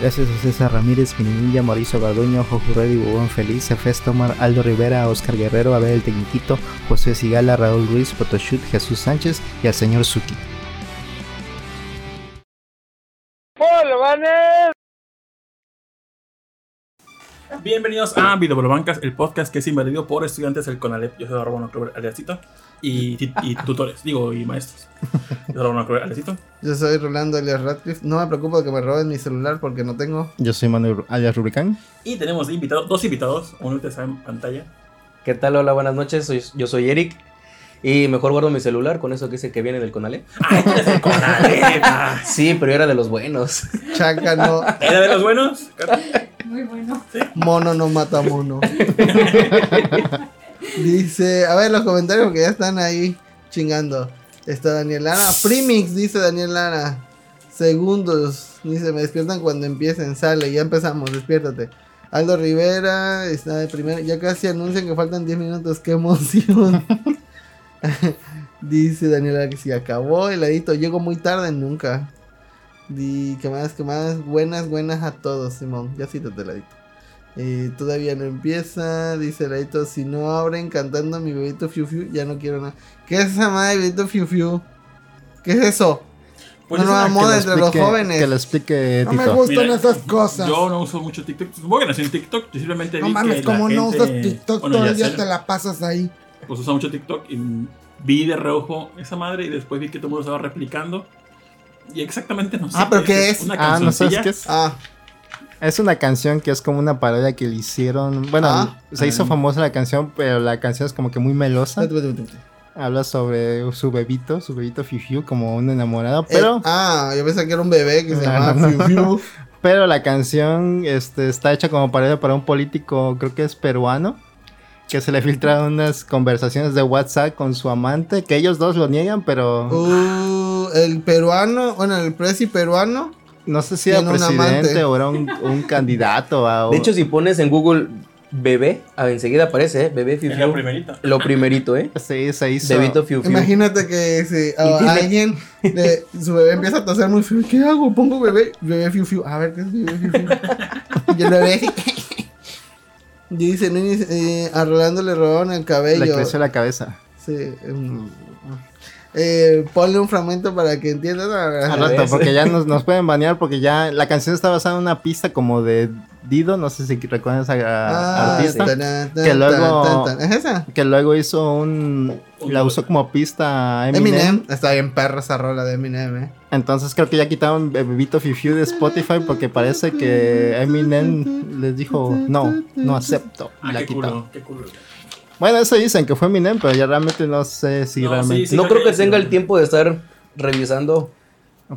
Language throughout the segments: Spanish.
Gracias a César Ramírez, Minilla, Mauricio Garduño, Jojo Reddy, Bubón Feliz, Efes Tomar, Aldo Rivera, Oscar Guerrero, Abel el Tecniquito, José Sigala, Raúl Ruiz, Photoshoot, Jesús Sánchez y al señor Suki. Bienvenidos a Videobolobancas, el podcast que es invadido por estudiantes del CONALEP. Yo soy Arbano Clover Aliasito y, y tutores, digo, y maestros. Yo soy Clover. Yo soy Rolando alias Radcliffe. No me preocupo de que me roben mi celular porque no tengo. Yo soy Manuel alias Rubicán. Y tenemos de invitado, dos invitados, uno que está en pantalla. ¿Qué tal? Hola, buenas noches. Soy, yo soy Eric. Y mejor guardo mi celular con eso que dice que viene del Conalep. ¡Ay, tú eres el CONALEP! ah. Sí, pero yo era de los buenos. Chaca no. ¿Era de los buenos? Muy bueno. Mono no mata mono. dice, a ver los comentarios que ya están ahí chingando. Está Daniel Lara. Primix, dice Daniel Lara. Segundos. Dice, me despiertan cuando empiecen. Sale, ya empezamos, despiértate. Aldo Rivera está de primero. Ya casi anuncian que faltan 10 minutos. ¡Qué emoción! dice Daniel Lara que si acabó el ladito. Llego muy tarde, nunca. Di, que más, que más, buenas, buenas a todos, Simón. Ya cítate, ladito. Eh, todavía no empieza, dice ladito. Si no abren cantando mi bebito Fiu Fiu, ya no quiero nada. ¿Qué es esa madre, bebito Fiu Fiu? ¿Qué es eso? Pues nueva una- moda lo entre los jóvenes. Que lo explique No me gustan Mira, esas cosas. Yo no uso mucho TikTok. Supongo que nací en TikTok. Yo simplemente no vi mames, que como la no gente- usas TikTok, bueno, todo el día sé, te la pasas ahí. Pues usa mucho TikTok y vi de reojo esa madre y después vi que todo el mundo estaba replicando. Y exactamente no sé. Ah, ¿pero qué es? Una Ah, no sabes qué es. Ah, Es una canción que es como una parodia que le hicieron. Bueno, Ah. se hizo Ah. famosa la canción, pero la canción es como que muy melosa. Habla sobre su bebito, su bebito Fifiu, como un enamorado. Eh, Pero, ah, yo pensé que era un bebé que se No, llamaba no, Fiu no. Fiu. pero la canción este, está hecha como parodia para un político, creo que es peruano, que se le filtraron unas conversaciones de WhatsApp con su amante, que ellos dos lo niegan, pero Uh, el peruano, bueno, el presi peruano. no sé si era un presidente amante. o era un, un candidato a... De hecho, si pones en Google bebé, ah, enseguida aparece, ¿eh? Bebé Fiu Fiu. primerita. Lo primerito, ¿eh? sí, se hizo... Bebito Fiu Fiu. Imagínate que si alguien, le- su bebé empieza a toser muy feo. ¿Qué hago? Pongo bebé, bebé Fiu Fiu. A ver, ¿qué es bebé Fiu Fiu? Y el bebé. Y dice, eh, a Rolando le robaron el cabello. Le creció la cabeza. Sí. mm, eh, ponle un fragmento para que entiendan. Al A rato, porque ya nos, nos pueden banear porque ya la canción está basada en una pista como de Dido, no sé si recuerdan esa Ah, artista, que luego- que luego hizo un... la usó como pista Eminem. Eminem. Está bien perra esa rola de Eminem, eh. Entonces creo que ya quitaron Bebito Fifiu de Spotify porque parece que Eminem les dijo, no, no acepto. Y Ah, la qué Bueno, eso dicen que fue Eminem, pero ya realmente no sé si No, realmente... sí, sí. No creo que tenga el tiempo de estar revisando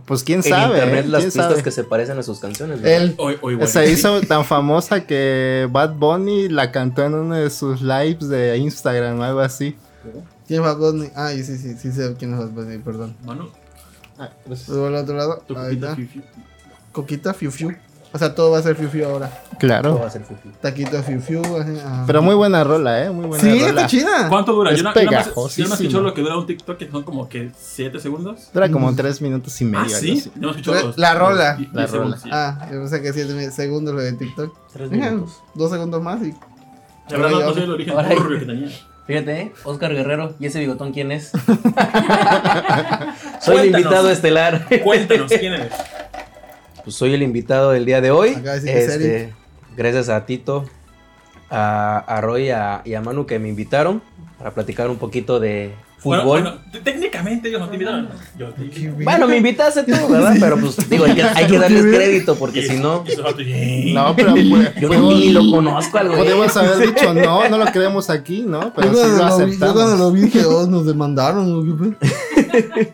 Pues quién en sabe. internet ¿eh? las ¿Quién pistas sabe? que se parecen a sus canciones. Él. Hoy, hoy, bueno. Se hizo tan famosa que Bad Bunny la cantó en uno de sus lives de Instagram o algo así. ¿Quién es Bad Bunny? Ah, sí, sí, sí sé quién es Bad Bunny, perdón. Mano, Luego al otro lado. Ahí está. fiu, fiu. Coquita Fiu Fiu. O sea, todo va a ser Fiu Fiu ahora. Todo Claro. va a ser Fiu Fiu. Taquito Fiu Fiu. ajá, ajá. Pero muy buena rola, ¿eh? Muy buena Sí, rola. está chida. ¿Cuánto dura? Es yo no, yo no, más- yo no pegajosísimo. escucho lo que dura un TikTok, que son como que 7 segundos. Dura como tres minutos y medio. Ah, sí. Yo no escucho La- los- la rola. 10 La rola. sí. Ah, yo pensé que 7 segundos lo de TikTok. Tres Ajá, minutos. Dos segundos más y. La verdad, no, no sé el origen Ahora- turbio que tenía. Fíjate, ¿eh? Oscar Guerrero. ¿Y ese bigotón quién es? Soy el invitado estelar. Cuéntanos quién eres. Pues soy el invitado del día de hoy. Este, gracias a Tito, a, a Roy a- y a Manu que me invitaron para platicar un poquito de fútbol. Bueno, técnicamente ellos no te invitaron. Yo te invité. Bueno, me invitaste tú, ¿verdad? Pero pues digo, hay que, hay que darles crédito porque si no, "Yeah". No, pero pues, yo ni lo conozco al güey. podemos haber dicho no, no lo queremos aquí, ¿no? Pero yo, sí lo vi, yo cuando aceptamos. lo vi dije, oh, nos demandaron. ¿o qué pedo?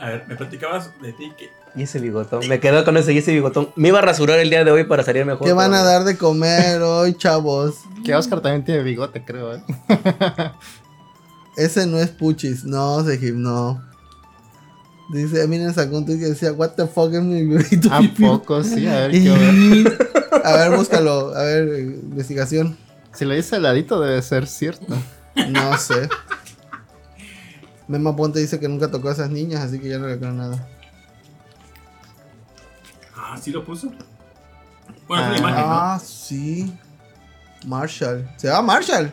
A ver, me platicabas de ti que Y ese bigotón, me quedo con ese y ese bigotón. Me iba a rasurar el día de hoy para salir mejor. ¿Qué van a dar de comer hoy, chavos? Que Oscar también tiene bigote, creo, ¿eh? Ese no es Puchis. No, Sejim, no. Dice, miren, sacó un tweet que decía, what the fuck es mi bebito. ¿A Fiu Fiu?" poco? Sí, a ver, ver. A ver, búscalo. A ver, eh, investigación. Si lo dice al ladito debe ser cierto. No sé. Mema Ponte dice que nunca tocó a esas niñas, así que ya no le creo nada. Ah, sí lo puso. Bueno, es una Ah. imagen, ¿no? Ah, sí. Marshall. Se llama Marshall.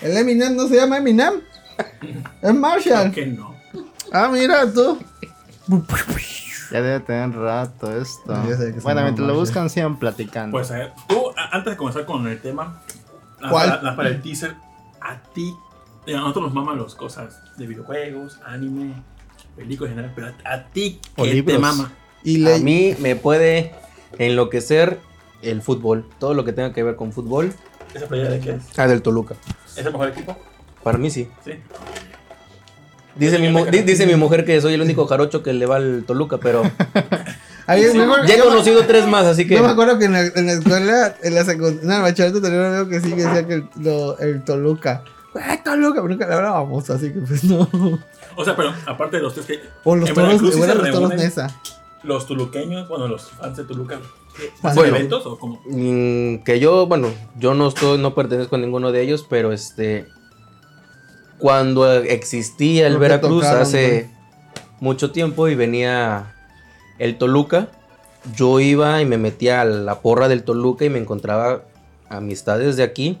El Eminem no se llama Eminem. Es Marshall. Creo que no. Ah, mira tú. Ya debe tener rato esto. Bueno, mientras lo buscan, sigan platicando. Pues a ver, tú, antes de comenzar con el tema, la- ¿Cuál? la- la- para el teaser, a ti, digo, a nosotros nos maman las cosas de videojuegos, anime, películas en general, pero a, a ti, ¿qué te mama? Y A mí me puede enloquecer el fútbol. Todo lo que tenga que ver con fútbol. ¿Esa playa de qué es? Ah, del Toluca. ¿Es el mejor equipo? Para mí sí. Sí. Dice mi, mu- dice mi mujer que soy el único jarocho que le va al Toluca, pero Ahí, ya he conocido tres más, así que Yo me acuerdo que en la, en la escuela, en la secundaria, en el bachillerato tenía un amigo que sí que decía que el, lo- el Toluca. ¡Ay, Toluca! Pero nunca le hablábamos, así que pues no. O sea, pero aparte de los tres que. O los en toros, se los toros Nesa. Los tuluqueños, bueno, los fans de Toluca. ¿hacen eventos o cómo? Mm, que yo, bueno, yo no estoy, no pertenezco a ninguno de ellos, pero este, cuando existía el Veracruz tocaron, hace mucho tiempo y venía el Toluca, yo iba y me metía a la porra del Toluca y me encontraba amistades de aquí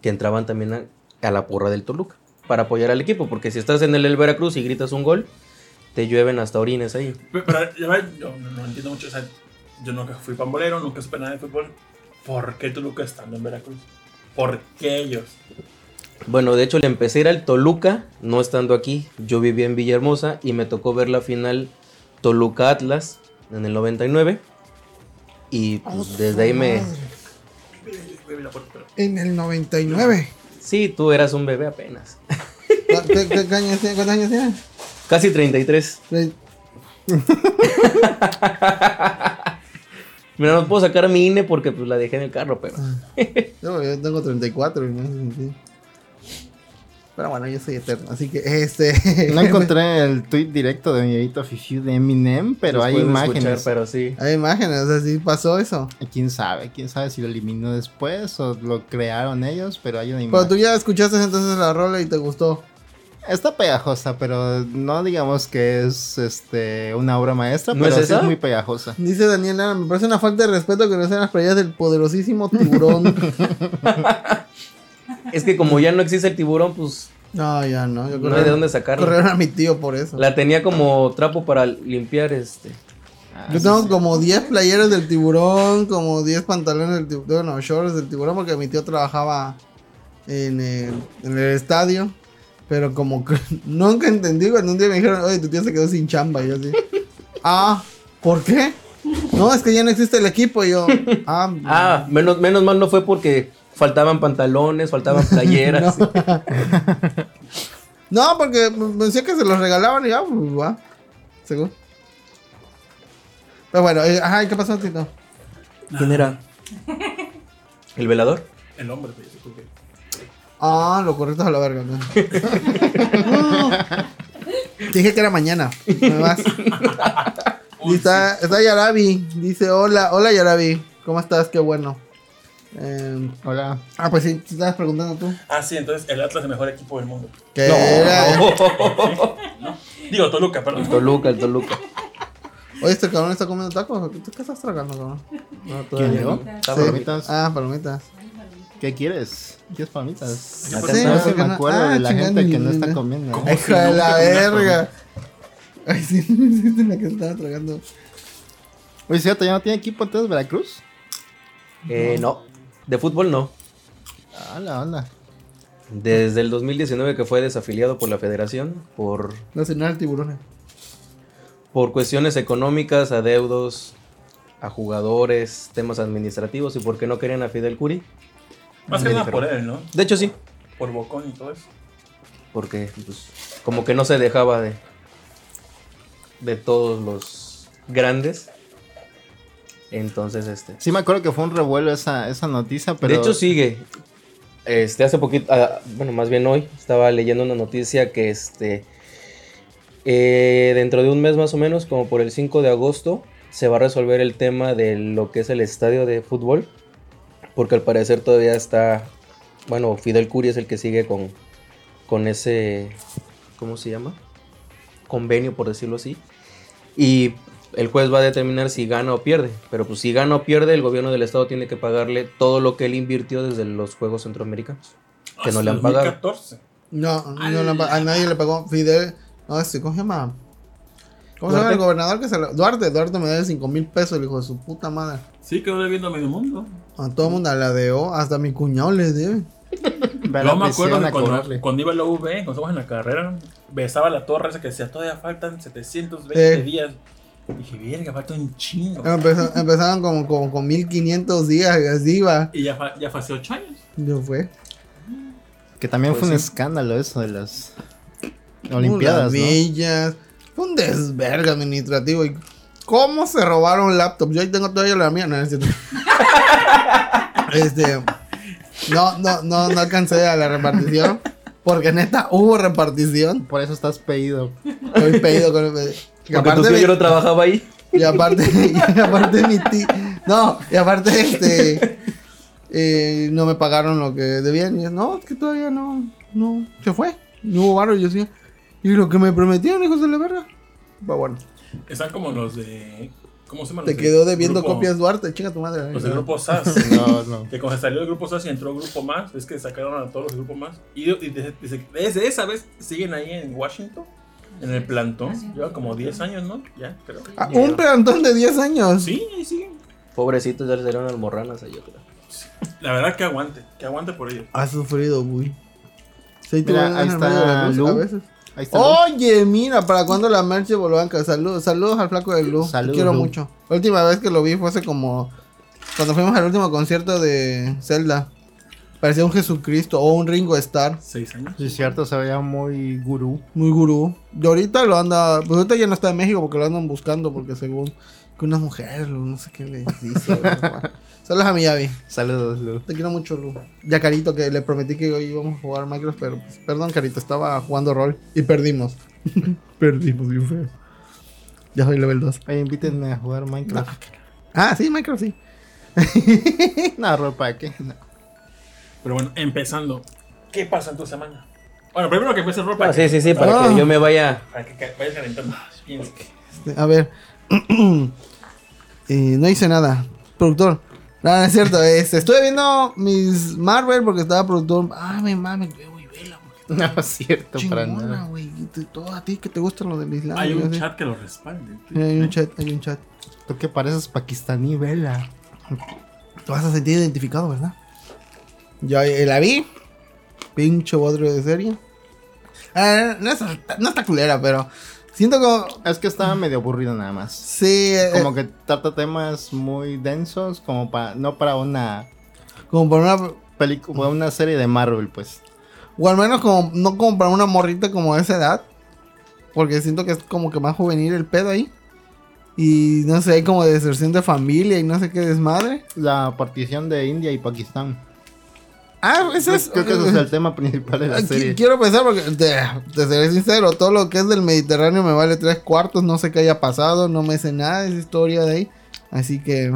que entraban también a, a la porra del Toluca para apoyar al equipo, porque si estás en el, el Veracruz y gritas un gol, te llueven hasta orines ahí. Pero, pero, ya ves, yo no, no entiendo mucho, o sea, yo nunca fui pambolero, nunca supe nada de fútbol. ¿Por qué Toluca estando en Veracruz? ¿Por qué ellos? Bueno, de hecho le empecé a ir al Toluca, no estando aquí. Yo vivía en Villahermosa y me tocó ver la final Toluca Atlas en el 99. Y pues, desde ahí me... En el 99. Sí, tú eras un bebé apenas. ¿Cuántos años tiene? Casi 33. Tre- Mira, no puedo sacar mi INE porque pues la dejé en el carro, pero... Yo, yo tengo 34 y no sé Pero bueno, yo soy eterno, así que este. No encontré el tweet directo de mi amiguito Fifiu de Eminem, pero los hay puedes imágenes. escuchar, pero sí. Hay imágenes, o sea, sí pasó eso. Quién sabe, quién sabe si lo eliminó después o lo crearon ellos, pero hay una Pero imagen. tú ya escuchaste entonces la rola y te gustó. Está pegajosa, pero no digamos que es este una obra maestra, ¿No pero es sí es muy pegajosa. Dice Daniela, me parece una falta de respeto que no sean las playas del poderosísimo tiburón. Es que como ya no existe el tiburón, pues no, ya no. Yo no hay de dónde sacarlo. Corrieron a mi tío por eso. La tenía como trapo para limpiar este... Yo tengo como 10 playeras del tiburón, como 10 pantalones del tiburón, no, shorts del tiburón, porque mi tío trabajaba en el, en el estadio. Pero como que nunca entendí cuando un día me dijeron, oye, tu tío se quedó sin chamba. Y yo así, ah, ¿por qué? No, es que ya no existe el equipo. Y yo, ah, Ah, menos, menos mal no fue porque faltaban pantalones, faltaban playeras. no, porque me decía que se los regalaban y ya, pues va, seguro. Pero bueno, eh, ajá, ¿y ¿qué pasó, Tito? ¿Quién era? ¿El velador? El hombre, pues, yo creo que- Ah, lo correcto es a la verga. ¿no? Te dije que era mañana. Vas. Y está, está Yarabi. Dice: Hola, hola Yarabi. ¿Cómo estás? Qué bueno. Eh, Hola. ah, pues sí, te estabas preguntando tú. Ah, sí, entonces el Atlas es el mejor equipo del mundo. ¿Qué No. era? Digo, Toluca, perdón. El Toluca, el Toluca. Oye, este cabrón está comiendo tacos. ¿Tú qué estás tragando, cabrón? No, ¿Quién. ¿Está Sí. palomitas? Ah, palomitas. ¿Qué quieres? ¿Quieres palomitas? Acá pensé- no se que me no- acuerdo ah, de la gente que no está comiendo. Hijo de la ¿Qué verga. Ay, sí, no la que estaba tragando. Oye, ¿cierto? ¿Ya no tiene equipo entonces Veracruz? Eh, no, de fútbol no. Hola, hola. Desde el 2019 que fue desafiliado por la federación por, Nacional Tiburones. por cuestiones económicas, adeudos, a jugadores, temas administrativos y porque no querían a Fidel Curi. Más que nada por él, ¿no? De hecho sí, Por Bocón y todo eso. porque pues, como que no se dejaba de, de todos los grandes. Entonces, este... Sí me acuerdo que fue un revuelo esa, esa noticia, pero... De hecho sigue. Este, hace poquito, ah, bueno, más bien hoy, estaba leyendo una noticia que este, eh, dentro de un mes más o menos, como por el 5 de agosto, se va a resolver el tema de lo que es el estadio de fútbol, porque al parecer todavía está, bueno, Fidel Curi es el que sigue con, con ese, ¿cómo se llama? Convenio, por decirlo así. Y el juez va a determinar si gana o pierde. Pero pues si gana o pierde, el gobierno del estado tiene que pagarle todo lo que él invirtió desde los Juegos Centroamericanos. Que no le han pagado. 2014. No, no le a nadie le pagó. Fidel. No, este, ¿cómo se llama? ¿Cómo se llama el gobernador que se lo- Duarte, Duarte me debe 5 mil pesos, el hijo de su puta madre. Sí, quedó debiendo a medio mundo. A todo el mundo la debo, hasta mi cuñado le debe. Yo me acuerdo a cuando, cuando iba a la UV, cuando estábamos en la carrera, besaba la torre esa que decía, todavía faltan 720 Eh. días. Dije, verga, falta un chingo. Empezó- empezaron como, como con 1500 días, y así iba. Y ya, fa- ya fue hace 8 años. Yo fue. Que también Pues fue un sí. escándalo eso de las Olimpiadas, ¿no? Villas. Fue un desverga administrativo. ¿Y cómo se robaron laptops? Yo ahí tengo todavía la mía. No, no es cierto. este. No, no, no, no alcancé a la repartición. Porque neta hubo repartición. Por eso estás pedido. Estoy pedido con el pedido. Y aparte, suegro mi, trabajaba ahí. y aparte, y aparte mi tío. No, y aparte este. eh, no me pagaron lo que debían. Y yo, no, es que todavía no. No. Se fue. No hubo barro. Y yo decía. Y lo que me prometieron, hijos de la verga. Pero bueno. Están como los de. ¿Cómo se llama? Te quedó debiendo grupo- copias Duarte, chinga tu madre. Los del grupo SAS. No, no. Que cuando salió el grupo SAS y entró el grupo más, es que sacaron a todos los grupos más. Y, y desde, esa vez siguen ahí en Washington, en el plantón. Lleva como 10 años, ¿no? Ya, creo. Ah, un plantón de 10 años. Sí, ahí siguen. Pobrecitos, ya les dieron almorranas ahí, yo creo. La verdad que aguante, que aguante por ellos. Ha sufrido, güey. Sí, Mira, ahí está Lu. a veces. Ahí está. Oye, mira, ¿para cuándo la merch de Bolobanca? Saludos, saludos al flaco de Lu. Te Saludos, quiero Lu. mucho. La última vez que lo vi fue hace como. Cuando fuimos al último concierto de Zelda. Parecía un Jesucristo o un Ringo Star. 6 años. Sí, es cierto, se veía muy gurú. Muy gurú. Y ahorita lo anda. Pues ahorita ya no está en México porque lo andan buscando. Porque según que unas mujeres, Lu, no sé qué le dice. Saludos a mi Yavi. Saludos, Lu. Te quiero mucho, Lu. Ya Carito, que le prometí que hoy íbamos a jugar Minecraft, pero pues, perdón, Carito, estaba jugando rol y perdimos. perdimos bien feo. Ya soy level 2. Oye, invítenme a jugar Minecraft. Ah, sí, Minecraft sí. No, ropa, ¿qué? No. Pero bueno, empezando. ¿Qué pasa en tu semana? Bueno, primero que empiece el ropa. Ah, sí, sí, sí, para Ah. que yo me vaya. Para que vayas calentando. A ver. Eh, no hice nada. Productor. No, no es cierto. Este, estuve viendo mis Marvel porque estaba productor. Ah, me mames, güey, vela, güey. No es cierto, para nada. güey. Todo a ti que te gusta lo del Islam. Hay yo un sé. chat que lo respalde. Hay un chat, hay un chat. Tú que pareces pakistaní, vela. Te vas a sentir identificado, ¿verdad? Ya eh, la vi. Pinche bodrio de serie. Ah, no, está, no está culera, pero siento como. Es que estaba medio aburrido nada más. Sí, eh, Como que trata temas muy densos, como para, no para una como para una. película, una serie de Marvel, pues. O al menos como. No como para una morrita como de esa edad. Porque siento que es como que más juvenil el pedo ahí. Y no sé, hay como deserción de familia y no sé qué desmadre. La partición de India y Pakistán. Ah, ese es. Creo que ese es el tema principal de la Aquí serie. Quiero pensar porque te, te seré sincero, todo lo que es del Mediterráneo me vale tres cuartos, no sé qué haya pasado, no me sé nada de esa historia de ahí. Así que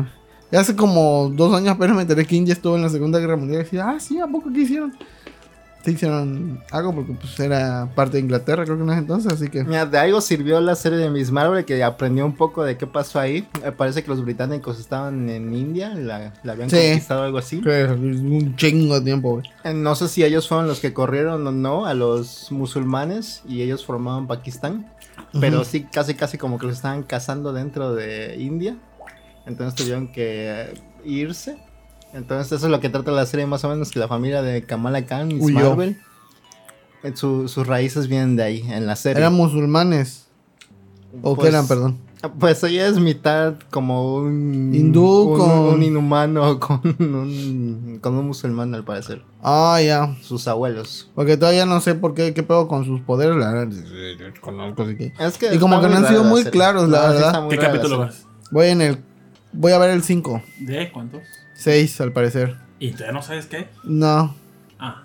hace como dos años apenas me enteré que India estuvo en la Segunda Guerra Mundial y decía, ah, sí, ¿a poco qué hicieron? Sí hicieron algo porque pues era parte de Inglaterra creo que en ese entonces, así que... Mira, de algo sirvió la serie de Miss Marvel que aprendió un poco de qué pasó ahí. Me parece que los británicos estaban en India, la, la habían Sí. conquistado algo así. que un chingo de tiempo. Eh, No sé si ellos fueron los que corrieron o no a los musulmanes y ellos formaban Pakistán. Pero Ujú. sí, casi casi como que los estaban cazando dentro de India. Entonces tuvieron que eh, irse. Entonces eso es lo que trata la serie más o menos, que la familia de Kamala Khan, Huyó. Marvel, eh, su- sus raíces vienen de ahí, en la serie. Eran musulmanes, o Pues, que eran, perdón. Pues ella es mitad como un Hindú un, con- un inhumano con un, con un musulmán al parecer. Ah, ya. Sus abuelos. Porque todavía no sé por qué, qué pedo con sus poderes, la verdad. Conozco, así que... Es que Y como que no han sido muy serie. claros, la verdad. ¿Qué capítulo vas? Voy en el... Voy a ver el 5. ¿De cuántos? 6 al parecer. ¿Y todavía no sabes qué? No. Ah.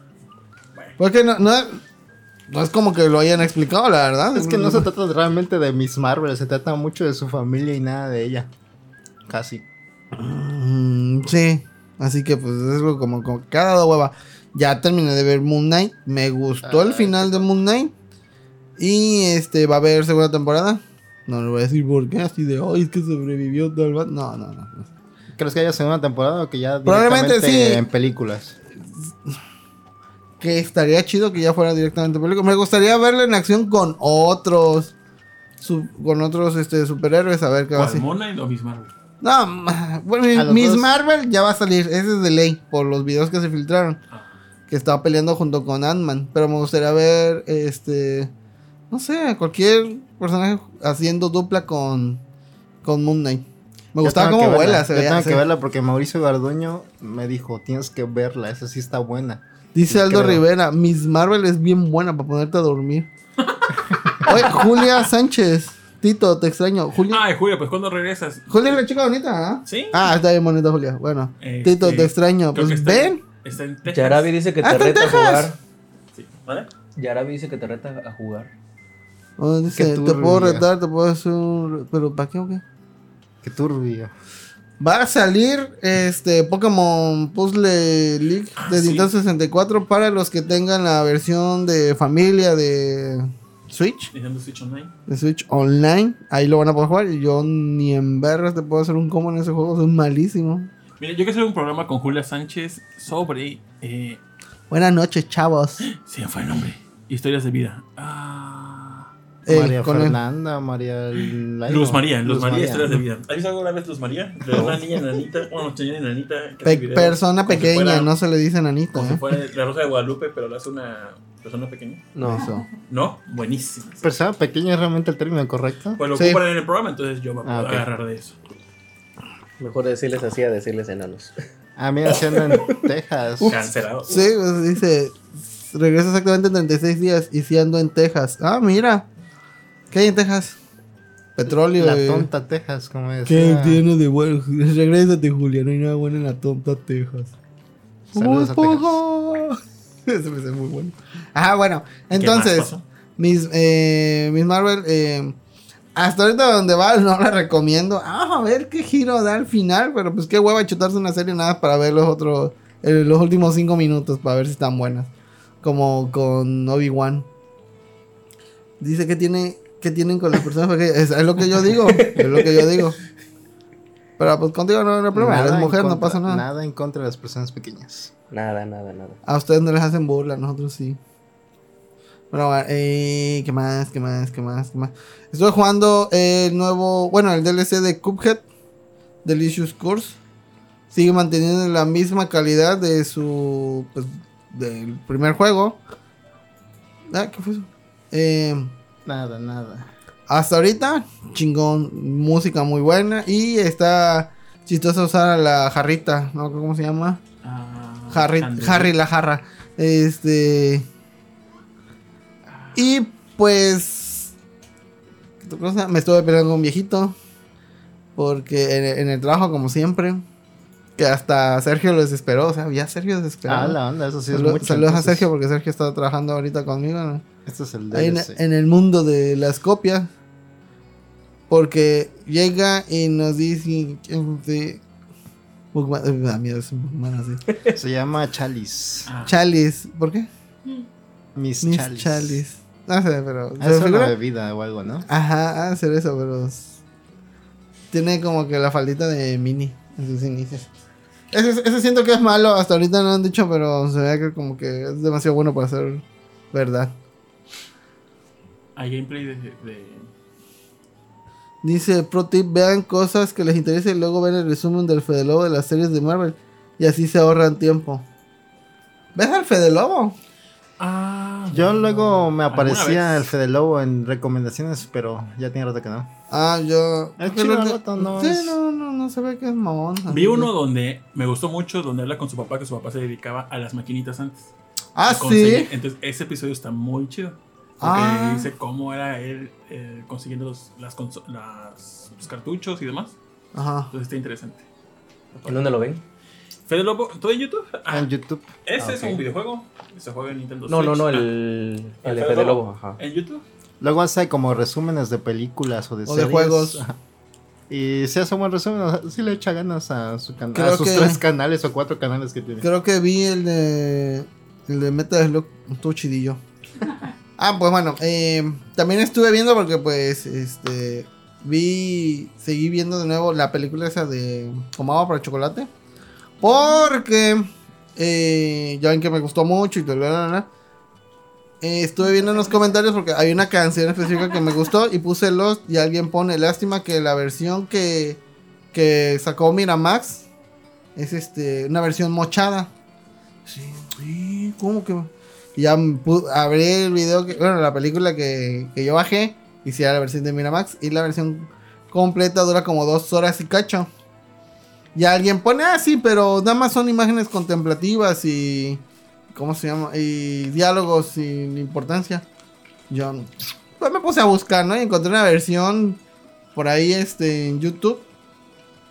Bueno. Porque no, no, no es como que lo hayan explicado, la verdad. Es que no se trata realmente de Miss Marvel, se trata mucho de su familia y nada de ella. Casi. Mm, sí. Así que pues es algo como, como cada hueva. Ya terminé de ver Moon Knight. Me gustó el Ay, final de Moon Knight. Y este va a haber segunda temporada. No le voy a decir por qué, así de, ay, es que sobrevivió tal vez. No, no, no. no. ¿Crees que haya segunda temporada o que ya Probablemente directamente sí. en películas? Que estaría chido que ya fuera directamente película. Me gustaría verla en acción con otros. su- con otros este, superhéroes, a ver qué va a ¿Cuál? hacer. ¿Moon Knight o Miss Marvel? No, bueno, Miss dos. Marvel ya va a salir. Ese es de ley, por los videos que se filtraron. Ah. Que estaba peleando junto con Ant-Man. Pero me gustaría ver, este. No sé, cualquier personaje haciendo dupla con. Con Moon Knight. Me Yo gustaba tengo cómo vuela. Se yo veía, tengo se- que verla porque Mauricio Garduño me dijo, tienes que verla, esa sí está buena. Dice Aldo creo. Rivera, Miss Marvel es bien buena para ponerte a dormir. Oye, Julia Sánchez. Tito, te extraño. Julia. Ay, Julio, pues ¿cuándo regresas? Julia es la chica bonita, ¿ah? ¿Sí? Ah, está bien bonita Julia. Bueno. Este, Tito, te extraño. Pues está- ven. Está en Texas. Yarabi dice que Ah, te en reta a jugar. Sí. ¿Vale? Yarabi dice que te reta a jugar. Oh, dice, te puedo retar, te puedo hacer un... ¿Pero para qué o qué? Qué turbio. Va a salir este Pokémon Puzzle League Ah, de sí. Nintendo 64 para los que tengan la versión de familia de Switch. Nintendo Switch Online. de Switch Online. Ahí lo van a poder jugar. Y yo ni en vergas te puedo hacer un combo en ese juego. Soy malísimo. Mira, yo quiero hacer un programa con Julia Sánchez sobre. Eh, Buenas noches, chavos. se me fue el nombre. Historias de vida. Ah. Eh, María con el- Fernanda, María. Luz María, Luz, María, historias de vida. ¿Has visto alguna vez Luz María? De una niña enanita, bueno, señora enanita. Pe- persona si pequeña, fuera- no se le dice nanita. Como si ¿eh? fuera la Rosa de Guadalupe, pero lo hace una persona pequeña. No. Eso. ¿No? Buenísimo. Persona pequeña es realmente el término correcto. Pues lo Sí. ocupan en el programa, entonces yo me puedo Ah, agarrar de eso. Mejor decirles así a decirles enanos. Mira, si anda en Texas. Cancelado. Sí, pues, dice. Regresa exactamente en 36 días y si ando en Texas. Ah, mira. ¿Qué hay en Texas? Petróleo. La eh. tonta Texas, como ¿Qué decía. tiene de bueno? Regrésate, Julia. No hay nada bueno en la tonta Texas. Saludos a Uy, Ese me hace muy bueno. Ajá, bueno. Entonces? Miss, eh, Miss Marvel, eh, hasta ahorita donde va no la recomiendo. Ah, a ver qué giro da al final. Pero pues qué hueva chutarse una serie nada para ver los otros, eh, los últimos cinco minutos para ver si están buenas. Como con Obi-Wan. Dice que tiene, que tienen con las personas pequeñas. Es, es lo que yo digo. Es lo que yo digo. Pero pues contigo no, no hay problema. Nada Eres mujer, no contra- pasa nada. Nada en contra de las personas pequeñas. Nada, nada, nada. A ustedes no les hacen burla, a nosotros sí. Bueno, bueno, eh, ¿qué más? ¿Qué más? ¿Qué más? ¿Qué más? Estoy jugando el nuevo, bueno, el DLC de Cuphead, Delicious Course. Sigue manteniendo la misma calidad de su, pues, del primer juego. Ah, ¿qué fue eso? Eh, Nada, nada. hasta ahorita, chingón, música muy buena y está chistoso usar a la jarrita, ¿no? ¿Cómo se llama? Ah, Harry. Harry la jarra. Este. Y pues. Me estuve peleando con un viejito. Porque en, en el trabajo, como siempre. Que hasta Sergio lo desesperó. O sea, ya Sergio desesperado. Ah, la onda, eso sí es Salu- mucho. saludos a Sergio porque Sergio está trabajando ahorita conmigo. ¿no? Este es el Ahí en, el mundo de las copias. Porque llega y nos dice. así. Se llama Chalice. Ah, Chalice. ¿Por qué? Miss, Miss Chalice. Chalice. No sé, pero. Ah, ¿se Es una figura? bebida o algo, ¿no? Ajá, ha de ser eso, pero. Tiene como que la faldita de mini en sus inicios. Ese, ese siento que es malo, hasta ahorita no lo han dicho, pero se ve que como que es demasiado bueno para ser verdad. Hay gameplay de, de- Dice, pro tip, vean cosas que les interese y luego ven el resumen del Fede Lobo de las series de Marvel. Y así se ahorran tiempo. ¿Ves al Fede Lobo? Ah, Yo no. luego me ¿Alguna aparecía el Fede Lobo en recomendaciones, pero ya tiene rato que no. Ah, yo... Es que- el no sí, no, no, no se ve que es mamón. Vi uno donde me gustó mucho, donde habla con su papá, que su papá se dedicaba a las maquinitas antes. Ah, sí. Entonces, ese episodio está muy chido. Porque Ah. dice cómo era él eh, consiguiendo los, las las- los cartuchos y demás. Ajá. Entonces está interesante. ¿En dónde lo ven? Fede Lobo, ¿todo en YouTube? Ah, En YouTube. ese Ah, es un videojuego. Se juega en Nintendo No, no, Switch. no, Ah, el, el de Fede Fede Lobo. Lobo. Ajá. ¿En YouTube? Luego hace como resúmenes de películas o de O de juegos. Y si hace un buen resumen, o sea, sí le echa ganas a, su a sus que- tres canales o cuatro canales que tiene. Creo que vi el de. El de Metal Slug. Estuvo chidillo. ah, pues bueno. eh, también estuve viendo porque, pues. Este. vi, seguí viendo de nuevo la película esa de Como agua para chocolate. Porque eh, ya ven que me gustó mucho y tal, eh, estuve viendo en los comentarios porque hay una canción específica que me gustó y puse los y alguien pone lástima que la versión que, que sacó Miramax es este una versión mochada. Sí, sí, ¿cómo que? Y ya abrí el video, que, bueno, la película que, que yo bajé, era la versión de Miramax, y la versión completa dura como dos horas y cacho. Y alguien pone, ah, sí, pero nada más son imágenes contemplativas y. ¿Cómo se llama? Y diálogos sin importancia. Yo pues me puse a buscar, ¿no? Y encontré una versión por ahí este, en YouTube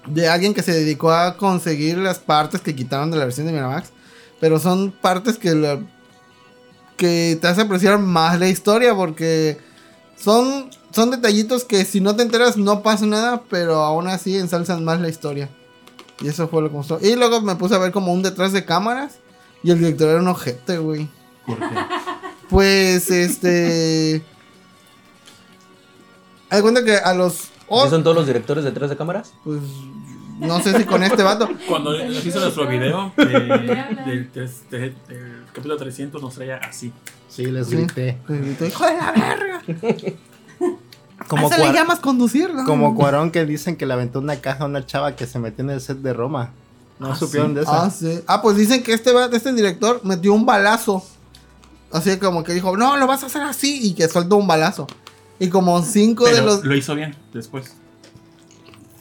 de alguien que se dedicó a conseguir las partes que quitaron de la versión de Miramax. Pero son partes que, que te hace apreciar más la historia porque son, son detallitos que si no te enteras no pasa nada, pero aún así ensalzan más la historia. Y eso fue lo que me gustó. Y luego me puse a ver como un detrás de cámaras y el director era un ojete, güey. ¿Por qué? Pues este... Haz cuenta que a los... oh, ¿Sí son todos los directores detrás de cámaras? pues no sé si con este vato. Cuando nos hizo nuestro video del, des- de- del capítulo 300 nos traía así. Sí, les Sí. grité. Pues, gritó, Hijo de la verga. Como, ¿A eso le llamas conducir? no? como Cuarón que dicen que le aventó una caja a una chava que se metió en el set de Roma. ¿No Ah, supieron sí. de eso? Ah, sí. Ah, pues dicen que este, este director metió un balazo. Así como que dijo, no, lo vas a hacer así. Y que soltó un balazo. Y como cinco de los... lo hizo bien después.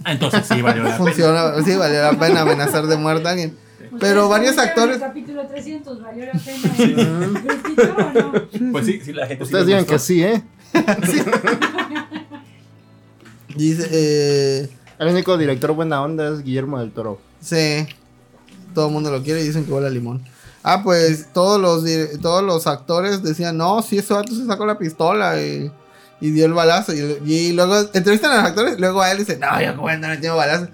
Entonces sí, valió la pena. Funciona, sí, valió la pena amenazar de muerte a alguien. Pero varios actores- El capítulo 300, ¿valió la pena? ¿Gustito o no? Pues sí, sí, la gente sí Ustedes le digan que sí, ¿eh? Dice, eh... El único director buena onda es Guillermo del Toro. Sí. Todo el mundo lo quiere y dicen que huele a limón. Ah, pues todos los, todos los actores decían, no, si ese vato se sacó la pistola y, y dio el balazo. Y, y luego entrevistan a los actores y luego a él dice, no, yo como voy a andar metiendo balazo.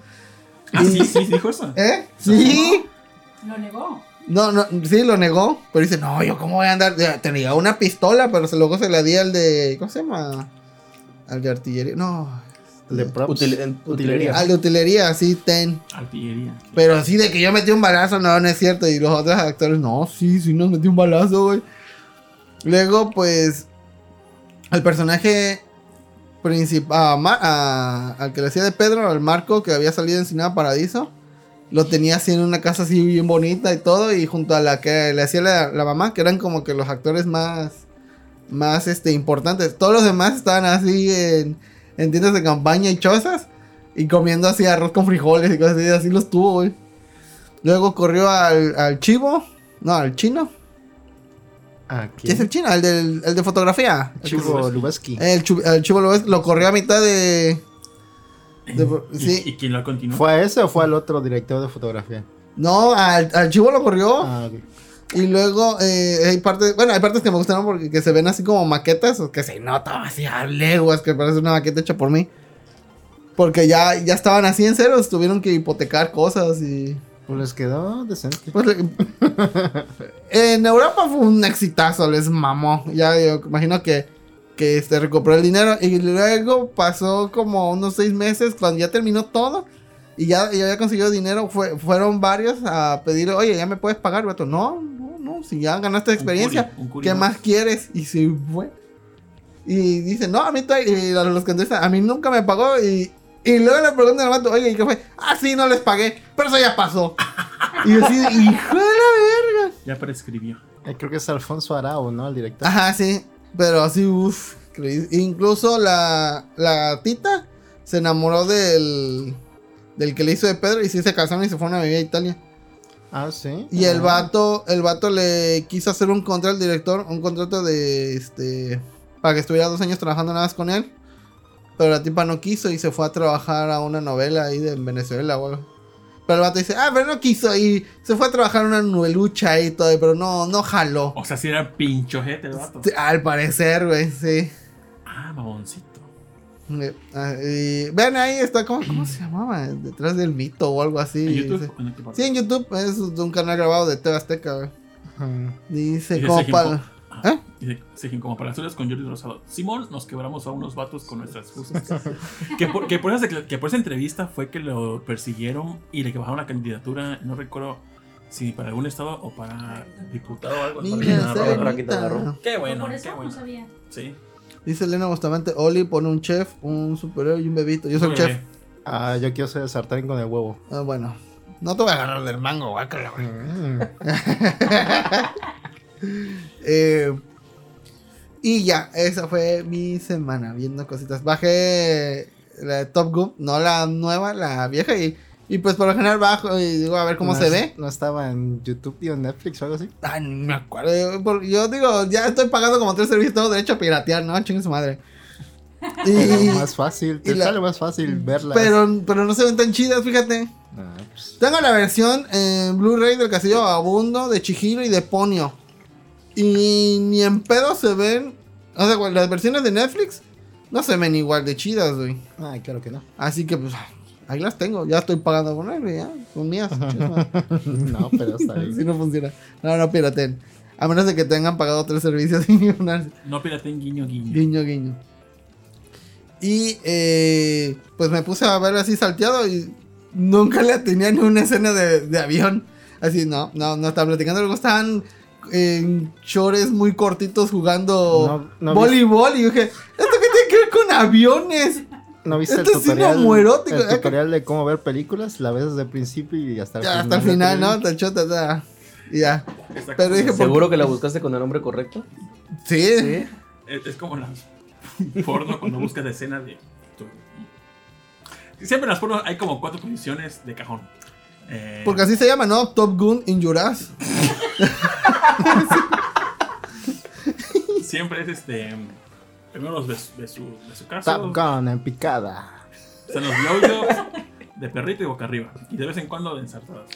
Ah, sí, sí, dijo eso. ¿Eh? Sí. Lo negó. No, no, sí, lo negó. Pero dice, no, yo cómo voy a andar. Tenía una pistola, pero se- luego se la di al de. ¿Cómo se llama? Al de artillería. No. El de props. Util- utilería. Al de utilería, sí, ten. Artillería. Pero así de que yo metí un balazo, no, no es cierto. Y los otros actores, no, sí, sí nos metí un balazo, güey. Luego, pues. El personaje principal. al que le hacía de Pedro, al Marco, que había salido en Cinema Paradiso. Lo tenía así en una casa así bien bonita y todo. Y junto a la que le hacía la, la mamá, que eran como que los actores más. Más este, importantes. Todos los demás estaban así en, en tiendas de campaña y chozas. Y comiendo así arroz con frijoles y cosas así. Así los tuvo, güey. Luego corrió al, al chivo. No, al chino. Ah, ¿Qué es el chino? El, del, el de fotografía. Chivo Lubeski. El, chu- el chivo lo, ves- lo corrió a mitad de. de- ¿Y, sí. ¿Y quién lo continuó? ¿Fue a ese o fue al otro director de fotografía? No, al, al chivo lo corrió. Ah, ok. Y luego eh, hay partes. Bueno, hay partes que me gustaron porque que se ven así como maquetas. Que se nota así a leguas que parece una maqueta hecha por mí. Porque ya, ya estaban así en ceros. Tuvieron que hipotecar cosas y. Pues les quedó decente. Pues, le- en Europa fue un exitazo, les mamó. Ya yo imagino que, que este, recuperó el dinero. Y luego pasó como unos seis meses cuando ya terminó todo. Y ya, ya había conseguido dinero. Fue, fueron varios a pedir, oye, ¿ya me puedes pagar? Vato, no, no. Si ya ganaste experiencia, curi, un curi ¿qué más. más quieres? Y se fue. Y dice, no, a mí, todavía- y a los a mí nunca me pagó. Y, y luego le preguntan al vato, oye, ¿y qué fue? Ah, sí, no les pagué. Pero eso ya pasó. y yo así, hijo de la verga. Ya prescribió. Eh, creo que es Alfonso Arau, ¿no? El director. Ajá, sí. Pero así, uff. Incluso la, la tita se enamoró del, del que le hizo de Pedro y sí se casaron y se fueron a vivir a Italia. Ah, sí. Y el vato, el vato le quiso hacer un contrato al director, un contrato de este para que estuviera dos años trabajando nada más con él. Pero la tipa no quiso y se fue a trabajar a una novela ahí de en Venezuela o algo. Pero el vato dice, ah, pero no quiso y se fue a trabajar en una novelucha ahí y todo, pero no, no jaló. O sea, si era pinchojete el vato. Al parecer, güey, sí. Ah, baboncito. Eh, ah, y vean ahí está, ¿cómo, cómo se llamaba? Detrás del mito o algo así. ¿En YouTube? dice. ¿O en? Sí, en YouTube es de un canal grabado de TV Azteca. Dice, Y como para... Ah, ¿Eh? Dice como para las suyas con Jordi Rosado. Simón, nos quebramos a unos vatos con nuestras excusas. que, por, que, por esa, que por esa entrevista fue que lo persiguieron y le bajaron la candidatura. No recuerdo si para algún estado o para diputado o algo. para Niña, para. Qué bueno, por qué eso no bueno. sabía. Sí. Dice Elena Bustamante, Oli pone un chef, un superhéroe y un bebito. Yo soy chef. Ah, yo quiero ser sartén con el huevo. Ah, bueno. No te voy a agarrar del mango, guácala, güey. Mm. Eh, y ya, esa fue mi semana viendo cositas. Bajé la de Top Gun, no la nueva, la vieja. Y, y pues por lo general bajo y digo a ver cómo No se es- ve. No estaba en YouTube y en Netflix o algo así. Ay, no me acuerdo. Yo, digo, ya estoy pagando como tres servicios, tengo derecho a piratear, ¿no? Chingue su madre. Y, más fácil, te la- sale más fácil verla. pero, pero no se ven tan chidas, fíjate. Ah, pues, Tengo la versión en Blu-ray del Castillo Vagabundo, de Chihiro y de Ponyo. Y ni en pedo se ven. O sea, las versiones de Netflix no se ven igual de chidas, güey. ay, claro que no. Así que, pues, ahí las tengo. Ya estoy pagando por ellas, ya. Son mías. no, pero está Así bien. no funciona. No, no piraten. A menos de que tengan pagado tres servicios y una- No piraten guiño, guiño. Guiño, guiño. Y eh, pues me puse a ver así salteado y nunca le tenía ni una escena de, de avión. Así, no, no, no estaban platicando. Luego estaban en chores muy cortitos jugando No- no voleibol. Y yo dije, ¿esto qué tiene que ver con aviones? ¿No viste el Este sí tutorial? homoerótico, el tutorial de cómo ver películas, la ves desde el principio y hasta el Ya, final. hasta el de la final, ¿no? Te chota, ta. Y ya. Está Pero dije, ¿Seguro que la buscaste con el nombre correcto? Sí. Es, es como las porno cuando buscas escenas de. Siempre en las porno hay como cuatro posiciones de cajón. Eh, Porque así se llama, ¿no? Top Gun in Your Ass. Siempre es este. Primero los de, su- de su, de su caso. Top Gun en picada. Están los blowjobs de perrito y boca arriba. Y de vez en cuando de ensartadas.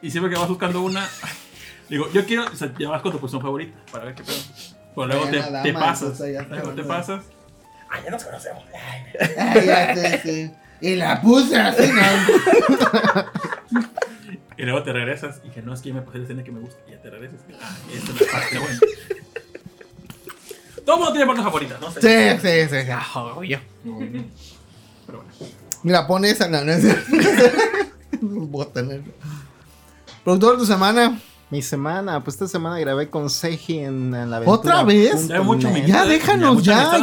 Y siempre que vas buscando una. Digo, yo quiero. O sea, ya vas con tu posición favorita para ver qué pedo. Pero luego te, pasas. Luego te pasas. Ah, ya nos conocemos. Ay, Ay, ya sé, sí. Y la puse así, ¿no? Y luego te regresas y que no es que me pasé la escena que me gusta. Y ya te regresas. Ah, esta es la parte buena. Todo el mundo tiene partes favoritas, ¿no? Sí, sí, sí. sí. Ah, obvio. Pero bueno. Mira, pone esa. No, no es Voy a tener. Productor de tu semana. Mi semana, pues esta semana grabé con Seji en, en la aventura. ¿Otra vez? Ya mucho Ya déjanos, ya,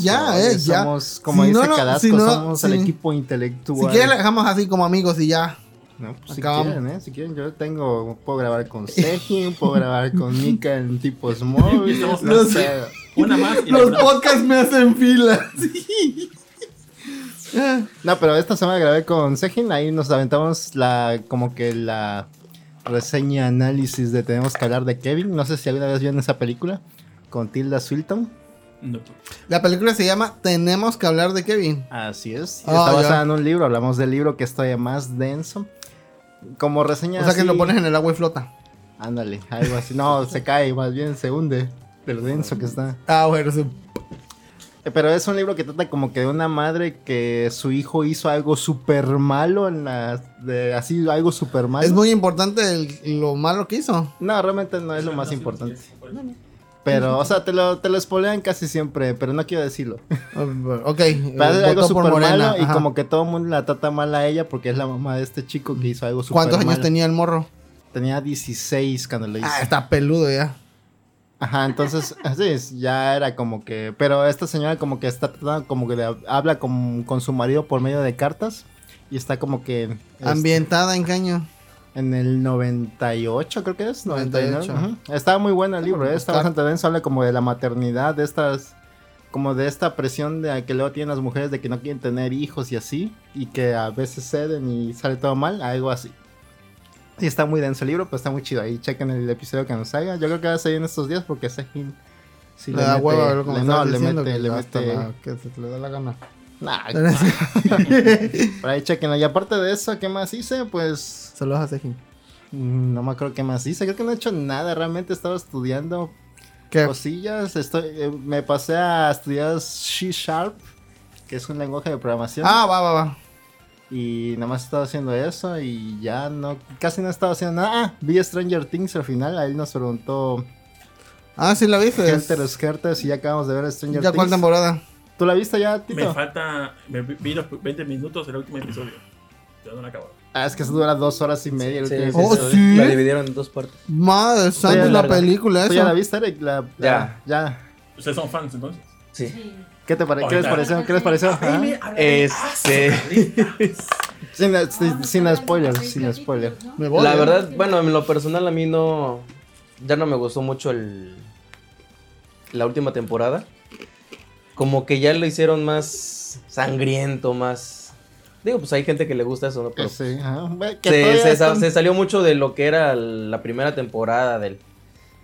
ya, eh, ya. Somos, como Si dice no, no, Cadasco, si no, somos el equipo Si intelectual. quieres, la dejamos así como amigos y ya. No, pues, si quieren, ¿eh? Si quieren, yo tengo, puedo grabar con Seji, puedo grabar con Mika en tipos móviles. Los- sé. Una más Los podcasts me hacen fila. Sí. Ah, No, pero esta semana grabé con Sejin, ahí nos aventamos la, como que la reseña, análisis de Tenemos que hablar de Kevin. No sé si alguna vez vieron esa película con Tilda Swinton. No, La película se llama Tenemos que hablar de Kevin. Así es. Ah, está basada en un libro, hablamos del libro que es todavía más denso. Como reseña O sea que así- lo pones en el agua y flota. Ándale, algo así. No, se cae, más bien se hunde de lo denso que está. Ah, bueno, sí. Eh, Pero es un libro que trata como que de una madre que su hijo hizo algo súper malo en la... De, así, algo súper malo. Es muy importante el- lo malo que hizo. No, realmente no es lo más No, sí, importante. sí, por eso. Pero, o sea, te lo, te lo spoilean casi siempre, pero no quiero decirlo. Ok. Pero hace algo súper malo y como que todo el mundo la trata mal a ella porque es la mamá de este chico que hizo algo súper ¿Cuántos años malo. tenía el morro? Tenía 16 cuando lo hizo. Ah, está peludo ya. Ajá, entonces, así es, ya era como que... Pero esta señora como que está tratando, como que de- habla con, con su marido por medio de cartas y está como que... este, Ambientada en caño. En el 98, creo que es. 99. 98. ujú. Estaba muy bueno el libro, ¿eh? está bastante denso. Habla como de la maternidad, de estas. Como de esta presión de que luego tienen las mujeres de que no quieren tener hijos y así. Y que a veces ceden y sale todo mal, algo así. Y está muy denso el libro, pero está muy chido. Ahí chequen el episodio que nos haga. Yo creo que va a salir en estos días porque Sejin. Sí, le da mete- hueva verlo como le- estabas no, le mete, le mete. la- que se le da la gana. Nah, por ahí chequenlo. Y aparte de eso, ¿qué más hice? Pues. Saludos a Sejin. No me acuerdo qué más hice. Creo que no he hecho nada. Realmente estaba estudiando ¿Qué? cosillas. Estoy, eh, me pasé a estudiar C Sharp, que es un lenguaje de programación. Ah, va, va, va. Y nada más he estado haciendo eso y ya no, casi no he estado haciendo nada. Ah, vi Stranger Things al final. Ahí nos preguntó Ah, sí la viste. Helter Skelter y ya acabamos de ver Stranger ¿Ya cuál Things. temporada? ¿Tú la viste ya, Me falta. Me vi los 20 minutos del último episodio. Ya no lo acabo. Ah, es que eso dura dos horas y media. el Sí, último sí, Oh, episodio. sí. La dividieron en dos partes. Madre santa, la larga. película ¿Tú ya la esa. viste, Eric? La- la- Ya. ya. Ustedes son fans entonces. Sí. ¿Qué, te pare- ¿Qué les pareció? ¿Qué les pareció? Ajá. Este. Sin, sin, sin spoiler, sin spoiler. Me voy, La verdad, bueno, en lo personal a mí no. Ya no me gustó mucho el. La última temporada. Como que ya lo hicieron más sangriento, más. Digo, pues hay gente que le gusta eso, ¿no? Pero Sí, ajá. Ve, que se, se sa- están- se salió mucho de lo que era la primera temporada del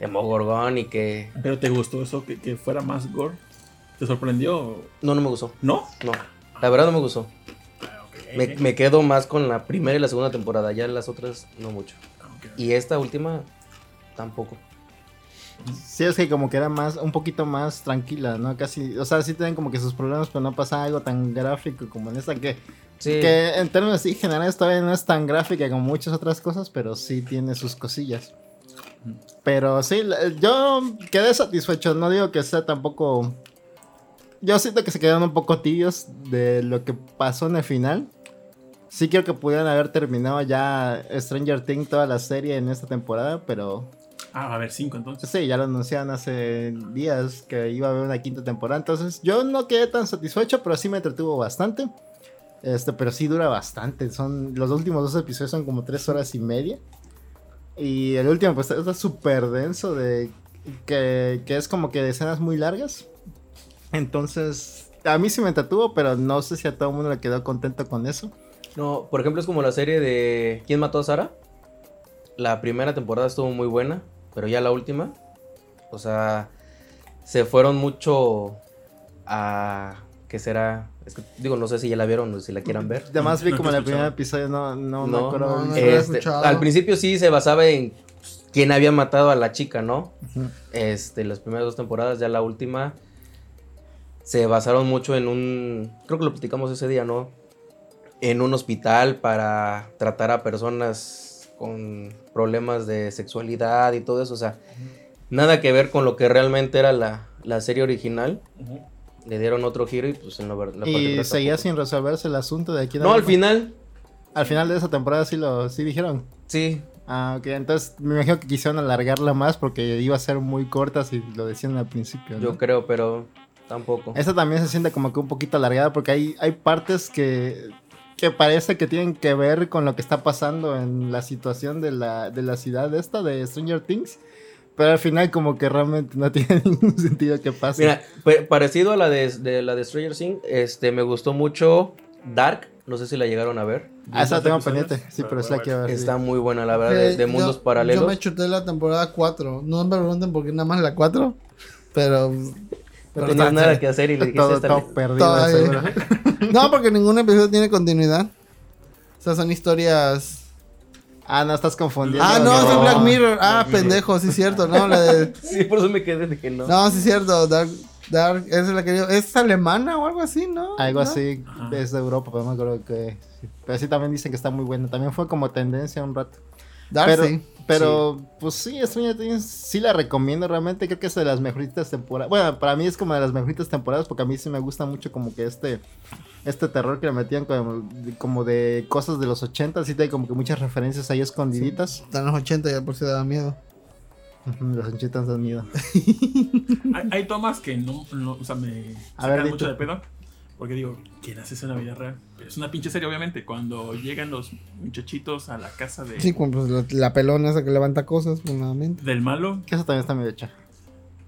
Demogorgon y que. ¿Pero te gustó eso? Que, que fuera más gore. ¿Te sorprendió? No, no me gustó. ¿No? No. La verdad no me gustó. Ah. Me, me quedo más con la primera y la segunda temporada. Ya las otras no mucho. Y esta última tampoco. Sí, es que como que era más, un poquito más tranquila, ¿no? Casi, o sea, sí tienen como que sus problemas, pero no pasa algo tan gráfico como en esta que, Sí. que en términos así generales todavía no es tan gráfica como muchas otras cosas, pero sí tiene sus cosillas. Pero sí, yo quedé satisfecho, no digo que sea tampoco... Yo siento que se quedaron un poco tibios de lo que pasó en el final. Sí creo que pudieran haber terminado ya Stranger Things toda la serie en esta temporada, pero Ah, va a haber cinco entonces. Sí, ya lo anunciaron hace días que iba a haber una quinta temporada. Entonces, yo no quedé tan satisfecho, pero sí me entretuvo bastante. Este, pero sí dura bastante. Son, los últimos dos episodios son como tres horas y media. Y el último, pues, está súper denso de. Que, que es como que de escenas muy largas. Entonces, a mí sí me entretuvo, pero no sé si a todo el mundo le quedó contento con eso. No, por ejemplo, es como la serie de ¿Quién mató a Sara? La primera temporada estuvo muy buena, pero ya la última, o sea, se fueron mucho a ¿qué será? Es que, digo, no sé si ya la vieron o si la quieran ver. Además, vi como en el primer episodio, no, no, me No, acuerdo. no, Este, al principio sí se basaba en pues, quién había matado a la chica, ¿no? Este, las primeras dos temporadas, ya la última se basaron mucho en un, creo que lo platicamos ese día, ¿no? En un hospital para tratar a personas con problemas de sexualidad y todo eso, o sea, nada que ver con lo que realmente era la, la serie original. Le dieron otro giro y pues en la, la parte Y seguía tampoco. sin resolverse el asunto de aquí. No, al final, Al final de esa temporada sí lo sí dijeron. sí, Ah, ok. Entonces me imagino que quisieron alargarla más porque iba a ser muy corta si lo decían al principio. ¿no? yo creo, pero tampoco. Esta también se siente como que un poquito alargada porque hay, hay partes que, que parece que tienen que ver con lo que está pasando en la situación de la, de la ciudad esta de Stranger Things. Pero al final como que realmente no tiene ningún sentido que pase. Mira, pa- parecido a la de, de la de Stranger Things, este, me gustó mucho Dark, no sé si la llegaron a ver. ah, esa la tengo pendiente. Sí, pero pero sí la quiero ver. sí. Está muy buena, la verdad, de, de mundos yo- paralelos. Yo me chuté la temporada 4. No me pregunten por qué nada más la 4. Pero. No tenías está- nada que hacer y le dijiste Todo, esta todo le- perdido, seguro. No, porque ningún episodio tiene continuidad. O sea, son historias. Ah, no, estás confundiendo. Ah, no, es de Black Mirror. Ah, Black Mirror. pendejo, sí, cierto. No, la de. Sí, por eso me quedé de que no. No, sí, cierto. Dark. Dark, esa es la que digo. ¿Es alemana o algo así, no? Algo ¿No? así, Ajá. es de Europa, pero no me acuerdo que... Pero sí también dicen que está muy bueno. También fue como tendencia un rato. Dark, pero, sí. Pero pues sí, Stranger Things sí la recomiendo realmente. Creo que es de las mejoritas temporadas. Bueno, para mí es como de las mejoritas temporadas porque a mí sí me gusta mucho como que este... Este terror que le metían como, como de cosas de los 80, sí tiene como que muchas referencias ahí escondiditas. Están los 80 ya por si daba miedo. Los 80 dan miedo. Hay, hay tomas que no, no, o sea, me A sacan ver, mucho de pedo. Porque digo, ¿quién hace eso en la vida real? Es una pinche serie, obviamente. Cuando llegan los muchachitos a la casa de, Sí, pues, la, la pelona esa que levanta cosas, pues, nuevamente. del malo, Que eso también está medio hecho.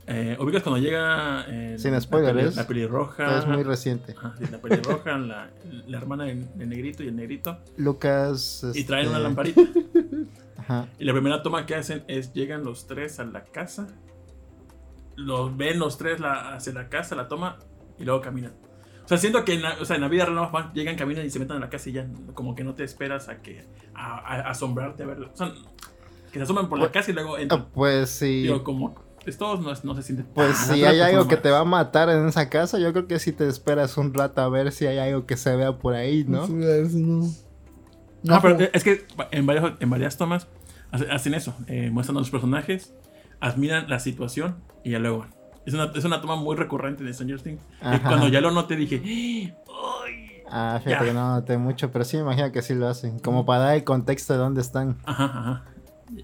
eh, ubicas cuando llega eh, Sin spoilers. la pelirroja. Es muy reciente. Sí, la pelirroja, la, la hermana del, del negrito y el negrito. Lucas... Y traen este, una lamparita. Ajá. Y la primera toma que hacen es llegan los tres a la casa. Los ven los tres la, hacia la casa, la toma y luego caminan. O sea, siento que en la, o sea, en la vida real nada más llegan, caminan y se meten a la casa y ya como que no te esperas a que a, a- asombrarte a verlo. O sea, que se asoman por la casa y luego Ah, entran. Pues sí. Digo, como estos no, no se siente Pues si hay pues, algo que te va a matar en esa casa, yo creo que si te esperas un rato a ver si hay algo que se vea por ahí, ¿no? Sí, a ver si no. No, pero como- es que en varias, en varias tomas hace- hacen eso. eh, muestran a los personajes. admiran la situación y ya luego van. Es una, es una toma muy recurrente de Stranger Things. Y cuando ya lo noté dije, ¡ay! Ah, fíjate que no noté mucho, pero sí me imagino que sí lo hacen. Como para dar el contexto de dónde están. Ajá, ajá.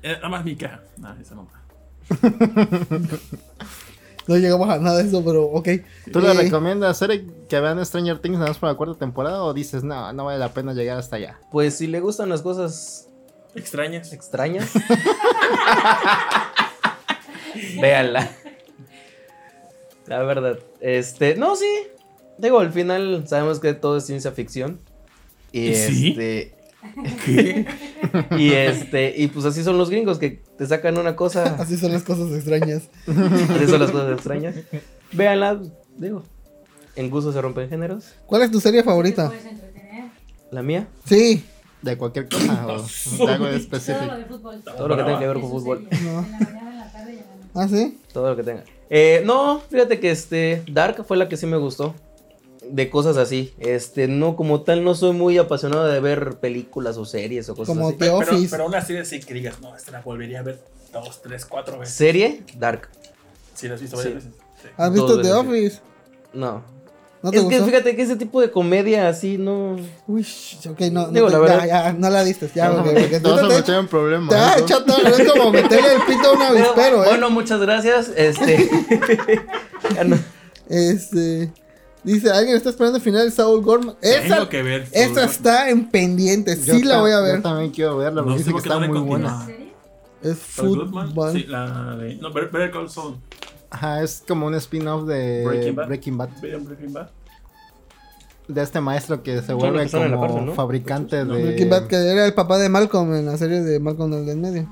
Eh, Nada más mi caja. Nada, esa no. No llegamos a nada de eso, pero ok. ¿Tú le Eh, recomiendas Eric, que vean Stranger Things nada más para la cuarta temporada o dices, no, no vale la pena llegar hasta allá? Pues si le gustan las cosas Extrañas. extrañas, véanla. La verdad. Este, no, sí. Digo, al final sabemos que todo es ciencia ficción. Y ¿Sí? este. ¿Qué? Y este. Y pues así son los gringos que te sacan una cosa. Así son las cosas extrañas. Así son las cosas extrañas. Véanla, digo. En gusto se rompen géneros. ¿Cuál es tu serie favorita? Puedes entretener. La mía, Sí. ¿De cualquier cosa o de algo Todo lo específico? de fútbol. todo lo que tenga que ver con fútbol. No. En la mañana, en la tarde y en la noche. ¿Ah, sí? Todo lo que tenga. Eh, no, fíjate que este. Dark fue la que sí me gustó. De cosas así. Este, no, como tal, no soy muy apasionado de ver películas o series o cosas Como así. The Pero, Office. pero una serie sí que digas, no, esta la volvería a ver dos, tres, cuatro veces. Serie, Dark. Sí, la has visto varias Sí. veces. Sí. ¿Has visto The. Office? No. ¿No te es que gustó? fíjate que ese tipo de comedia así no. Uy, ok, no, no, Digo, te- la ya, verdad. ya, no la diste, ya, porque, porque Te vas a tú te- en problemas. te vas a ¿no? es como meterle el pito a un Pero, avispero, eh. Bueno, muchas gracias. Este. ya no. Este, dice, ¿alguien está esperando el final de Saul Gorman? Esa, Tengo que ver. esa Saul está en pendiente, Yo sí la voy a Yo ver. también quiero verla, porque No dice que está no muy buena. Es Saul Goodman. fútbol. Sí, la de. No, Better Call Saul. Ajá, es como un spin-off de Breaking Breaking Bad. De este maestro que se vuelve la como fabricante No. de... Breaking Bad, que era el papá de Malcolm en la serie de Malcolm el del medio.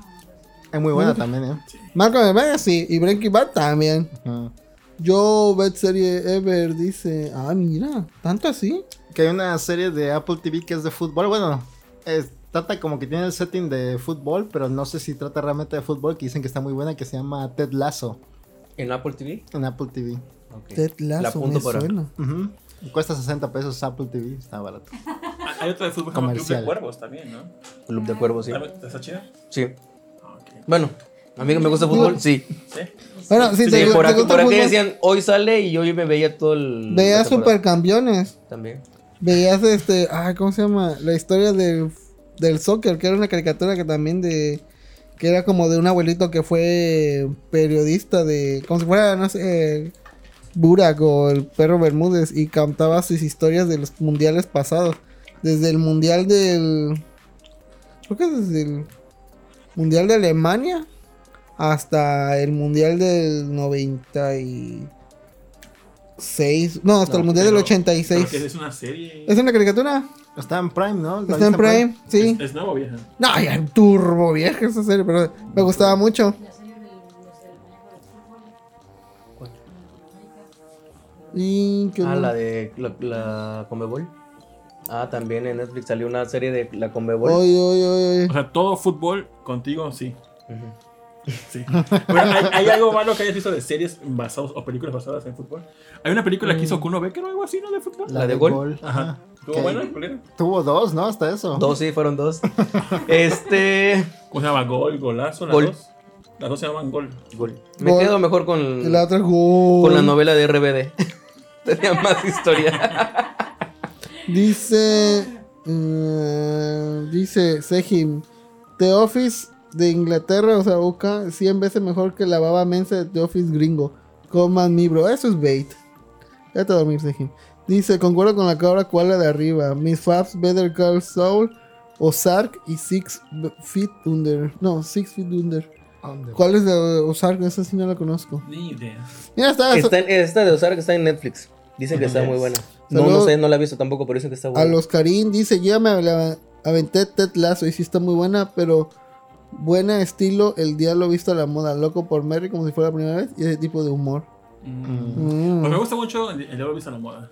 Es muy buena también, ¿eh? Malcolm el medio, sí, y Breaking Bad también. Ajá. Yo, Best Serie Ever, dice, ah, mira, tanto así. Que hay una serie de Apple TV que es de fútbol. Bueno, es- trata como que tiene el setting de fútbol, pero no sé si trata realmente de fútbol, que dicen que está muy buena, que se llama Ted Lasso ¿En Apple TV? en Apple TV. Ted La Lasso, apunto me para. suena. Cuesta 60 pesos Apple TV, está barato. Ah, Hay otra de fútbol como Club de Cuervos también, ¿no? Club de Cuervos, sí. ¿Está chida? Sí. Ah. Bueno, a mí que me gusta el fútbol, sí. Sí. Bueno, sí, Sí, te, por te aquí, gusta por aquí decían, hoy sale y yo me veía todo el. Veías la temporada. Supercampeones. También. Veías este, ay, ¿cómo se llama? La historia del, del soccer, que era una caricatura que también de que era como de un abuelito que fue periodista de como si fuera, no sé, Burak o el perro Bermúdez y contaba sus historias de los mundiales pasados, desde el mundial del creo que desde el mundial de Alemania hasta el mundial del 96, no, hasta No, el mundial del Pero- 86. pero que es una serie. ¿Es una caricatura? Está en Prime, ¿no? ¿La Está en viste Prime, sí. Es, es nuevo, vieja. No, ya turbo vieja esa serie, pero me gustaba mucho. La. Y qué Ah, la de la, la Conmebol. Ah, también en Netflix salió una serie de la Conmebol. Oy, oy, oy, oy. O sea, todo fútbol contigo, sí. Ujú. Sí. Pero hay, hay algo malo que hayas visto de series basadas o películas basadas en fútbol. Hay una película que hizo Kuno Becker o algo así, ¿no? De fútbol. La de Gol. Ajá. ¿Estuvo Que buena, culera? Tuvo dos, ¿no? Hasta eso. Dos, sí, fueron dos. este. ¿Cómo se llama? Gol, golazo, las Gol. dos. Las dos se llaman Gol. Gol. Me Gol. quedo mejor con, la otra gol. con la novela de RBD. Tenía más historia. Dice. eh, dice Sejim. The Office de Inglaterra, o sea, UK, 100 veces mejor que la baba mensa de The Office gringo. Coman mi bro. Eso es bait. Vete a dormir, Sejim. Dice, concuerdo con la cabra cual de arriba. Miss Fabs, Better Call Saul, Ozark y Six Feet Under. No, Six Feet Under. ¿Cuál es de Ozark? Esa sí no la conozco. Ni idea. Mira, está. Está en- esta de Ozark está en Netflix. Dicen que está muy buena. No, Saludos. no sé, no la he visto tampoco, pero dicen que está A buena. los Karim dice, ya me la aventé Ted Lasso y sí está muy buena, pero buena estilo, el diablo visto a la moda, loco por Mary como si fuera la primera vez y ese tipo de humor. Mm. Mm. Pues me gusta mucho el, el diablo visto a la moda.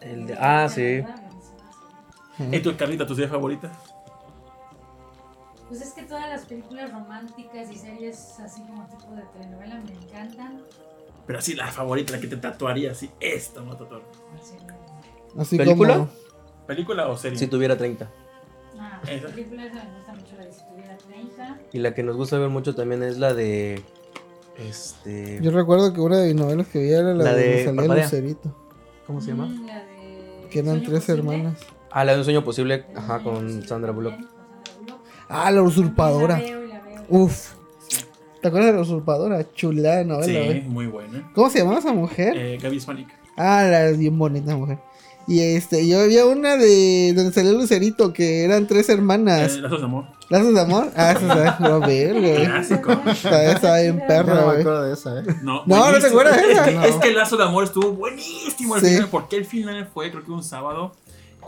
El de- ah, sí. ¿Y tu Carlita, tu serie favorita? Pues es que todas las películas románticas y series así como tipo de telenovela me encantan. Pero así la favorita, la que te tatuaría así. Esta me tatuar. Así, ¿Película? como... ¿Película o serie? Si tuviera 30. ah, Esa. La película esa me gusta mucho, la de si tuviera 30. Y la que nos gusta ver mucho también es la de. Este. Yo recuerdo que una de mis novelas que vi era la, La de, de. Lucerito. ¿Cómo se llama? Mm, la de Que eran tres Posible. hermanas. Ah, la de un sueño posible. Ajá, con Sandra Bullock. Ah, la usurpadora. Uf. ¿Te acuerdas de la usurpadora? Chulada novela, Sí, muy buena. ¿Cómo se llamaba esa mujer? Eh, Gaby Hispanic. Ah, la bien bonita mujer. Y este, yo había una de donde salió Lucerito, que eran tres hermanas. Eh, Lazos de amor. ¿Lazos de amor? Ah, va a ver, güey. Clásico. Esa bien Yo perra, no me acuerdo de esa, ¿eh? No, No, ¿no te acuerdas de Es esa? que, No. es que el lazo de amor estuvo buenísimo al Sí. final, porque el final fue, creo que un sábado.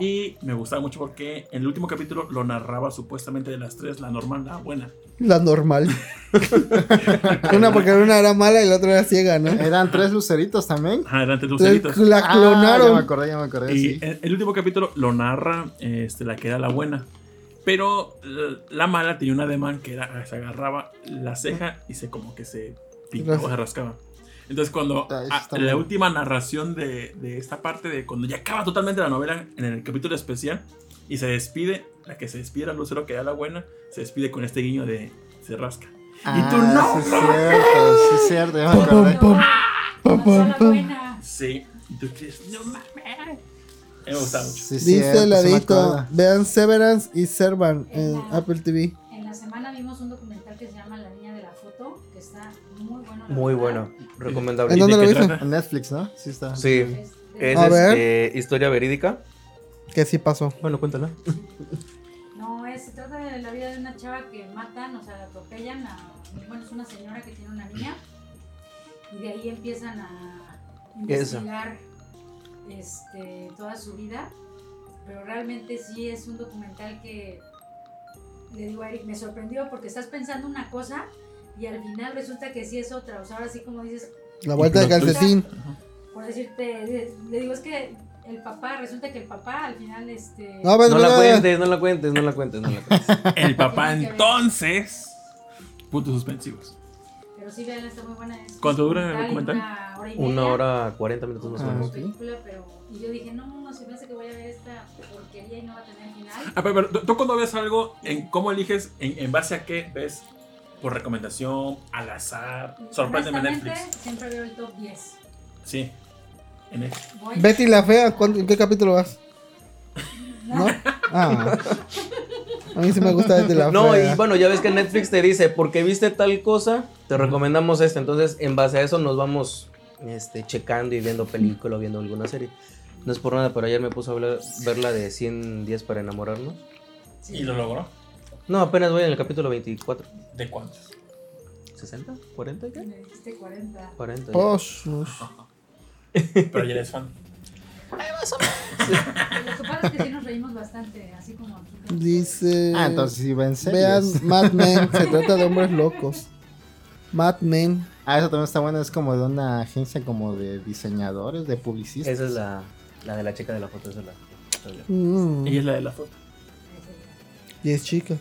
Y me gustaba mucho porque en el último capítulo lo narraba supuestamente de las tres, la normal, la buena. La normal. una porque una era mala y la otra era ciega, ¿no? Eran tres luceritos también. Ajá, eran tres Entonces, luceritos. la Ah, ya me clonaron. acordé, ya me acordé, Y sí. el, el último capítulo lo narra este, la que era la buena. Pero eh, la mala tenía un ademán que era, se agarraba la ceja y se como que se pintaba, se rascaba. Entonces cuando Ah, a- la última narración de, de esta parte, de cuando ya acaba totalmente la novela en el capítulo especial y se despide, la que se despide era Lucero, que era la buena, se despide con este guiño de se rasca. Ah, tú no, Sí, es cierto, sí, es cierto, ya me Pum, acordé. pum, pum, Pasó pum, la. Sí, y tú crees, no mames. Me gusta mucho. Sí, Dice cierto, el sí me ladito, acuerdo. vean Severance y Servant en En la- Apple TV. En la semana vimos un documental que se llama La niña de la foto, que está muy bueno. la Muy verdad. bueno. Recomendable. ¿En ¿Y dónde de lo viste? En Netflix, ¿no? Sí está. Sí. Es A ver. este, historia verídica. Que sí pasó. Bueno, cuéntala. No, es, se trata de la vida de una chava que matan, o sea, la atropellan a. Bueno, es una señora que tiene una niña. Y de ahí empiezan a investigar este, toda su vida. Pero realmente sí es un documental que. Le digo a Eric, me sorprendió porque estás pensando una cosa y al final resulta que sí es otra. O sea, ahora sí como dices, La vuelta de calcetín. por decirte, le, digo, es que el papá, resulta que el papá al final, este. No, la cuentes, no la cuentes, no la cuentes, no la cuentes. El papá entonces. Puntos suspensivos. Pero sí, vean, está muy buena. Es ¿Cuánto dura el documental? Una hora y media. Una hora cuarenta minutos más o Ah, menos. ok. película, pero y yo dije, no, no, se me hace que voy a ver esta porquería y no va a tener final. Ah, pero, pero, ¿tú- tú cuando ves algo, en ¿cómo eliges? En, en base a qué ves? ¿Por recomendación? ¿Al azar? Sorpréndeme Honestamente, Netflix. siempre veo el top 10. Sí. En. Voy, Betty la fea, ¿cuánto- ¿en qué capítulo vas? ¿no? ¿No? Ah. A mí sí me gusta Betty la No, fea. y bueno, ya ves que Netflix te dice, porque viste tal cosa, te recomendamos esta. Entonces, en base a eso nos vamos este, checando y viendo película o viendo alguna serie. No es por nada, pero ayer me puse a hablar- ver la de 100 días para enamorarnos. Sí. ¿Y lo logró? No, apenas voy en el capítulo 24. ¿De cuántos? ¿60? ¿40 ya? Me dijiste 40. 40. Oh, shush. Pero ya eres fan. Lo que pasa es que sí nos reímos bastante, así como aquí. Dice. Ah, entonces sí ven Vean series. Mad Men, se trata de hombres locos. Mad Men. Ah, eso también está bueno, es como de una agencia como de diseñadores, de publicistas. Esa es la, la de la chica de la foto. Esa es la. Mm, Ella es la de la foto. y es chica.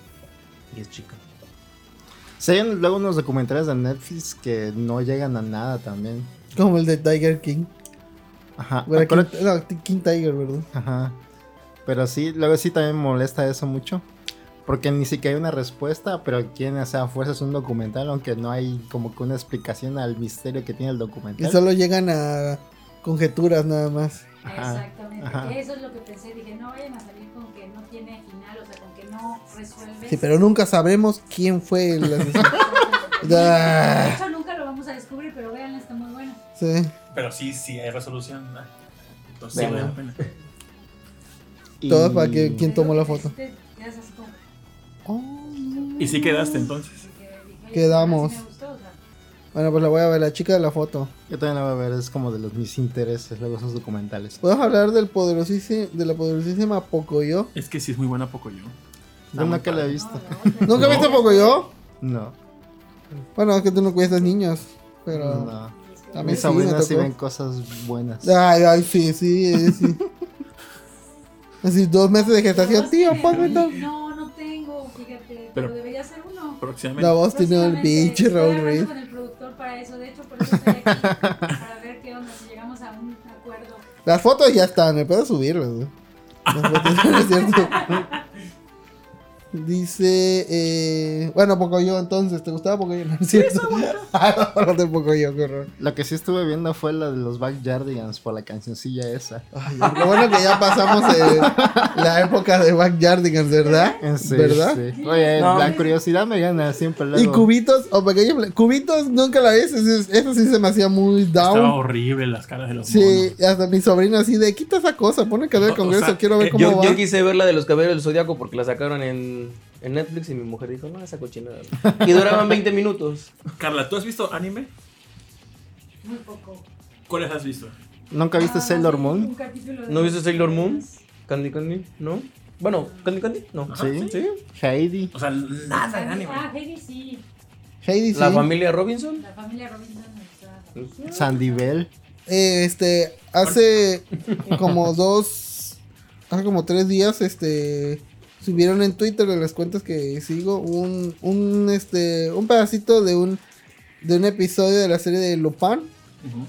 Y es chica. Sí, hay luego unos documentales de Netflix que no llegan a nada también. Como el de Tiger King. Ajá. Bueno, King, no, King Tiger, ¿verdad? Ajá. Pero sí, luego sí también molesta eso mucho. Porque ni siquiera hay una respuesta, pero quieren hacer a fuerzas un documental, aunque no hay como que una explicación al misterio que tiene el Y documental. solo llegan a conjeturas nada más. Ajá, Exactamente. ajá. Eso es lo que pensé. Dije, no vayan a salir con que no tiene final, o sea, con que no resuelve. Sí, pero nunca sabremos quién fue el asesino. De Ah, hecho, nunca lo vamos a descubrir, pero vean, está muy bueno. sí. Pero sí, sí hay resolución. ah. Entonces sí vale la pena. Y- Todo para que- ¿Quién tomó la foto? te quedas así como, Oh, Y sí quedaste entonces. Quedamos. Bueno, pues la voy a ver, la chica de la foto. Yo también la voy a ver, es como de los mis intereses, luego esos documentales. ¿Puedo hablar del poderosísimo, de la poderosísima Pocoyo? Es que sí es muy buena poco yo. Nunca la he no, visto. la otra. ¿Nunca No. viste Pocoyo? No, Bueno, es que tú no cuidas niños, pero... no. A mí Mis sí sobrinas sí ven cosas buenas. Ay, ay, sí, sí, sí. Así, dos meses de gestación, tío, ponme. No, no tengo, fíjate. Pero, Pero- debería ser uno. Próximamente. La voz tiene el pinche Raúl hablando para eso. De hecho, por eso estoy aquí. para ver qué onda, si llegamos a un acuerdo. Las fotos ya están, me puedo subirlas. Las fotos, no es cierto. Dice, eh, bueno, Pocoyo entonces, ¿te gustaba Pocoyo? No, es cierto. Ah, no, no te Pocoyo, qué horror. Lo que sí estuve viendo fue la de los Backyardigans por la cancioncilla esa. Ay, lo bueno que ya pasamos eh, la época de Backyardigans, ¿verdad? Sí, ¿Verdad? sí. Oye, No. la curiosidad me gana siempre. Y Luego. cubitos, o pequeños, cubitos nunca la ves, eso, eso sí se me hacía muy Estaba down. horrible las caras de los Sí, hasta mi sobrino así de, quita esa cosa, pone que ver el O- o congreso, sea, quiero ver eh, cómo Yo, va. yo quise ver la de los caballeros del zodiaco porque la sacaron en, en Netflix y mi mujer dijo, no, esa cochinada. no". Y duraban 20 minutos. Carla, ¿tú has visto anime? Muy poco. ¿Cuáles has visto? ¿Nunca viste Ah, Sailor Moon? un capítulo de- ¿No viste Sailor Moon? ¿Candy Candy? ¿No? Bueno, ¿Candy Candy? No. Ajá, Sí. ¿Sí? Heidi. O sea, nada de anime. Ah, Heidi sí. Heidi, sí. ¿La familia Robinson? La familia Robinson está. Sandy Bell. Eh, este, hace como dos, hace como tres días, este, subieron en Twitter de las cuentas que sigo un, un, este, un pedacito de un, de un episodio de la serie de Lupin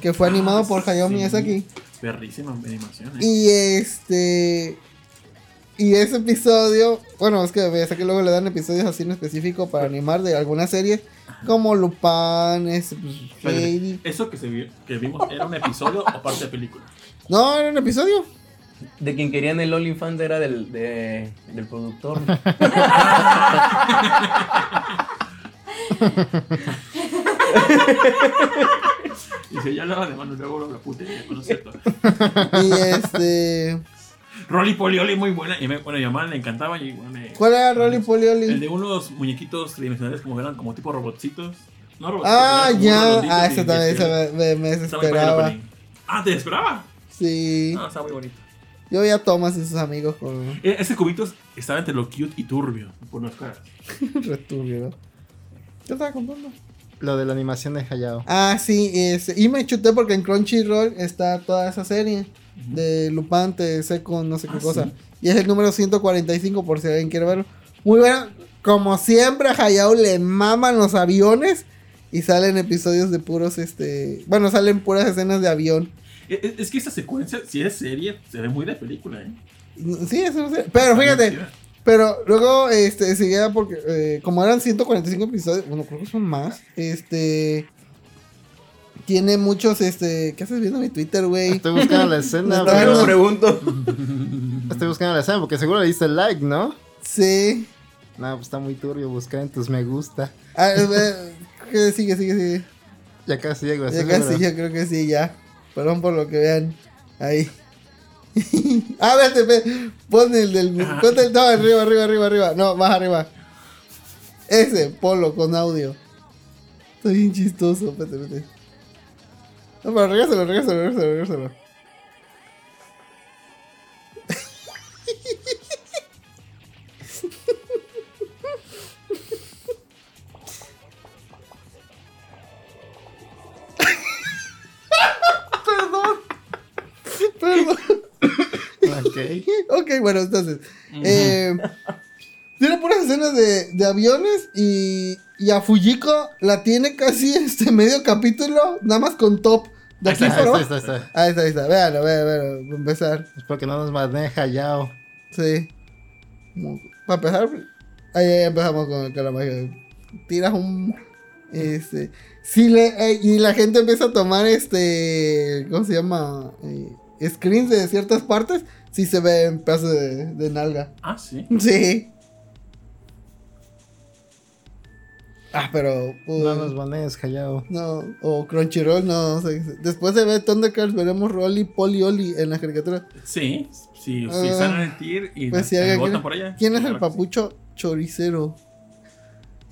que fue animado Ah, por Hayao sí. Miyazaki. Perrísima animación. ¿eh? Y este, y ese episodio, bueno, es que Miyazaki luego le dan episodios así en específico para animar de alguna serie, como Lupin, este, pues. ¿Eso que, se vio, que vimos era un episodio o parte de película? No, era un episodio. De quien querían el OnlyFans era del, de- del productor. Y si ya hablaba de mano, luego la putería, no es cierto. Y este. Rolly Polioli muy buena. Y me, bueno, a mi mamá le encantaba. Y, bueno, me- ¿Cuál era Rolly el Polioli? de unos muñequitos tridimensionales como eran como tipo robotcitos. No robotcitos. Ah, ya. Ah, y- ese y también este- me, me, el desesperaba. Ah, ¿te esperaba? Sí. No, está muy bonito. Yo veía a Thomas y sus amigos con E- Ese cubito estaba entre lo cute y turbio. Por las caras. returbio, ¿no? ¿Qué estaba comprando? Lo de la animación de Hayao. Ah, sí. ese- y me chuté porque en Crunchyroll está toda esa serie de Lupin, Seco, no sé qué Ah, cosa. sí. Y es el número 145 por si alguien quiere verlo. Muy bueno. Como siempre, a Hayao le maman los aviones. Y salen episodios de puros, este... Bueno, salen puras escenas de avión. E- e- Es que esa secuencia, si es serie, se ve muy de película, ¿eh? Sí, eso no sé. Pero fíjate, pero luego, este, seguía porque, eh, como eran 145 episodios, bueno, creo que son más, este, tiene muchos, este, ¿qué haces viendo mi Twitter, güey? Estoy buscando la escena. Pero bueno. pregunto. Estoy buscando la escena porque seguro le diste like, ¿no? Sí. No, pues está muy turbio buscar en tus me gusta. Ah, eh, que sigue, sigue, sigue. Ya casi llego. Ya ¿estás casi, yo creo que sí, ya. Perdón por lo que vean ahí. ah, vete, ve. Pon el del. Ponte el. No, arriba, arriba, arriba, arriba. No, más arriba. Ese, polo con audio. Está bien chistoso, vete, vete. No, pero regásalo, regásalo, regásalo, regásalo. Ok. Ok, bueno, entonces. eh, tiene puras escenas de, de aviones y, y a Fujiko la tiene casi este medio capítulo, nada más con top. De Ahí aquí está, Ahí está, ahí está. Ahí está, ahí está. Véanlo, véanlo. Para empezar. Es porque no nos maneja Hayao. Sí. Para empezar. Ahí, ahí empezamos con, con la magia. Tiras un. Este. Sí, le, eh, y la gente empieza a tomar este. ¿Cómo se llama? Eh, screens de ciertas partes. Sí se ve en pedazos de, de nalga. Ah, sí. Sí. Ah, pero. uh, No nos manejes Hayao. no, o Crunchyroll, no, no sé. Después se ve Thundercats, veremos Rolly, Polly, Oli en la caricatura. Sí, sí, Ah. sí, están en el tier y Pues si y alguien votan por allá. ¿Quién es el que sí. papucho choricero?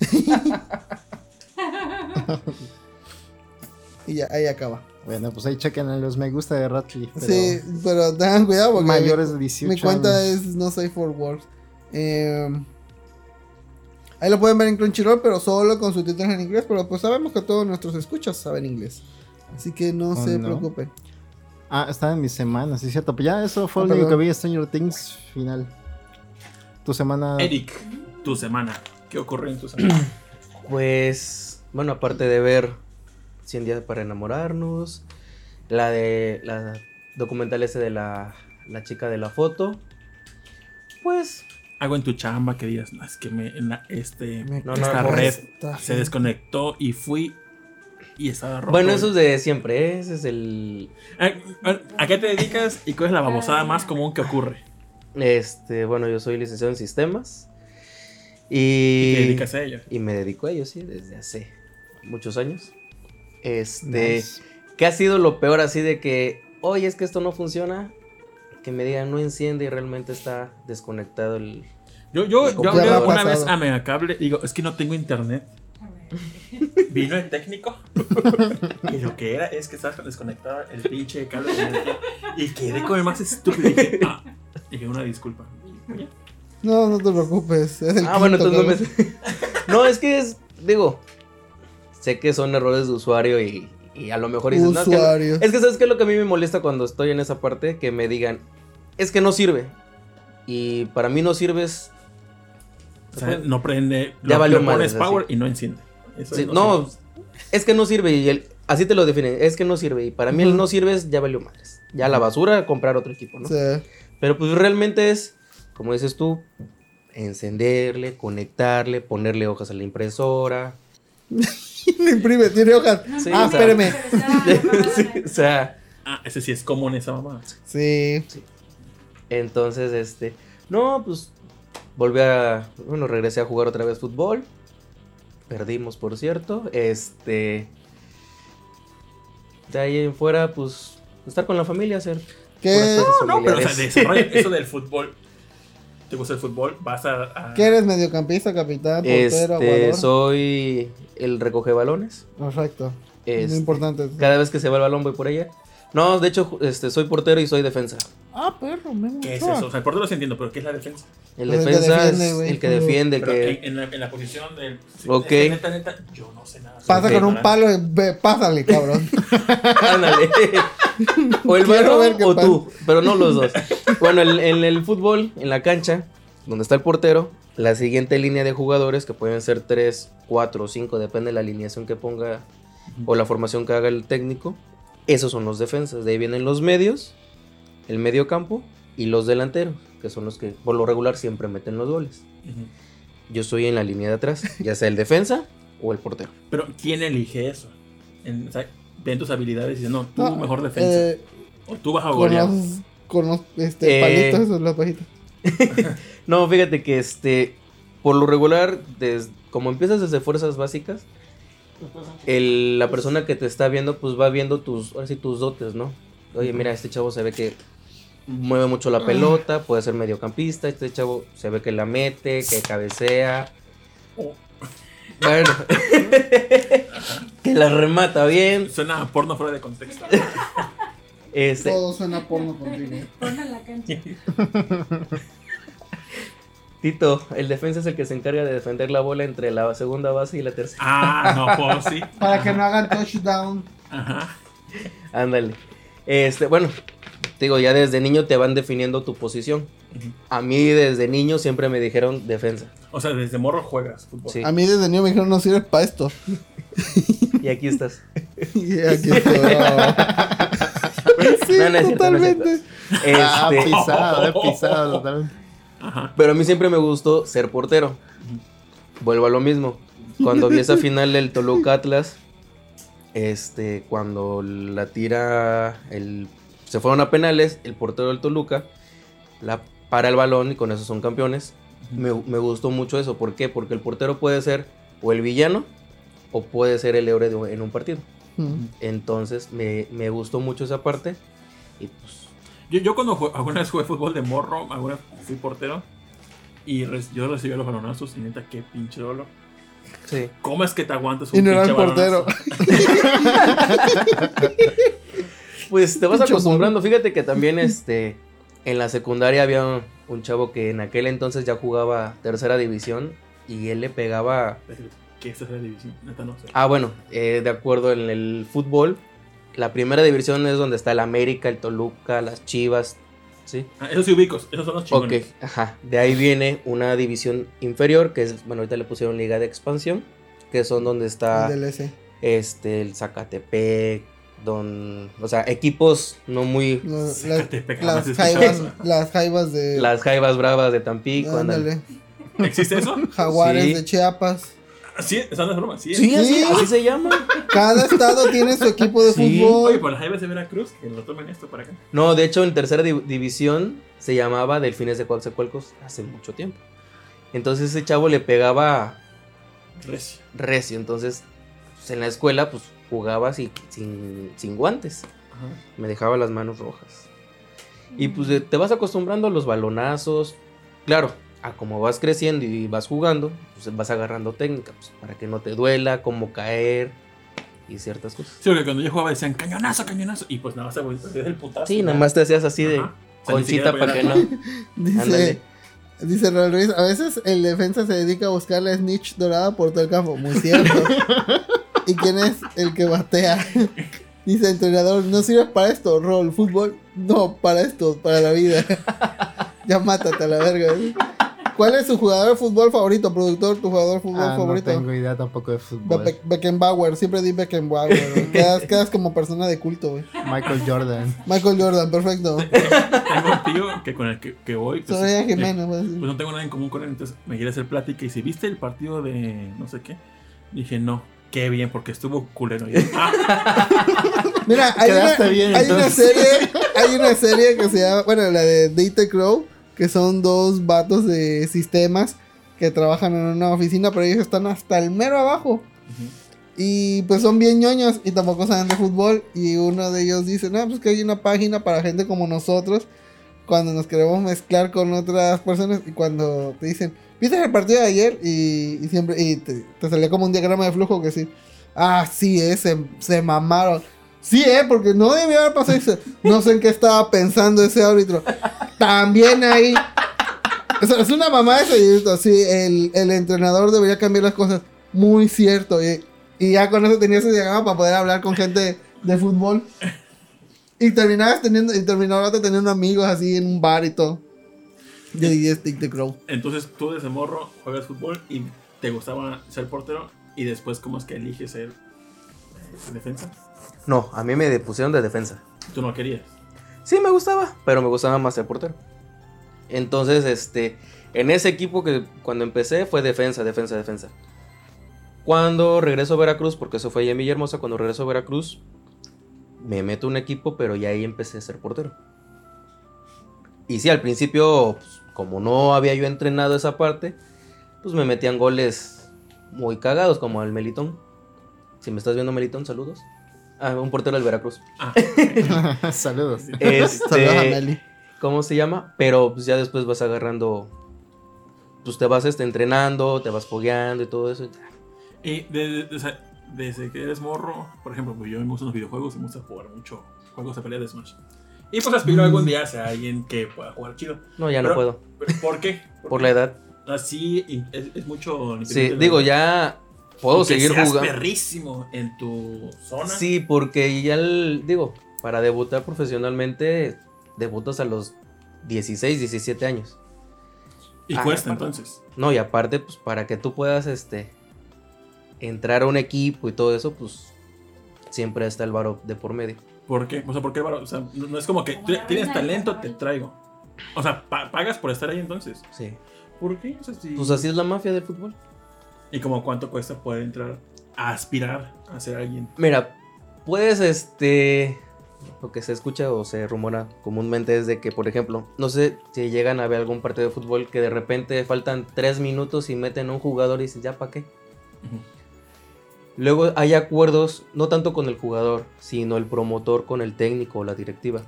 y ya, ahí acaba. Bueno, pues ahí chequen en los me gusta de Ratli. pero Sí, pero tengan cuidado porque Mayores de 18 mi cuenta años. es no safe for work. Eh, ahí lo pueden ver en Crunchyroll, pero solo con subtítulos en inglés. Pero pues sabemos que todos nuestros escuchas saben inglés. Así que no Oh, se no. preocupen. Ah, estaba en mi semana, sí cierto. Pues ya eso fue Ah, lo único que vi Stranger Things final. Tu semana. Eric, tu semana. ¿Qué ocurrió en tu semana? Pues, bueno, aparte de ver 100 días para enamorarnos, la de la documental ese de la, la chica de la foto, pues algo en tu chamba que digas, "No, es que me, en la- este, Me No, no, esta no, red Esta se desconectó y fui y estaba roto. Bueno, eso es de siempre, ¿eh? ese es el... ¿A, a qué te dedicas y cuál es la babosada más común que ocurre? Este, bueno, yo soy licenciado en sistemas. ¿Y Y, te dedicas a ello? y me dedico a ello, sí, desde hace muchos años. Este, Nice. ¿qué ha sido lo peor así de que, oye, es que esto no funciona? Que me digan, no enciende y realmente está desconectado el... Yo, yo, yo hablé una vez pasado. a Megacable, digo, es que no tengo internet. Vino el técnico y lo que era es que estaba desconectado el pinche cable y quedé con el más estúpido y dije, ah, dije una disculpa. No, no te preocupes. es el Ah, bueno, entonces no me... no, es que es, digo, sé que son errores de usuario y, y a lo mejor dices, no, es que, es que sabes qué es lo que a mí me molesta cuando estoy en esa parte, que me digan, es que no sirve. Y para mí no sirves... o sea, no prende, Ya lo- valió pones madres, power así. y no enciende. Eso Sí, es lo no, que- es que no sirve y el, así te lo definen, es que no sirve y para mí el no sirve es ya valió madres. Ya la basura, comprar otro equipo, ¿no? Sí. Pero pues realmente es, como dices tú, encenderle, conectarle, ponerle hojas a la impresora. Le imprime, tiene hojas. Sí, ah, o sea- espéreme. Sí, o sea, Ah, ese sí es común esa mamá. Sí. entonces, este, no, pues volví a, bueno, regresé a jugar otra vez fútbol. Perdimos, por cierto. Este, de ahí en fuera, pues, estar con la familia, hacer ¿Qué, cosas No, pero o sea, eso del fútbol. ¿Te gusta el fútbol? Vas a. a- ¿Qué eres? ¿Mediocampista, capitán, portero, Este, soy el recoge balones. Perfecto. Este, Muy importante. Cada vez que se va el balón voy por ella. No, de hecho, este, soy portero y soy defensa. Ah, perro, me ¿Qué es eso? O sea, el portero entiendo, pero ¿qué es la defensa? El Pues el que defensa defiende, es el que defiende, el Pero que... en, la, en la posición del. Ok. Neta, neta, yo no sé nada. Pasa con un palo ve, pásale, cabrón. Ándale. o el qué o pasa. tú, pero no los dos. Bueno, el- en el fútbol, en la cancha, donde está el portero, la siguiente línea de jugadores, que pueden ser 3, 4 o 5, depende de la alineación que ponga o la formación que haga el técnico, esos son los defensas. De ahí vienen los medios, el medio campo y los delanteros, que son los que por lo regular siempre meten los goles. Yo estoy en la línea de atrás, ya sea el defensa o el portero. Pero ¿quién elige eso? En, o sea, ven tus habilidades y dicen, no, tú No, mejor defensa. Eh, o tú vas a con golear. los, con los este, Eh. palitos, esos, las bajitas. No, fíjate que este, por lo regular, des- como empiezas desde fuerzas básicas, el- la persona que te está viendo, pues va viendo tus, ahora sí, tus dotes, ¿no? Oye, mira, este chavo se ve que mueve mucho la pelota, puede ser mediocampista, este chavo se ve que la mete, que cabecea. Oh. Bueno, que la remata bien. Suena a porno fuera de contexto. Este, Todo suena porno contigo. En la cancha. Tito, el defensa es el que se encarga de defender la bola entre la segunda base y la tercera. ah, no, pues sí. Para que no hagan touchdown. Ajá. Ándale. Este, bueno, te digo, ya desde niño te van definiendo tu posición. A mí desde niño siempre me dijeron defensa. O sea, desde morro juegas fútbol. Sí. A mí desde niño me dijeron no sirves para esto. Y aquí estás. Y aquí estoy. sí, No, no es cierto, no es totalmente. Ah, Este, pisado, eh, pisado, totalmente. Ajá. pero a mí siempre me gustó ser portero. Vuelvo a lo mismo. Cuando vi esa final del Toluca Atlas, este, cuando la tira, el, se fueron a penales, el portero del Toluca la para el balón y con eso son campeones. Me, me gustó mucho eso. ¿Por qué? Porque el portero puede ser o el villano o puede ser el héroe de- en un partido. Mm. Entonces me, me gustó mucho esa parte. Y pues, Yo, yo cuando jue- alguna vez jugué fútbol de morro, alguna vez fui portero. Y yo recibía los balonazos y neta, qué pinche dolor. Sí. ¿Cómo es que te aguantas un Y no era pinche el portero. Pues te vas acostumbrando. Fíjate que también este en la secundaria había un, un chavo que en aquel entonces ya jugaba tercera división y él le pegaba. ¿Qué es esa división? Neta, no sé. Ah, bueno, eh, de acuerdo en el fútbol, la primera división es donde está el América, el Toluca, las Chivas, ¿sí? Ah, esos sí ubicos, esos son los Ok, chingones. ajá. De ahí viene una división inferior, que es, bueno, ahorita le pusieron Liga de Expansión, que son donde está El DLC. este, el Zacatepec, don, o sea, equipos no muy, No, las, Zacatepec, jaivas, las jaivas de. las jaivas bravas de Tampico, ándale. ándale, ¿Existe eso? jaguares Sí. de Chiapas. Sí, esa no es broma. Sí, Sí, así, Sí. así se llama. Cada estado tiene su equipo de Sí. Oye, fútbol. por las Jaivas de Veracruz, que lo tomen esto para acá. No, de hecho en tercera di- división se llamaba Delfines de Coatzacoalcos hace mucho tiempo. Entonces ese chavo le pegaba Recio. recio, entonces pues, en la escuela pues jugaba así, sin, sin guantes. Me dejaba las manos rojas. Y pues de- te vas acostumbrando a los balonazos. Claro, a como vas creciendo y vas jugando, pues vas agarrando técnica, pues, para que no te duela, cómo caer y ciertas cosas. Sí, porque cuando yo jugaba decían cañonazo, cañonazo. Y pues nada más te es el putazo. Sí, nada más te hacías así de Ajá. O sea, ni conchita para que no. Dice, Ándale. dice Raúl Ruiz, a veces el defensa se dedica a buscar la snitch dorada por todo el campo. Muy cierto. ¿Y quién es el que batea? Dice el entrenador, no sirve para esto, rol, fútbol. No, para esto, para la vida. ya mátate a la verga. ¿Cuál es su jugador de fútbol favorito, productor? ¿Tu jugador de fútbol Ah, no favorito? tengo idea tampoco de fútbol. Be- Beckenbauer, siempre di Beckenbauer. Quedas, quedas como persona de culto, güey. Michael Jordan. Michael Jordan, perfecto. Tengo un tío que con el que, que voy. Pues, eh, Jiménez, güey. pues no tengo nada en común con él, entonces me quiere hacer plática y dice, ¿viste el partido de no sé qué? Dije, no, qué bien, porque estuvo culero. "Ah". Mira, hay, una, Quedaste bien, hay una serie, hay una serie que se llama, bueno, la de Data Crow, que son dos vatos de sistemas que trabajan en una oficina, pero ellos están hasta el mero abajo. Y pues son bien ñoños y tampoco saben de fútbol. Y uno de ellos dice, no, pues que hay una página para gente como nosotros. Cuando nos queremos mezclar con otras personas y cuando te dicen, ¿viste el partido de ayer? Y, y siempre, y te, te salía como un diagrama de flujo que decir, ah, sí, eh, se, se mamaron. Sí, eh, porque no debía haber pasado eso. No sé en qué estaba pensando ese árbitro. También ahí. O sea, es una mamá ese grito. Sí, el, el entrenador debería cambiar las cosas. Muy cierto. Y, y ya con eso tenía ese diagrama para poder hablar con gente de fútbol. Y terminabas teniendo, y terminabas teniendo amigos así en un bar y todo. Yo diría Stick the Crow. Entonces tú desde morro juegas fútbol y te gustaba ser portero y después cómo es que eliges ser eh, defensa. No, a mí me pusieron de defensa. Tú no querías. Sí, me gustaba, pero me gustaba más ser portero. Entonces, este, en ese equipo que cuando empecé fue defensa, defensa, defensa. Cuando regreso a Veracruz, porque eso fue ahí en Villahermosa, cuando regreso a Veracruz, me meto un equipo, pero ya ahí empecé a ser portero. Y sí, al principio, pues, como no había yo entrenado esa parte, pues me metían goles muy cagados, como al Melitón. Si me estás viendo Melitón, saludos. Ah, un portero del Veracruz. Ah, Saludos. Saludos a Este, Meli. ¿Cómo se llama? Pero pues ya después vas agarrando. Pues te vas este, entrenando, te vas fogueando y todo eso. y de- de- o sea, desde que eres morro, por ejemplo, pues yo me gustan los videojuegos y me gusta jugar mucho juegos de pelea de Smash. Y pues aspiro algún día a ser alguien que pueda jugar chido. No, ya no puedo. ¿Pero ¿Por qué? Por la edad. Así es, es mucho. Sí, digo, ya puedo seguir seas jugando. perrísimo en tu zona. Sí, porque ya, el- digo, para debutar profesionalmente, debutas a los 16, 17 años. Y Ah, cuesta aparte. entonces. No, y aparte, pues para que tú puedas, este, entrar a un equipo y todo eso, pues siempre está el varo de por medio. ¿Por qué? O sea, ¿por qué, varo? O sea, no, no es como que tienes talento, te traigo. O sea, pa- pagas por estar ahí entonces. Sí. ¿Por qué? O sea. Pues así es la mafia del fútbol. ¿Y como cuánto cuesta poder entrar a aspirar a ser alguien? Mira, puedes, este, lo que se escucha o se rumora comúnmente es de que, por ejemplo, no sé si llegan a ver algún partido de fútbol que de repente faltan tres minutos y meten un jugador y dices, ¿ya para qué? Luego hay acuerdos, no tanto con el jugador, sino el promotor con el técnico o la directiva.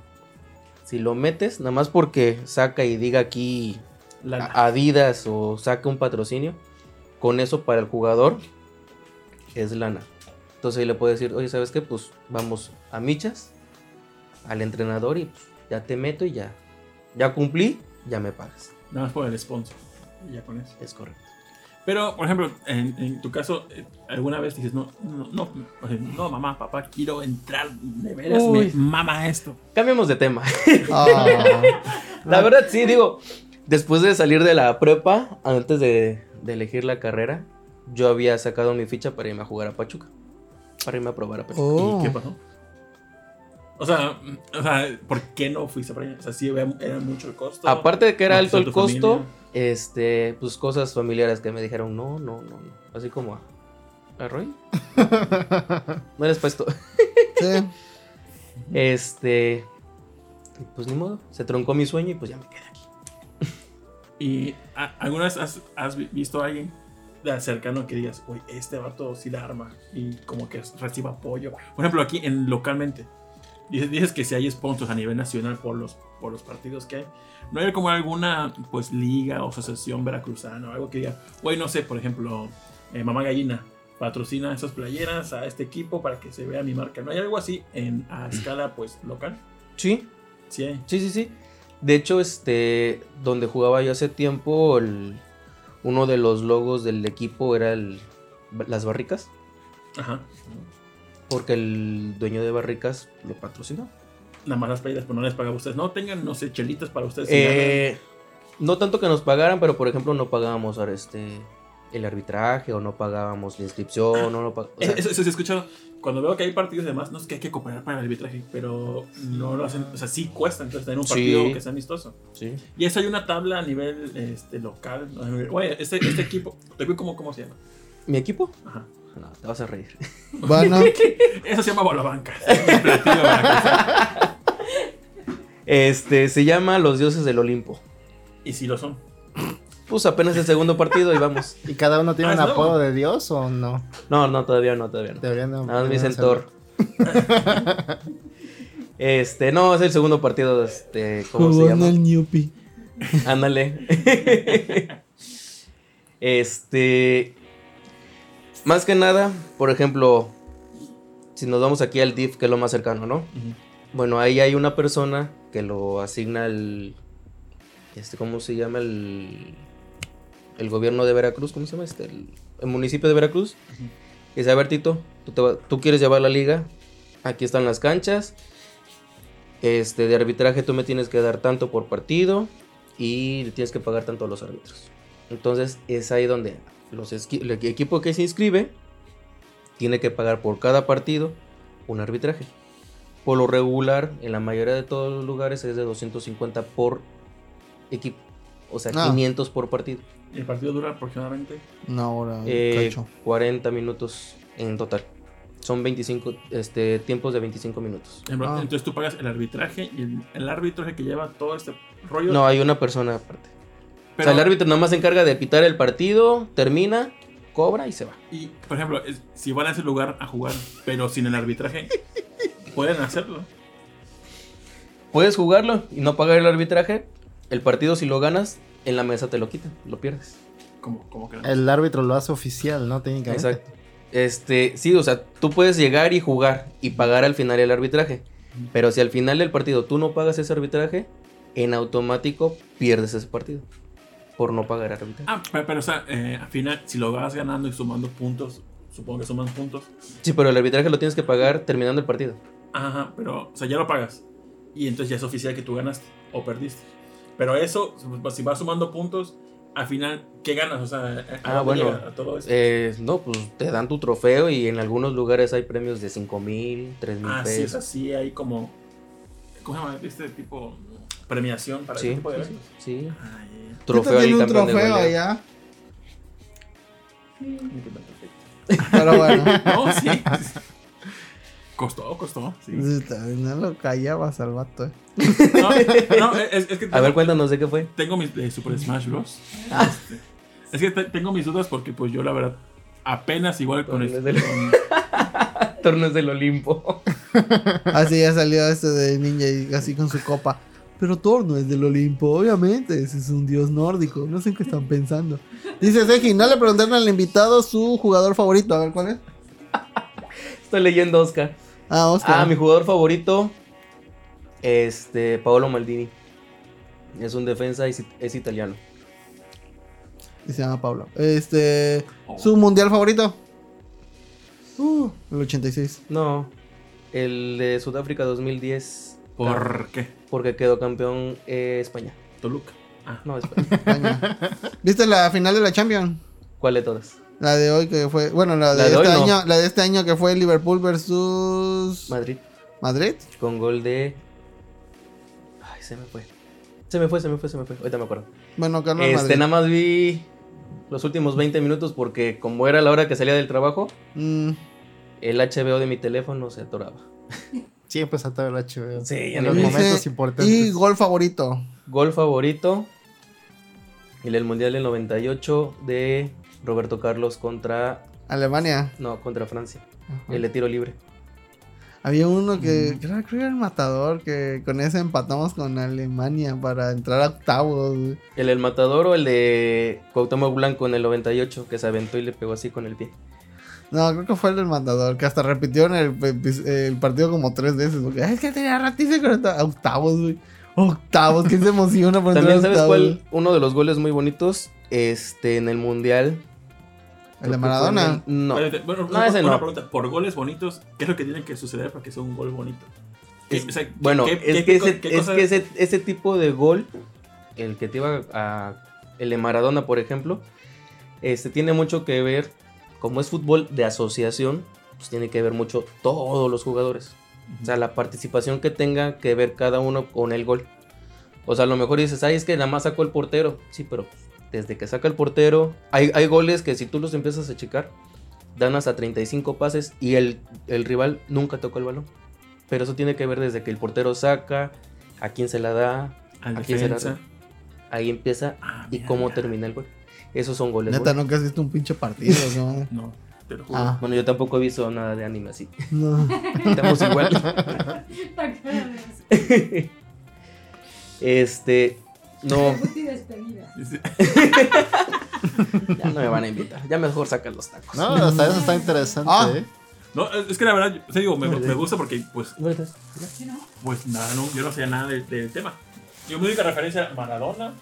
Si lo metes, nada más porque saca y diga aquí a- Adidas o saca un patrocinio, con eso para el jugador es lana. Entonces ahí le puede decir, oye, ¿sabes qué? Pues vamos a michas, al entrenador y pues, ya te meto y ya, ya cumplí, ya me pagas. Nada más por el sponsor. Y ya con eso. Es correcto. Pero, por ejemplo, en, en tu caso, eh, ¿alguna vez dices, no, no, no, no, mamá, papá, quiero entrar, de veras, Uy. me mama esto? Cambiemos de tema. Ah, La verdad, sí, digo, después de salir de la prepa, antes de, de elegir la carrera, yo había sacado mi ficha para irme a jugar a Pachuca. Para irme a probar a Pachuca. oh. ¿Y qué pasó? O sea, o sea, ¿por qué no fuiste para allá? O sea, sí era mucho el costo. Aparte de que era ¿No alto quiso el costo, familia? este, pues cosas familiares que me dijeron, no, no, no, no. Así como, ¿a Roy? no eres puesto. Sí. Este, pues ni modo, se troncó mi sueño y pues ya me quedé. ¿Y alguna vez has, has vi- visto a alguien de cercano que digas, uy, este vato sí la arma y como que reciba apoyo? Por ejemplo, aquí en localmente, dices, dices que si hay sponsors a nivel nacional por los, por los partidos que hay, ¿no hay como alguna pues liga o asociación veracruzana o algo que diga, güey, no sé, por ejemplo, eh, Mamá Gallina patrocina esas playeras a este equipo para que se vea mi marca? ¿No hay algo así en, a escala pues local? Sí, Sí sí, sí, sí. De hecho, este, donde jugaba yo hace tiempo, el- uno de los logos del equipo era el, las barricas, Ajá. porque el dueño de barricas lo patrocinó. Nada más las playeras, pero no les pagaba a ustedes. No tengan, no sé, chelitas para ustedes. Eh, no tanto que nos pagaran, pero por ejemplo no pagábamos ahora este el arbitraje o no pagábamos la inscripción, no lo pag- o sea, eso, he escuchado. Cuando veo que hay partidos y demás, no es que hay que cooperar para el arbitraje, pero no lo hacen. O sea, sí cuesta entonces tener un Sí. partido que sea amistoso. sí. Y eso hay una tabla a nivel este, local. Oye, este, este equipo, ¿te veo cómo, cómo se llama? ¿Mi equipo? Ajá. No, te vas a reír. Bueno, Eso se llama Bolabanca. Este, se llama Los Dioses del Olimpo. y si lo son. Pues apenas el segundo partido y vamos. ¿Y cada uno tiene Ah, un apodo de Dios o no? No, no, todavía no, todavía no. Deberían de- Nada más me dicen Thor. Este, no, es el segundo partido, este, ¿cómo jugó se llama? el Newpi. Ándale. este. Más que nada, por ejemplo, si nos vamos aquí al DIF, que es lo más cercano, ¿no? Bueno, ahí hay una persona que lo asigna el. Este, ¿cómo se llama? El. El gobierno de Veracruz, ¿cómo se llama? Este, el, el municipio de Veracruz. Y dice, a ver, Tito, tú, te va- tú quieres llevar la liga. Aquí están las canchas. Este, de arbitraje tú me tienes que dar tanto por partido y le tienes que pagar tanto a los árbitros. Entonces es ahí donde los el equipo que se inscribe tiene que pagar por cada partido un arbitraje. Por lo regular, en la mayoría de todos los lugares es de 250 por equipo. O sea, Ah. 500 por partido. Y el partido dura aproximadamente. Una hora. Eh, cacho. 40 minutos en total. Son 25 este, tiempos de 25 minutos. Ah. Entonces tú pagas el arbitraje y el, el árbitro es el que lleva todo este rollo. No, hay una persona aparte. pero, o sea, el árbitro nada más se encarga de pitar el partido, termina, cobra y se va. Y, por ejemplo, es- si van a ese lugar a jugar, pero sin el arbitraje, pueden hacerlo. Puedes jugarlo y no pagar el arbitraje. El partido, si lo ganas, en la mesa te lo quitan, lo pierdes. Como, como que no. El árbitro lo hace oficial, ¿no? Técnicamente. Exacto. Este, sí, o sea, tú puedes llegar y jugar y pagar al final el arbitraje. Pero si al final del partido tú no pagas ese arbitraje, en automático pierdes ese partido. Por no pagar arbitraje. Ah, pero, pero, o sea, eh, al final, si lo vas ganando y sumando puntos, supongo que suman puntos. Sí, pero el arbitraje lo tienes que pagar terminando el partido. Ajá, pero, o sea, ya lo pagas. Y entonces ya es oficial que tú ganaste o perdiste. Pero eso, si vas sumando puntos, al final, ¿qué ganas? O sea, ¿a Ah, bueno. a todo eso? Eh, no, pues te dan tu trofeo y en algunos lugares hay premios de 5 mil, 3 mil ah, sí, pesos. sí hay como. ¿Cómo se llama? Este tipo. Premiación para Sí, ese tipo de sí, eventos. sí. Ah, ya. Trofeo ahí, un trofeo allá. Pero bueno. No, sí. Costó, costó. Sí. No lo callabas al vato, eh. No, no, es, es que A ver, cuéntanos de qué fue. tengo mis de Super Smash Bros. Ah. Este, es que te- tengo mis dudas porque, pues, yo la verdad, apenas igual con, Torneos este- del- con- del Olimpo. Así ya salió este de ninja y así con su copa. Pero Thor no es del Olimpo, obviamente. Ese es un dios nórdico. No sé en qué están pensando. Dice Seji, no le preguntaron al invitado su jugador favorito. A ver cuál es. Estoy leyendo Oscar. Ah, Oscar. Ah, mi jugador favorito. Este, Paolo Maldini. Es un defensa y es, es italiano. Y se llama Pablo. Este. Su mundial favorito. Uh, el 86. No, el de Sudáfrica 2010. ¿Por qué? Porque quedó campeón eh, España. Toluca. Ah, No, España. España. ¿Viste la final de la Champions? ¿Cuál de todas? La de hoy que fue. Bueno, la de, La de este hoy no. año. La de este año que fue Liverpool versus. Madrid. ¿Madrid? Con gol de. Ay, se me fue. Se me fue, se me fue, se me fue. Ahorita me acuerdo. Bueno, el Este, Madrid. nada más vi los últimos 20 minutos porque como era la hora que salía del trabajo, Mm, el HBO de mi teléfono se atoraba. Siempre está todo el HBO. Sí, en en los momentos dice, importantes. Y gol favorito. Gol favorito. El del Mundial del 98 de Roberto Carlos contra... Alemania. No, contra Francia. Ajá. El de tiro libre. Había uno que creo, creo que era el matador, que con ese empatamos con Alemania para entrar a octavos. güey. El del Matador o el de Cuauhtémoc Blanco en el 98 que se aventó y le pegó así con el pie. No, creo que fue el del matador, que hasta repitieron el, el partido como tres veces. Porque es que tenía ratísimo a octavos, güey. Octavos, ¿quién se emociona por entrar También sabes octavos? cuál, uno de los goles muy bonitos, este, en el Mundial. El de Maradona. No. Bueno, No, una, ese una no. pregunta. Por goles bonitos, ¿qué es lo que tiene que suceder para que sea un gol bonito? Es- O sea, ¿qué- bueno, qué- es, qué- que, es ese tipo de gol, el que te iba a. El de Maradona, por ejemplo, este tiene mucho que ver, como es fútbol de asociación, pues tiene que ver mucho todos los jugadores. O sea, la participación que tenga que ver cada uno con el gol. O sea, a lo mejor dices, ay, es que nada más sacó el portero. Sí, pero desde que saca el portero, hay, hay goles que si tú los empiezas a checar, dan hasta 35 pases y el, el rival nunca tocó el balón. Pero eso tiene que ver desde que el portero saca, a quién se la da, Al ¿a quién se la da. Ahí empieza Ah, y mira, cómo termina el gol. Esos son goles. Neta, nunca has visto un pinche partido, ¿no? No, te lo juro. Ah, Bueno, yo tampoco he visto nada de anime así. no. Estamos igual. Este, no, ya no me van a invitar. Ya mejor sacan los tacos. No, hasta eso está interesante, Ah. ¿eh? No, es que la verdad, o sea, digo, me, me gusta porque, pues, pues nada, no, yo no sabía nada del, del tema. Yo mi única referencia a Maradona.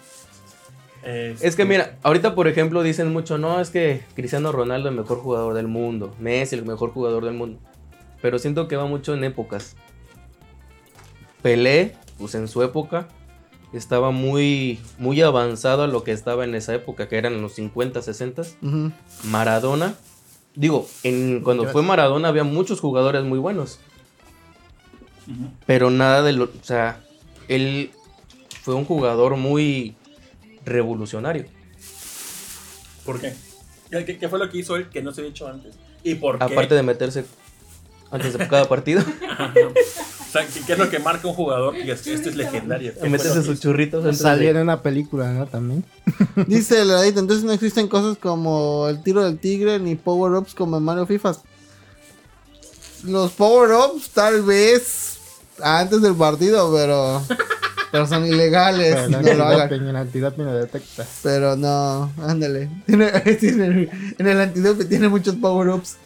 este, Es que mira, ahorita por ejemplo dicen mucho, no, es que Cristiano Ronaldo es el mejor jugador del mundo, Messi el mejor jugador del mundo. Pero siento que va mucho en épocas. Pelé, pues en su época, estaba muy, muy avanzado a lo que estaba en esa época, que eran los 50, 60. Ujú. Maradona, digo, en, cuando fue Maradona había muchos jugadores muy buenos. Pero nada de lo. O sea, él fue un jugador muy revolucionario. ¿Por qué? ¿Qué, qué- qué fue lo que hizo él que no se había hecho antes? ¿Y por qué? Aparte de meterse antes de cada partido. O sea, ¿qué, qué es lo que marca un jugador y es que este es legendario? ¿Qué fue meterse lo que sus churritos Salió en una película, ¿no? También. Dice el heladito, entonces no existen cosas como el tiro del tigre ni power-ups como en Mario FIFA. Los power-ups tal vez antes del partido, pero, pero son ilegales. Pero no la lo hagan. antidoping, el antidoping lo detecta. Pero no, ándale. Tiene, tiene- en el antidope tiene muchos power-ups.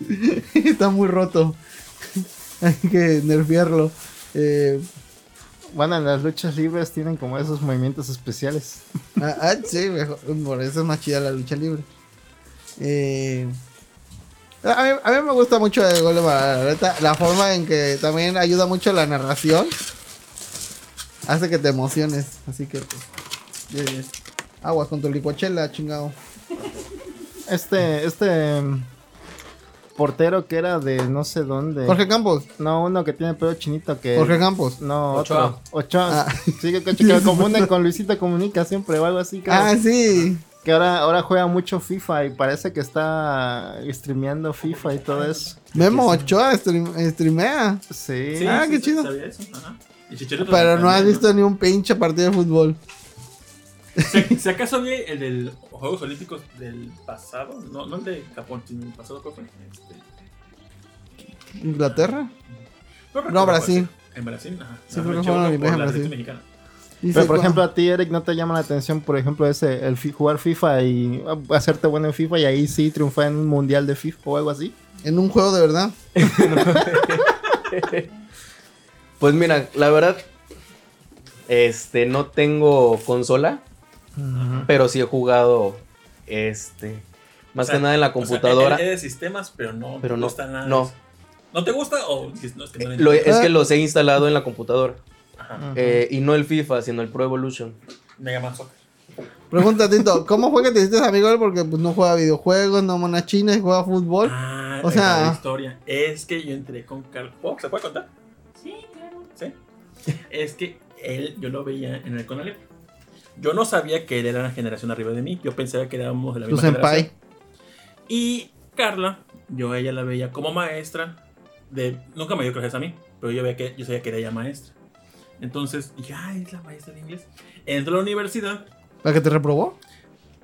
Está muy roto. Hay que nerfearlo. Eh, Bueno, en las luchas libres tienen como esos movimientos especiales. ah, ah, sí, mejor- por eso es más chida la lucha libre. Eh, a, mí, a mí me gusta mucho el gol de Maradona, la forma en que también ayuda mucho la narración. Hace que te emociones. Así que, pues, aguas con tu licuachela, chingado. Este, este portero que era de no sé dónde. Jorge Campos. No, uno que tiene pelo chinito que. Jorge Campos. No, Ochoa. otro. Ochoa. Ah. Sí, que, que, que lo confunden con Luisito Comunica siempre o algo así. creo. Ah, sí. Que ahora, ahora juega mucho FIFA y parece que está streameando FIFA y todo eso. Memo Ochoa stream- streamea. Sí. Sí, Ah, sí, qué sí, chido. sabía eso, ajá. Y Chicharito Pero no has visto ni un pinche partido de fútbol. Si, si acaso vi el de los Juegos Olímpicos del pasado, no, no el de Japón, sino el pasado, ¿cuál fue? Este, ¿Inglaterra? recuerdo No, Brasil. fue. En Brasil, ajá. Sí, No, Olimpiadas por en la Brasil. mexicana. Pero por ejemplo a ti Eric no te llama la atención, por ejemplo, ese el fi- jugar FIFA y uh, hacerte bueno en FIFA y ahí sí triunfar en un mundial de FIFA o algo así. en un juego de verdad. Pues mira, la verdad, este, no tengo consola, pero sí he jugado, este, más O sea, que nada en la O sea, computadora. es de sistemas, pero no Pero no, gusta nada. no. de eso. ¿No te gusta o no, es que no le Lo- es que los he instalado en la computadora. Ajá. Eh, y no el FIFA, sino el Pro Evolution. Mega Man Soccer. Pregunta, Tito, ¿cómo fue que te hiciste amigo él? Porque pues, no juega videojuegos, no mona china y juega fútbol. Ah, O sea- historia. Es que yo entré con Carlos. ¿Se puede contar? Sí, claro. Sí. Es que él, yo lo veía en el Conalep. Yo no sabía que él era una generación arriba de mí. Yo pensaba que éramos de la misma senpai. generación. Y Carla, yo a ella la veía como maestra. De, nunca me dio clases a mí, pero yo, veía que, yo sabía que era ella maestra. Entonces dije, es la maestra de inglés. Entro a la universidad. ¿La que te reprobó?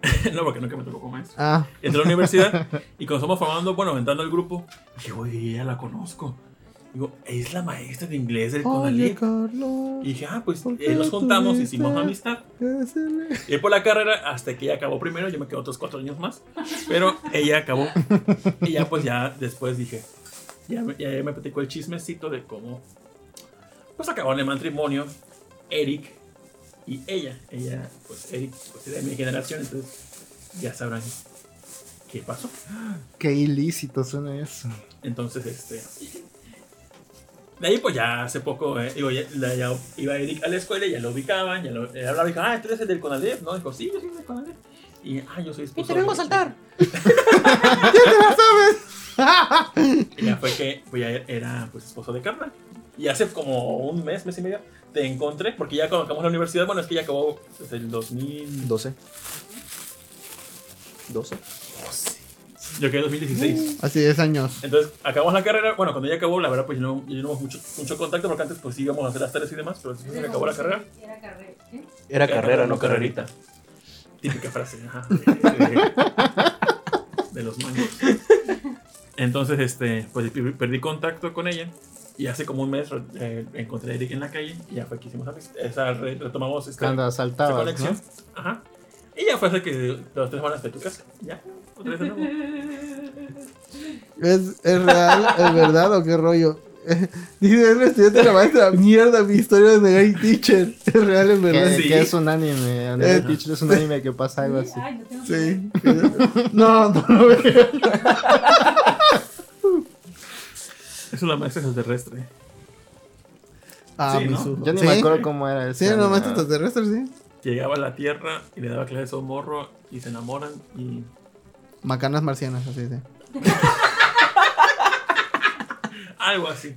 no, porque nunca me tocó como maestra. Ah, Entré a la universidad y cuando estamos formando, bueno, entrando al grupo, dije, oye, ya la conozco. Digo, es la maestra de inglés del Conalep. Y dije, ah, pues ¿por eh, nos juntamos, hicimos amistad. Y por la carrera hasta que ella acabó primero, yo me quedé otros cuatro años más. Pero ella acabó. Y ya pues ya después dije, ya, me- ya me platicó el chismecito de cómo pues acabaron el matrimonio Eric y ella. Ella, pues Eric, pues era de mi generación, entonces ya sabrán qué pasó. Qué ilícito suena eso. Entonces, este. De ahí, pues ya hace poco, eh, digo, ya, la- ya iba Eric a la escuela, ya lo ubicaban, ya lo eh, hablaba y dijo, ah, tú eres el del Conalep, ¿no? Dijo, sí, yo soy del Conalep. Y, ah, yo soy esposo. Y te vengo a de- saltar. Y ya fue que, pues ya era, pues, esposo de Carla. Y hace como un mes, mes y medio, te encontré, porque ya cuando acabamos la universidad, bueno, es que ya acabó desde el 2000. 12. 12. Yo quedé en 2016. Así 10 años. Entonces, acabamos la carrera. Bueno, cuando ya acabó, la verdad, pues no, ya no hubo mucho, mucho contacto, porque antes, pues íbamos a hacer las tareas y demás, pero después que acabó la carrera. Era carrera. ¿eh? Era carrera, no carrerita. Típica frase, ajá. De, de- de los mangos. Entonces, este, pues per- perdí contacto con ella. Y hace como un mes eh, encontré a Eric en la calle y ya fue que hicimos esa re- retomamos esta, Cuando asaltabas, conexión. ¿no? Ajá. Y ya fue hace que dos tres semanas de tu casa. Ya. ¿Es, ¿Es real? ¿Es verdad o qué rollo? Dice el estudiante de la maestra, mierda, mi historia de Negai Teacher. Es real, es Que, verdad. Sí. que es un anime. Anime Eh, Teacher es un anime que pasa algo así. Ay, no. Sí. No, no lo veo. Es una maestra extraterrestre. Ah, Sí, ¿no? Yo ni ¿Sí? me acuerdo cómo era Sí, ese no, anime. maestro extraterrestre, sí. Llegaba a la Tierra y le daba clases a un morro y se enamoran y Macanas marcianas, así sí. algo así.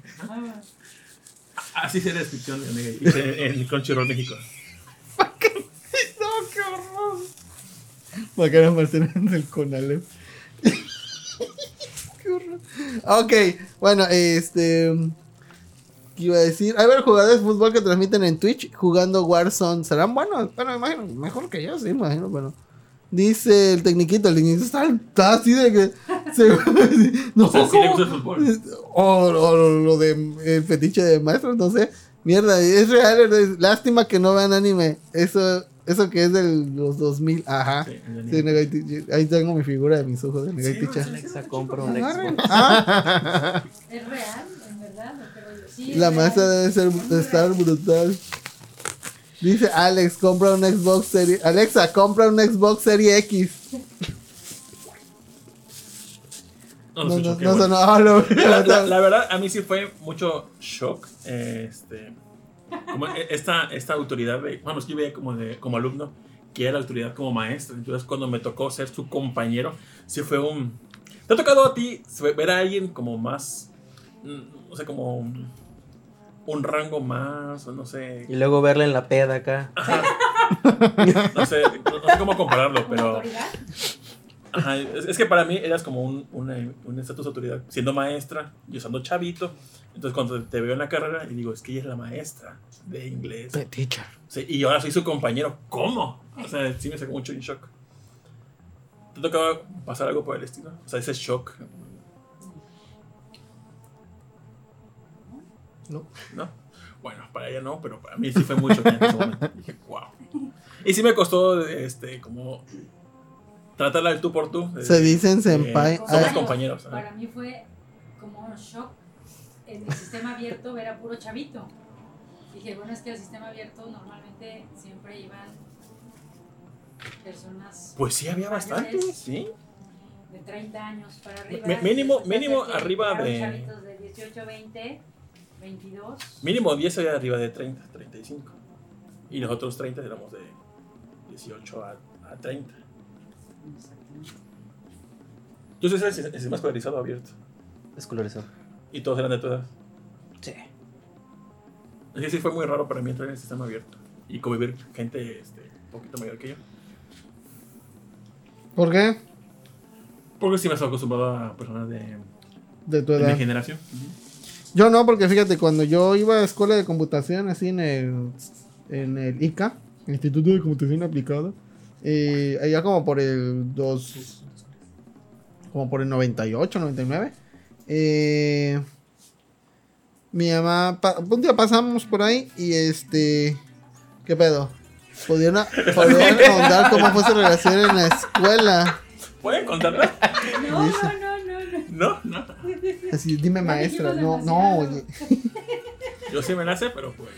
Así es la descripción de en en Crunchyroll México. No, qué horror. Macanas marcianas del Conalep. qué horror. Ok, bueno, este. ¿Qué iba a decir? A ver, jugadores de fútbol que transmiten en Twitch jugando Warzone. ¿Serán buenos? Bueno, me imagino, mejor que yo, sí, imagino, pero. Dice el tecniquito, el tecniquito está, está así de que. se- no, O sea, sí le ¿cómo? gusta el fútbol. O, o lo de el fetiche de maestros, no sé. Mierda, es real. es- lástima que no vean anime. Eso, eso que es de los 2000. Ajá. Sí, Sí. Ahí tengo mi figura de mis ojos de Negai Sí, Teacher. Alexa compra un. Xbox. Ah, ¿Es real? ¿En verdad? ¿O qué rollo? Sí, es la maestra debe ser, estar brutal. Dice Alex, compra un Xbox Series. Alexa, compra un Xbox Series X. No, No, no, no, sonó. Ah, la, la- la verdad, a mí sí fue mucho shock. Este, como e- esta, esta autoridad de. Que yo veía como, de, como alumno que era la autoridad como maestro. Entonces, cuando me tocó ser su compañero, sí fue un. ¿Te ha tocado a ti ver a alguien como más. mm, No sé, como. Un, un rango más, o no sé. Y luego verla en la peda acá. No sé, no, no sé cómo compararlo, ¿Como pero. Ajá, es, es que para mí eras como un una- un estatus de autoridad, siendo maestra y usando chavito. Entonces cuando te veo en la carrera y digo, es que ella es la maestra de inglés. Teacher. Sí, y ahora soy su compañero. ¿Cómo? O sea, sí me sacó mucho en shock. ¿Te tocaba pasar algo por el estilo? O sea, ese shock. No. ¿No? Bueno, para ella no, pero para mí sí fue mucho en ese momento. Dije, wow. Y sí me costó, este, como tratarla del tú por tú. Se dicen Eh, senpai. somos Ah, compañeros. Para mí fue como un shock en el sistema abierto ver a puro chavito. Dije, bueno, es que el sistema abierto normalmente siempre iban personas Pues sí, había bastante, mayores sí. de 30 años para arriba. Mínimo- mínimo arriba de- chavitos de 18, 20, 22. Mínimo 10 había arriba de 30, 35. Y los otros 30 éramos de 18 a, a 30. Yo soy el, el más polarizado abierto. Escolarizado. Y todos eran de tu edad. Sí. Así que sí fue muy raro para mí entrar en el sistema abierto y convivir gente este, un poquito mayor que yo. ¿Por qué? Porque sí me estaba acostumbrado a personas de, De tu de mi generación. Yo no, porque fíjate, cuando yo iba a escuela de computación, así en el, en el ICA, Instituto de Computación Aplicada, eh, allá como por el 2, como por el 98, 99, eh, mi mamá, pa- un día pasamos por ahí y este, ¿qué pedo? Podían, podían ahondar cómo fue su relación en la escuela. ¿Pueden contarla? No, no, no, no, no. Así, dime maestra, no, no, oye. Yo sí me nace, pero pues.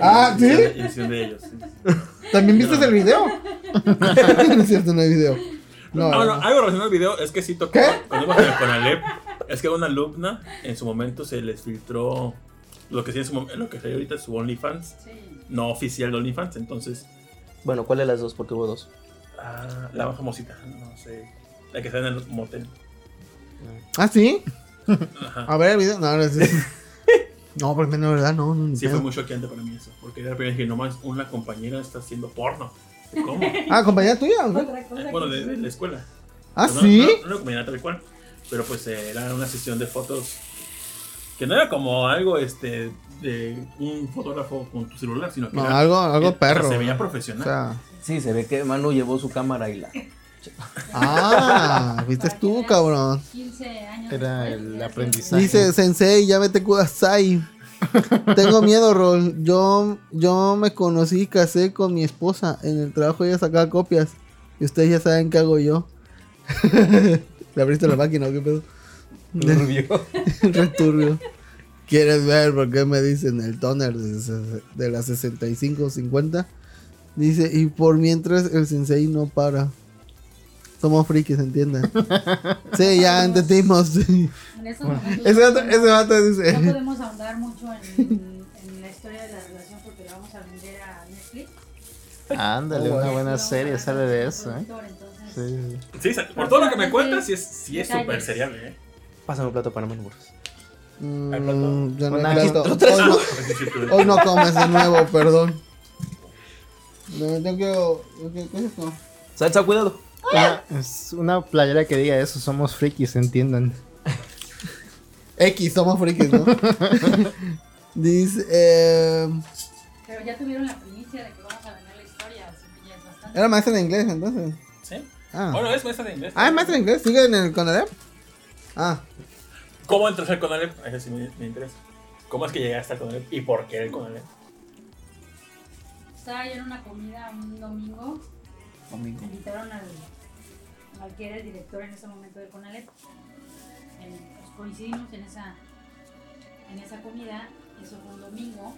Ah, ¿sí? Decisión de ellos. sí. ¿También viste el video? no es cierto, no hay video. No, Ah, bueno, algo relacionado al video es que sí tocó. ¿Qué? Cuando íbamos en el Conalep, es que una alumna en su momento se les filtró lo que sí en su mom- lo que sería ahorita su OnlyFans, Sí. no oficial de OnlyFans, entonces. Bueno, ¿cuál de las dos? Porque hubo dos. ah, la más famosita, no sé. La que está en el motel. ¿Ah, sí? Ajá. A ver el video. No, no, sí. no porque no, verdad, no, no. Sí, fue muy choqueante para mí eso. Porque era la primera vez que nomás una compañera está haciendo porno. ¿Cómo? Ah, compañía tuya. cosa bueno, de, de la escuela. Ah, No, sí. No, no, una compañera tal cual. Pero pues eh, era una sesión de fotos que no era como algo este de un fotógrafo con tu celular, sino que No, era, algo, algo perro. Se veía ¿no? profesional. O sea, Sí, se ve que Manu llevó su cámara y la. Ah, viste tú, cabrón. 15 años Era el aprendizaje. Dice Sensei, ya vete kudasai. Tengo miedo, Rol. Yo, yo me conocí y casé con mi esposa. En el trabajo ella sacaba copias. Y ustedes ya saben qué hago yo. ¿Le abriste la máquina o qué pedo? Rubio. Returbio. ¿Quieres ver por qué me dicen el toner de, de las 65-50? Dice, y por mientras el sensei no para. Somos frikis, ¿entienden? sí, ya entendimos. sí. En esos momentos Ese no vato, ese vato No dice... podemos ahondar mucho en, en la historia de la relación porque la vamos a vender a Netflix. Ándale, Oh, una bueno. buena serie sale de eso, ¿eh? Sí. Sí, por todo lo que me cuentas, sí es sí es súper seriable, ¿eh? Pásame un plato para. Mm, no plato. Hoy no, hoy no comes de nuevo, perdón. No, yo quiero... ¿Qué qué es esto? Salsa, cuidado. Una, es una playera que diga eso, somos frikis, entiendan. X, somos frikis, ¿no? Dice... Eh, Pero ya tuvieron la primicia de que vamos a vender la historia, así que ya es bastante. era maestra de inglés, entonces. ¿Sí? Ah, Bueno, es maestra de inglés. ah es maestra de inglés. ¿Sigue en el Conadep? Ah, ¿Cómo entraste al Conalep? Eso sí me, me interesa. ¿Cómo es que llegaste al Conalep y por qué el Conalep? Estaba yo en una comida un domingo. Me invitaron al, al que era el director en ese momento del CONALEP. Pues coincidimos en esa, en esa comida, eso fue un domingo.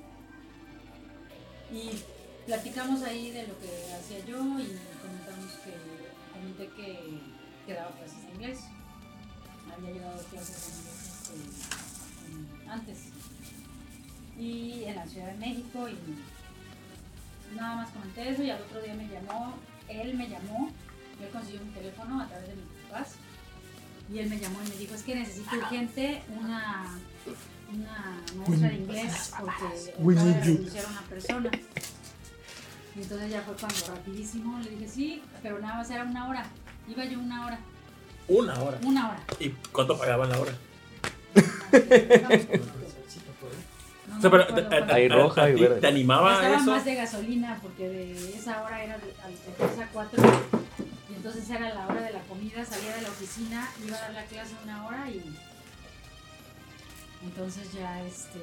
Y platicamos ahí de lo que hacía yo y comentamos que, comenté que, que daba clases de inglés. Había llevado clases de inglés este, antes. Y en la Ciudad de México y nada más comenté eso y al otro día me llamó, él me llamó, él consiguió mi teléfono a través de mis papás y él me llamó y me dijo, es que necesito urgente una, una maestra de inglés porque We acaba de renunciar a una persona. Y entonces ya fue cuando rapidísimo le dije, sí, pero nada más era una hora. Iba yo una hora, Una hora. una hora. ¿Y cuánto pagaban la hora? No, O sea, pero, acuerdo a- a- a- roja a y verde. ¿Te animaba Gastaba eso? más de gasolina porque de esa hora era de, al- de 3 a 4 y entonces era la hora de la comida, salía de la oficina, iba a dar la clase una hora y entonces ya este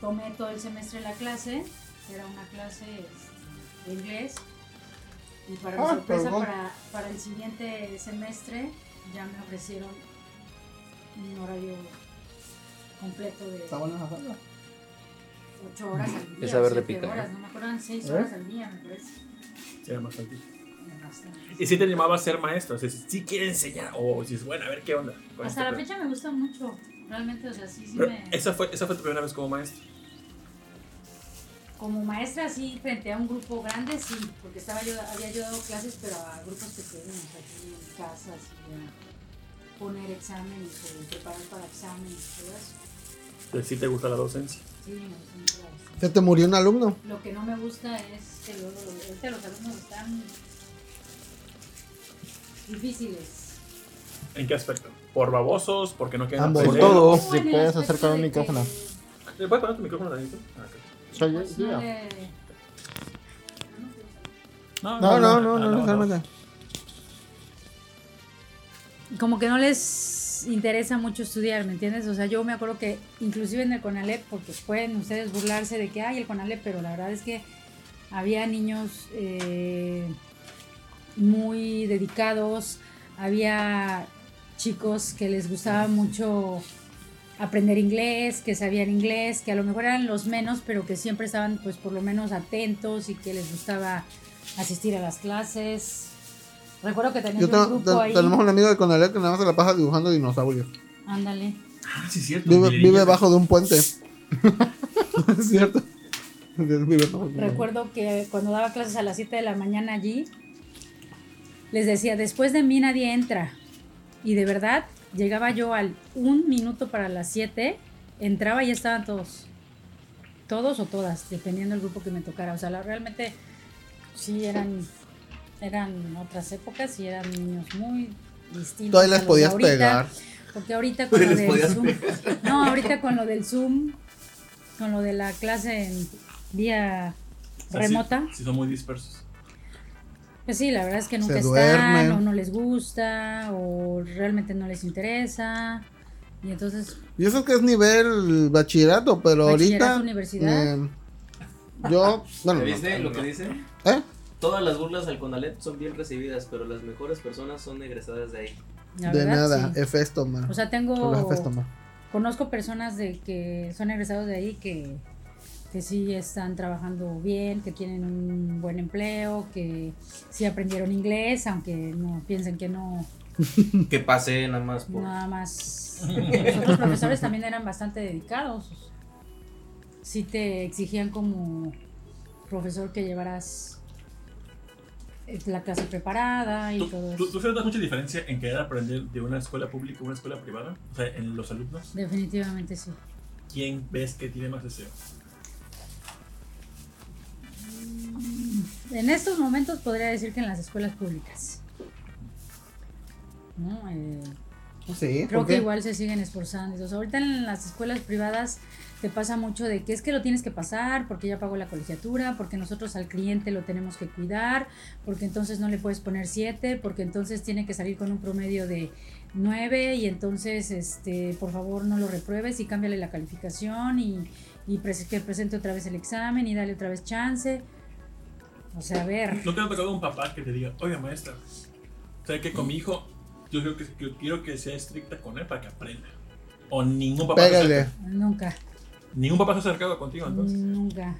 tomé todo el semestre la clase, que era una clase este, de inglés y para mi Ah, sorpresa para, para el siguiente semestre ya me ofrecieron un horario completo de. 8 horas al día. Es saber de siete picar, horas, ¿eh? no me acuerdo, 6 ¿Eh? horas al día, me parece. Sí, era bastante. Bastante. ¿Y si te animaba a ser maestro? O sea, si quiere enseñar. O si es bueno, a ver qué onda. Hasta este la fecha me gusta mucho, realmente, o sea, sí, sí Pero me... esa fue, esa fue tu primera vez como maestro. Como maestra, sí, frente a un grupo grande, sí, porque estaba yo, había yo dado clases, pero a grupos pequeños, aquí en casas, y a poner exámenes, o preparar para exámenes, y todo eso. Sí te gusta la docencia. Sí, me gusta mucho la docencia. ¿Se te murió un alumno? Lo que no me gusta es que luego ahorita los alumnos están difíciles. ¿En qué aspecto? ¿Por babosos? ¿Porque no quieren Ambos. Por aprender? todo. No, Si puedes acercar un micrófono. ¿Le puedes poner tu micrófono, Danito? Ah, ok. Soy yo, pues, sí, no, ya. le- No, No, no, ah, no, no, como que no les interesa mucho estudiar, ¿me entiendes? O sea, yo me acuerdo que inclusive en el CONALEP, porque pueden ustedes burlarse de que hay el CONALEP, pero la verdad es que había niños eh, muy dedicados, había chicos que les gustaba mucho aprender inglés, que sabían inglés, que a lo mejor eran los menos, pero que siempre estaban pues por lo menos atentos y que les gustaba asistir a las clases. Recuerdo que teníamos Yo un grupo te- ahí. tenemos un amigo de Conalep que nada más se la pasa dibujando dinosaurios. Ándale. Ah, sí, es cierto. Vive, bajo de un puente. es cierto. Recuerdo que cuando daba clases a las 7 de la mañana allí, les decía, después de mí nadie entra. Y de verdad, llegaba yo al un minuto para las 7, entraba y estaban todos. Todos o todas, dependiendo del grupo que me tocara. O sea, la- realmente sí eran, eran otras épocas y eran niños muy distintos. Todavía les podías ahorita, pegar. Porque ahorita con lo del Zoom. No, ahorita con lo del Zoom, con lo de la clase en vía O sea, sí- remota. Sí, son muy dispersos. Pues sí, la verdad es que nunca están, o no les gusta, o realmente no les interesa. Y entonces, Y eso que es nivel bachillerato, pero Bachillerato, ahorita. universidad. eh, yo. Bueno, no, ¿Viste no, lo no. que dice? ¿Eh? Todas las burlas al Conalep son bien recibidas, pero las mejores personas son egresadas de ahí. la De verdad, nada, sí. Hefesto, man. O sea, tengo, Hefesto, man. conozco personas de que son egresados de ahí que, que sí están trabajando bien, que tienen un buen empleo, que sí aprendieron inglés, aunque no piensen que no, Que pasé nada más por. Nada más. Los otros profesores también eran bastante dedicados. Sí te exigían como profesor que llevaras la clase preparada y ¿Tú, todo tú, eso. tú notas mucha diferencia en querer aprender de una escuela pública a una escuela privada? O sea, en los alumnos. Definitivamente sí. ¿Quién ves que tiene más deseo? En estos momentos podría decir que en las escuelas públicas. ¿No? Eh, Sí, Creo ¿por que igual se siguen esforzando. Entonces, ahorita en las escuelas privadas te pasa mucho de que es que lo tienes que pasar porque ya pagó la colegiatura, porque nosotros al cliente lo tenemos que cuidar, porque entonces no le puedes poner 7, porque entonces tiene que salir con un promedio de 9 y entonces, este, por favor, no lo repruebes y cámbiale la calificación y, y pres- que presente otra vez el examen y dale otra vez chance. O sea, a ver. ¿No te ha tocado un papá que te diga, oiga maestra, ¿sabe que con mi hijo yo creo que, que quiero que sea estricta con él para que aprenda? O ningún papá, Pégale. Nunca. Ningún papá se ha acercado contigo entonces. Nunca.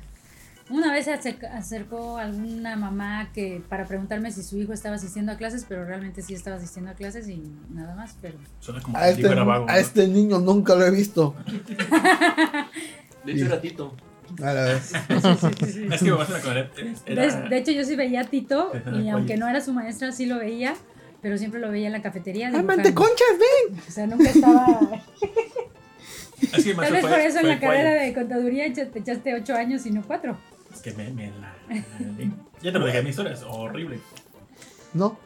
Una vez se acercó alguna mamá que para preguntarme si su hijo estaba asistiendo a clases, pero realmente sí estaba asistiendo a clases y nada más, pero Suena como A que este, vago. a ¿no? este niño nunca lo he visto. De hecho, era Tito. A la vez. Es que mi maestra con él era... de, de hecho yo sí veía a Tito y aunque no era su maestra sí lo veía, pero siempre lo veía en la cafetería. ¡Ay, dibujando. manteconchas, ven! O sea, nunca estaba. Es que Tal vez por eso en la carrera de contaduría echa- te echaste ocho años y no cuatro. Es que me, me la... Ya te lo dije, mi historia es horrible. No.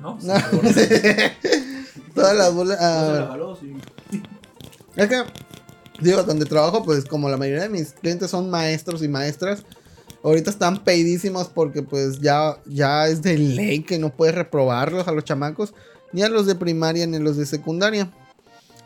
¿No? No. Todas las bolas. Ah, es que, digo, donde trabajo, pues como la mayoría de mis clientes son maestros y maestras, ahorita están pedísimos porque pues ya, ya es de ley que no puedes reprobarlos a los chamacos, ni a los de primaria ni a los de secundaria.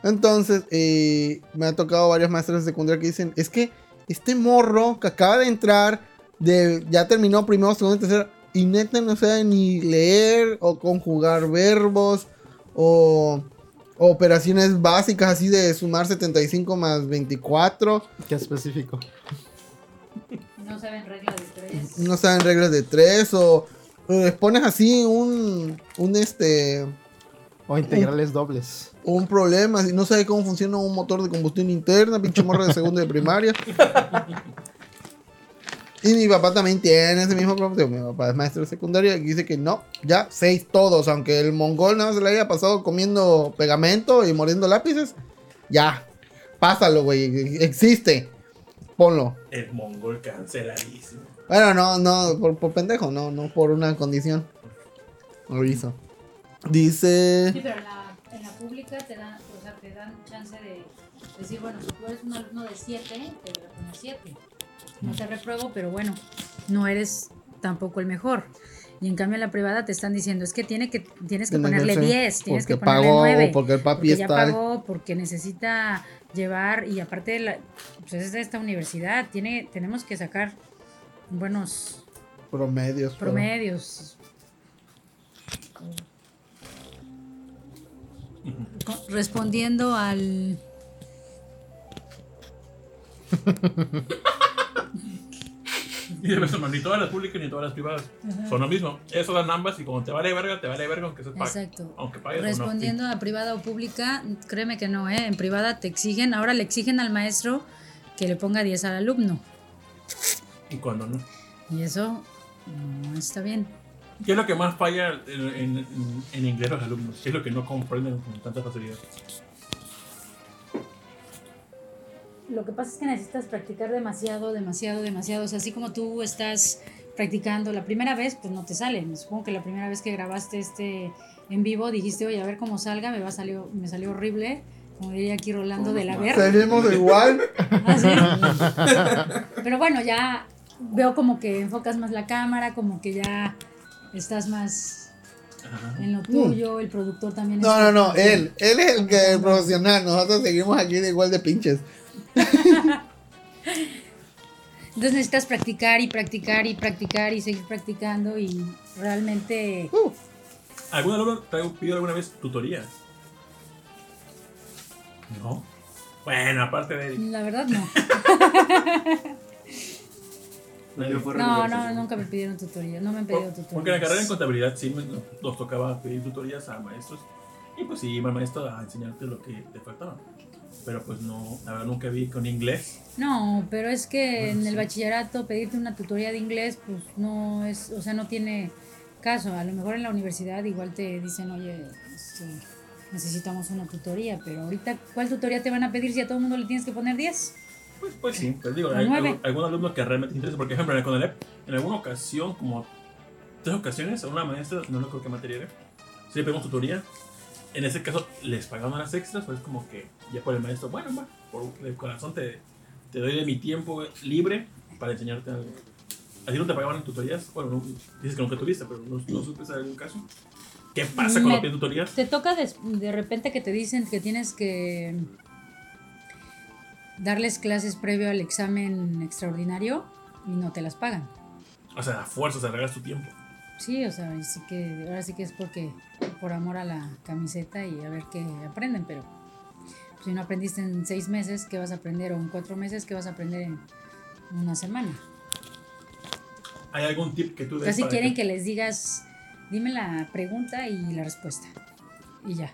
Entonces, eh, me ha tocado varios maestros de secundaria que dicen, es que este morro que acaba de entrar, de, ya terminó primero, segundo, tercero, y neta no sabe ni leer o conjugar verbos o o operaciones básicas así de sumar 75 más 24. Qué específico. No saben reglas de tres. No saben reglas de tres o, o les pones así un, un este O integrales dobles. Un problema, así, no sabe cómo funciona un motor de combustión interna, pinche morro de segundo de primaria. Y mi papá también tiene ese mismo problema. Mi papá es maestro de secundaria y dice que no, ya seis todos, aunque el mongol nada más se le haya pasado comiendo pegamento y mordiendo lápices, ya. pásalo, güey. Existe. Ponlo. El mongol canceladísimo. Bueno, no, no, por, por pendejo, no, no por una condición. Lo hizo. Dice. Pública te dan, o sea, te dan chance de decir, bueno, si tú eres un alumno de 7, te voy a poner 7. No te repruebo, pero bueno, no eres tampoco el mejor. Y en cambio en la privada te están diciendo, es que, tiene que tienes que ponerle ser 10, tienes que porque ponerle pagó, 9. porque el papi porque ya está- pagó, porque necesita llevar, y aparte, la, pues es de esta universidad, tiene, tenemos que sacar buenos Promedios. pero- promedios. Respondiendo al... Y de ni todas las públicas ni todas las privadas. Son lo mismo. Eso dan ambas y como te vale verga, te vale verga aunque se pague. Exacto. Aunque pagues Respondiendo a privada o pública, créeme que no, ¿eh? En privada te exigen, ahora le exigen al maestro que le ponga 10 al alumno. Y cuando no. Y eso no está bien. ¿Qué es lo que más falla en, en, en- inglés los alumnos? ¿Qué es lo que no comprenden con tanta facilidad? Lo que pasa es que necesitas practicar demasiado, demasiado, demasiado. O sea, así como tú estás practicando la primera vez, pues no te salen. Supongo que la primera vez que grabaste este en vivo dijiste, oye, a ver cómo salga, me va a salir, me salió horrible. Como diría aquí Rolando de la Verga. Seguimos igual. ¿Ah, sí? Pero bueno, ya veo como que enfocas más la cámara, como que ya estás más Ajá. en lo tuyo, el productor también No, no, no. Él. Él es el que es profesional. Nosotros seguimos aquí de igual de pinches. Entonces necesitas practicar y practicar y practicar y seguir practicando y realmente ¿Algún alumno te ha pedido alguna vez tutorías? No. Bueno, aparte de. la verdad no. No, no, nunca me pidieron tutoría, no me han pedido Por- tutoría. Porque en la carrera en contabilidad sí me- nos tocaba pedir tutorías a maestros. Y pues sí, iba el maestro a enseñarte lo que te faltaba. Pero pues no, la verdad nunca vi con inglés. No, pero es que Bueno, en el sí. bachillerato pedirte una tutoría de inglés, pues no es, o sea, no tiene caso. A lo mejor en la universidad igual te dicen, oye, este, necesitamos una tutoría, pero ahorita, ¿cuál tutoría te van a pedir si a todo el mundo le tienes que poner 10? Pues, pues sí, pues digo, hay, algún, alumno que realmente interesa. Por ejemplo, en el CONALEP, en alguna ocasión, como tres ocasiones, a una maestra, no recuerdo qué materia era, sí le pedimos tutoría. En ese caso, les pagaban las extras, pues como que ya por el maestro, bueno, va, por el corazón te, te doy de mi tiempo libre para enseñarte algo. ¿A ti no te pagaban en tutorías? Bueno, no, dices que nunca tuviste, pero no, no supes algún caso. ¿Qué pasa cuando piden tutorías? Te toca de, de repente que te dicen que tienes que darles clases previo al examen extraordinario y no te las pagan. O sea, a fuerza, se regalas tu tiempo. Sí, o sea, sí que, ahora sí que es porque por amor a la camiseta y a ver qué aprenden, pero si no aprendiste en seis meses, ¿qué vas a aprender? O en cuatro meses, ¿qué vas a aprender en una semana? ¿Hay algún tip que tú des Casi para quieren que les digas, dime la pregunta y la respuesta. Y ya.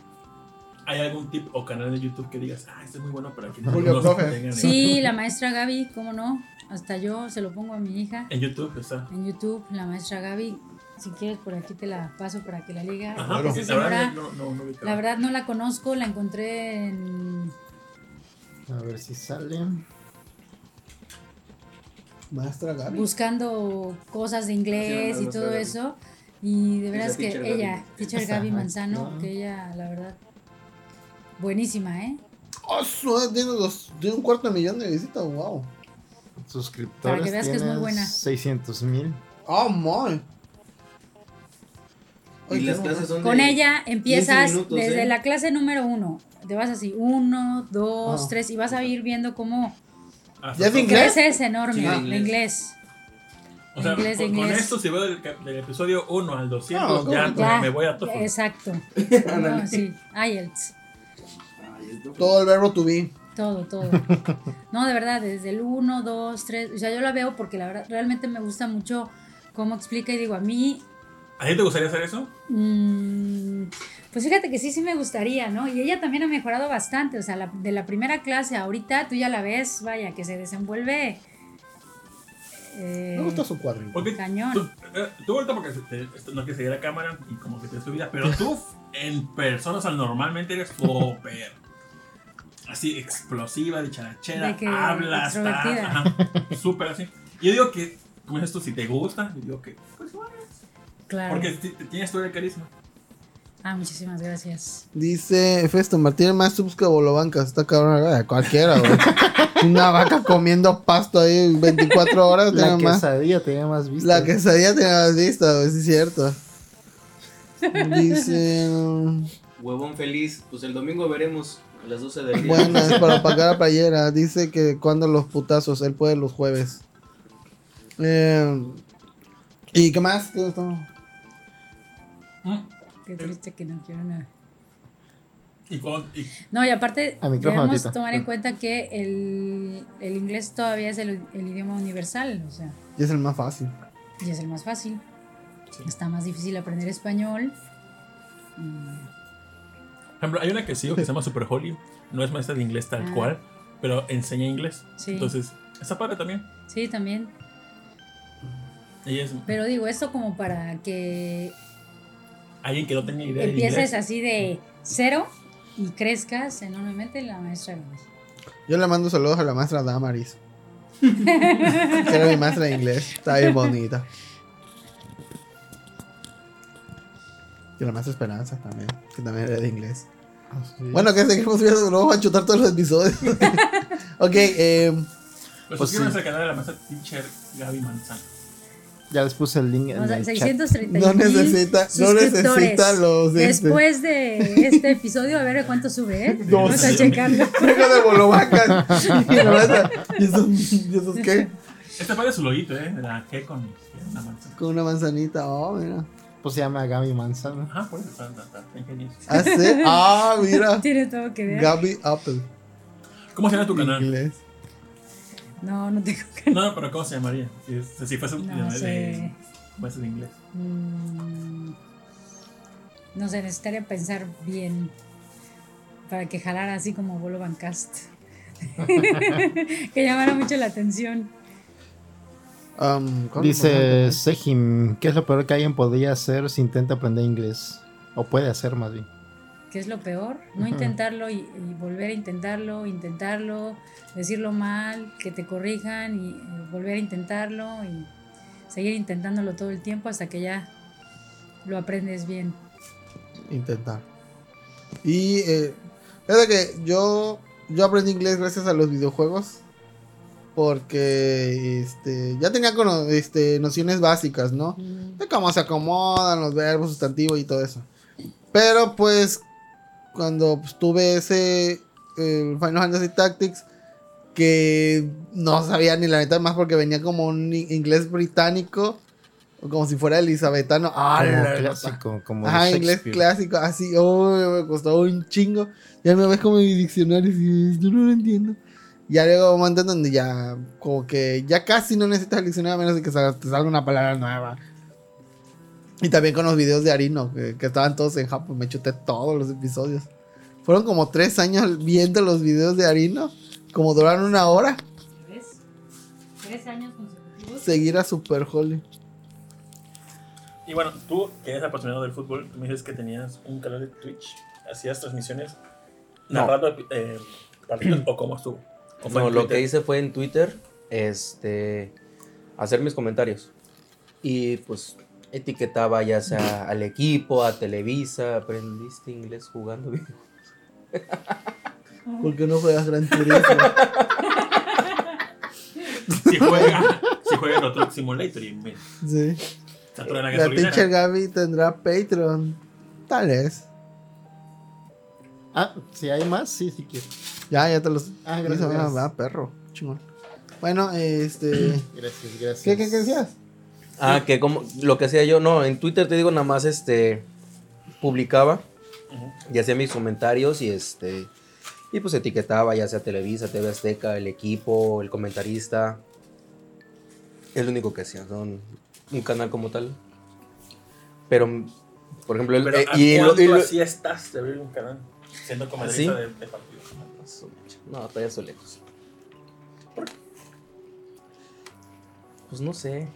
¿Hay algún tip o canal de YouTube que digas, ah, este es muy bueno para que no Julio no tengan en- Sí, la maestra Gaby, ¿cómo no? Hasta yo se lo pongo a mi hija En YouTube está. en YouTube, la maestra Gaby. Si quieres, por aquí te la paso para que la liga. Ajá, Esa la verdad no, no, no la verdad no la conozco, la encontré en A ver si sale. Maestra Gaby. buscando cosas de inglés Sí, y todo eso. Y de veras Esa que teacher Gaby. ella, teacher Gaby Ajá, Manzano, que ella, la verdad, buenísima, ¿eh? Oh, su- tiene, dos- tiene un cuarto de millón de visitas, wow. Suscriptores. Para que veas que es muy buena. 600 mil. Oh, my. Y las clases son Con de ella empiezas 15 minutos, desde ¿eh? la clase número uno. Te vas así, uno, dos, Ah. tres, y vas a ir viendo cómo Hasta ¿Ya es todo. inglés? creces enorme Sí, de de inglés. inglés. O sea, Inglés, con, con inglés. esto, si veo del, del episodio 1 al 200, No, ya, Ya, me voy a TOEFL. Exacto. No, sí, IELTS. Todo el verbo to be. Todo, todo. No, de verdad, desde el 1, 2, 3. O sea, yo la veo porque la verdad, realmente me gusta mucho cómo explica y digo, a mí, ¿A ti te gustaría hacer eso? mm, pues fíjate que sí, sí me gustaría, ¿no? Y ella también ha mejorado bastante. O sea, la- de la primera clase a ahorita, tú ya la ves, vaya, que se desenvuelve. eh, Me gusta su cuadro. Porque Cañón. Tú, eh, tú ahorita porque te- te- no quieres seguir la cámara y como que te subida, pero tú en persona, o sea, normalmente eres súper así explosiva, dicharachera, De que hablas, súper así. Yo digo que, como dices tú, si te gusta, yo digo que, pues bueno, Claro. porque tienes todo el carisma. Ah, muchísimas gracias. Dice Festo, Martín más subs que Bolobancas. Está cabrón, cualquiera, güey. Una vaca comiendo pasto ahí 24 horas. La más. quesadilla tenía más vista. La quesadilla tenía más vista, güey, sí es cierto. Dice. Huevón feliz, pues el domingo veremos las 12 del día. Bueno, es para pagar la playera. Dice que cuando los putazos, él puede los jueves. Eh, ¿Y qué más? ¿Qué? Mm. Qué triste que no quiero nada. Y, con, y No, y aparte debemos tomar en cuenta que el, el inglés todavía es el, el idioma universal, o sea, Y es el más fácil. y es el más fácil. Está más difícil aprender español. Mm, Por ejemplo, hay una que sigo que se llama Super Holly. No es maestra de inglés tal Ah. cual, pero enseña inglés. Sí. Entonces, está padre también. Sí, también. Ella es Pero digo, esto como para que alguien que no tenga idea de empieces inglés. así de cero y crezcas enormemente la maestra de inglés. Yo le mando saludos a la maestra Damaris. que era mi maestra de inglés. Está bien bonita. Y la maestra Esperanza también. Que también era de inglés. Así. Bueno, que seguimos viendo. No vamos a chutar todos los episodios. ok, eh. Pues, Pues suscríbanse sí. al canal de la maestra teacher Gaby Manzano. Ya les puse el link en O sea, el chat. 631 No necesita, no necesita los. este, Después de este episodio, a ver cuánto sube, ¿eh? No Vamos a checarlo. De bolobacas. y ¿Y esos, ¿Y esos qué? Este padre su loguito, ¿eh? De la G con una manzana. Con una manzanita. Oh, mira. Pues se llama Gaby pues está, está, está, está ingenioso. Ah, sí. Ah, mira. Tiene todo que ver. Gaby Apple. ¿Cómo se llama tu canal? Inglés. No, no tengo que. No, pero ¿cómo se llamaría? Si, es- si fuese un No de, sé. de inglés. Mm, No sé, necesitaría pensar bien para que jalara así como Bolo Bancast. que llamara mucho la atención. Um. Dice Sejim, ¿qué es lo peor que alguien podría hacer si intenta aprender inglés? O puede hacer más bien. ¿Qué es lo peor? No intentarlo y, y volver a intentarlo, intentarlo, decirlo mal, que te corrijan y eh, volver a intentarlo y seguir intentándolo todo el tiempo hasta que ya lo aprendes bien. Intentar. Y eh, fíjate que yo, yo aprendí inglés gracias a los videojuegos. Porque este, ya tenía cono- este, nociones básicas, ¿no? de cómo se acomodan los verbos, sustantivos y todo eso. Pero pues cuando pues, tuve ese eh, Final Fantasy Tactics que no sabía ni la neta más porque venía como un inglés británico o como si fuera elizabetano. Ah, como clásico, como Ajá, inglés clásico, así, oh, me costó un chingo. Ya me ves como mi diccionario y esto no lo entiendo. Ya luego un momento en donde ya, como que ya casi no necesitas el diccionario a menos de que salga- te salga una palabra nueva. Y también con los videos de Arino, que, que estaban todos en Japón, me chuté todos los episodios. Fueron como tres años viendo los videos de Arino, como duraron una hora, ¿Ves? Tres años consecutivos. seguir a Super Holly. Y bueno, tú que eres apasionado del fútbol, tú me dices que tenías un canal de Twitch, hacías transmisiones No. narrando eh, partidos o cómo estuvo. ¿O fue No, en lo que hice fue en Twitter, este, hacer mis comentarios. Y pues etiquetaba ya sea al equipo, a Televisa, aprendiste inglés jugando bien. ¿Por qué no juegas Gran Turismo? Si juega, si juega el Truck Simulator y sí. la La teacher Gaby tendrá Patreon. Tal vez. Ah, si hay más, sí, sí quiero. Ya, ya te los. Ah, gracias, Ah, gracias. va, perro. Chingón. Bueno, este. Gracias, gracias. ¿Qué, qué, qué decías? Ah, que como lo que hacía yo, no, en Twitter te digo nada más este publicaba y hacía mis comentarios y este y pues etiquetaba ya sea Televisa, TV Azteca, el equipo, el comentarista. Es lo único que hacía, son un canal como tal. Pero por ejemplo, el, Pero eh, ¿a y lo- y lo- así estás de abrir un canal? Siendo comentarista ¿Sí? de, de. No, todavía estoy lejos. Pues no sé.